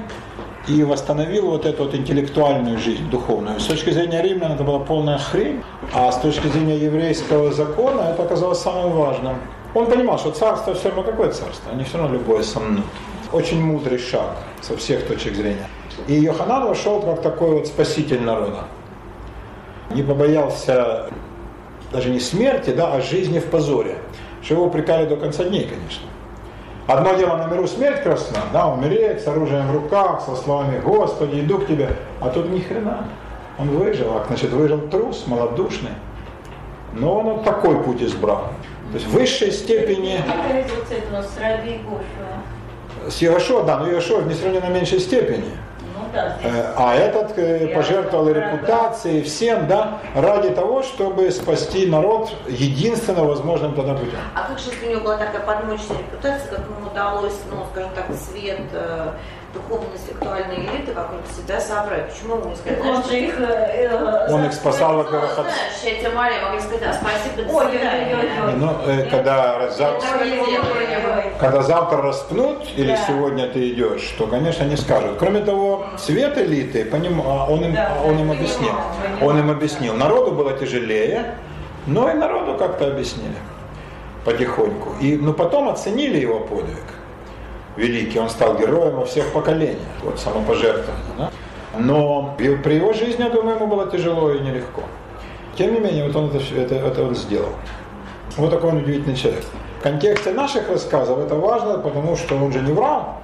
и восстановил вот эту вот интеллектуальную жизнь духовную. С точки зрения римлян это была полная хрень, а с точки зрения еврейского закона это оказалось самым важным. Он понимал, что царство все равно какое царство, они все равно любое сомнут. Очень мудрый шаг со всех точек зрения. И Йоханан вошел как такой вот спаситель народа. Не побоялся даже не смерти, да, а жизни в позоре. Что его упрекали до конца дней, конечно. Одно дело на миру смерть красна, да, умереть с оружием в руках, со словами «Господи, иду к тебе», а тут ни хрена. Он выжил, а значит выжил трус, малодушный. Но он вот такой путь избрал. То есть в высшей степени... С Иошуа, да, но Иошуа в несравненно меньшей степени. Э, А этот э, пожертвовал репутацией, всем, да, ради того, чтобы спасти народ единственно возможным тогда путем. А как же, если у него была такая подмочная репутация, как ему удалось, ну, скажем так, свет э, духовно-сексуальной элиты вокруг себя собрать? Почему ему не сказать? Он же их... э, э, Он их спасал, во-первых, от... знаешь, я тебе Мария могли сказать, а спасибо, до свидания. Ну, э, когда, зав- Ой-ой-ой. когда завтра распнут или Да. сегодня ты идешь, то, конечно, не скажут. Кроме того, цвет элиты, по нему- а он, им, Да, он им да, объяснил. Он им объяснил. Народу было тяжелее, но и народу как-то объяснили потихоньку. И, ну, потом оценили его подвиг великий. Он стал героем во всех поколениях. Вот самопожертвование. Да? Но при его жизни, я думаю, ему было тяжело и нелегко. Тем не менее, вот он это, это, это он сделал. Вот такой он удивительный человек. В контексте наших рассказов это важно, потому что он же не врал.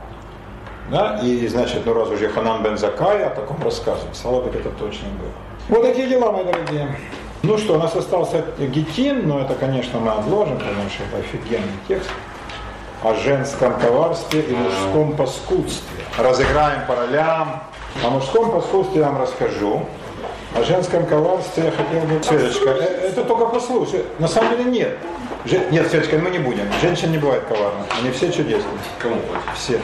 Да? И значит, ну раз уже Ханан бен Закай о таком рассказывает, стало быть, это точно было. Вот такие дела, мои дорогие. Ну что, у нас остался Гетин, но это, конечно, мы отложим, потому что это офигенный текст о женском коварстве и мужском паскудстве. Разыграем по ролям. О мужском паскудстве я вам расскажу. О женском коварстве я хотел бы... Светочка, э, это только послушай. На самом деле нет. Же- Нет, Светочка, мы не будем. Женщин не бывает коварных. Они все чудесные. Кому? Все.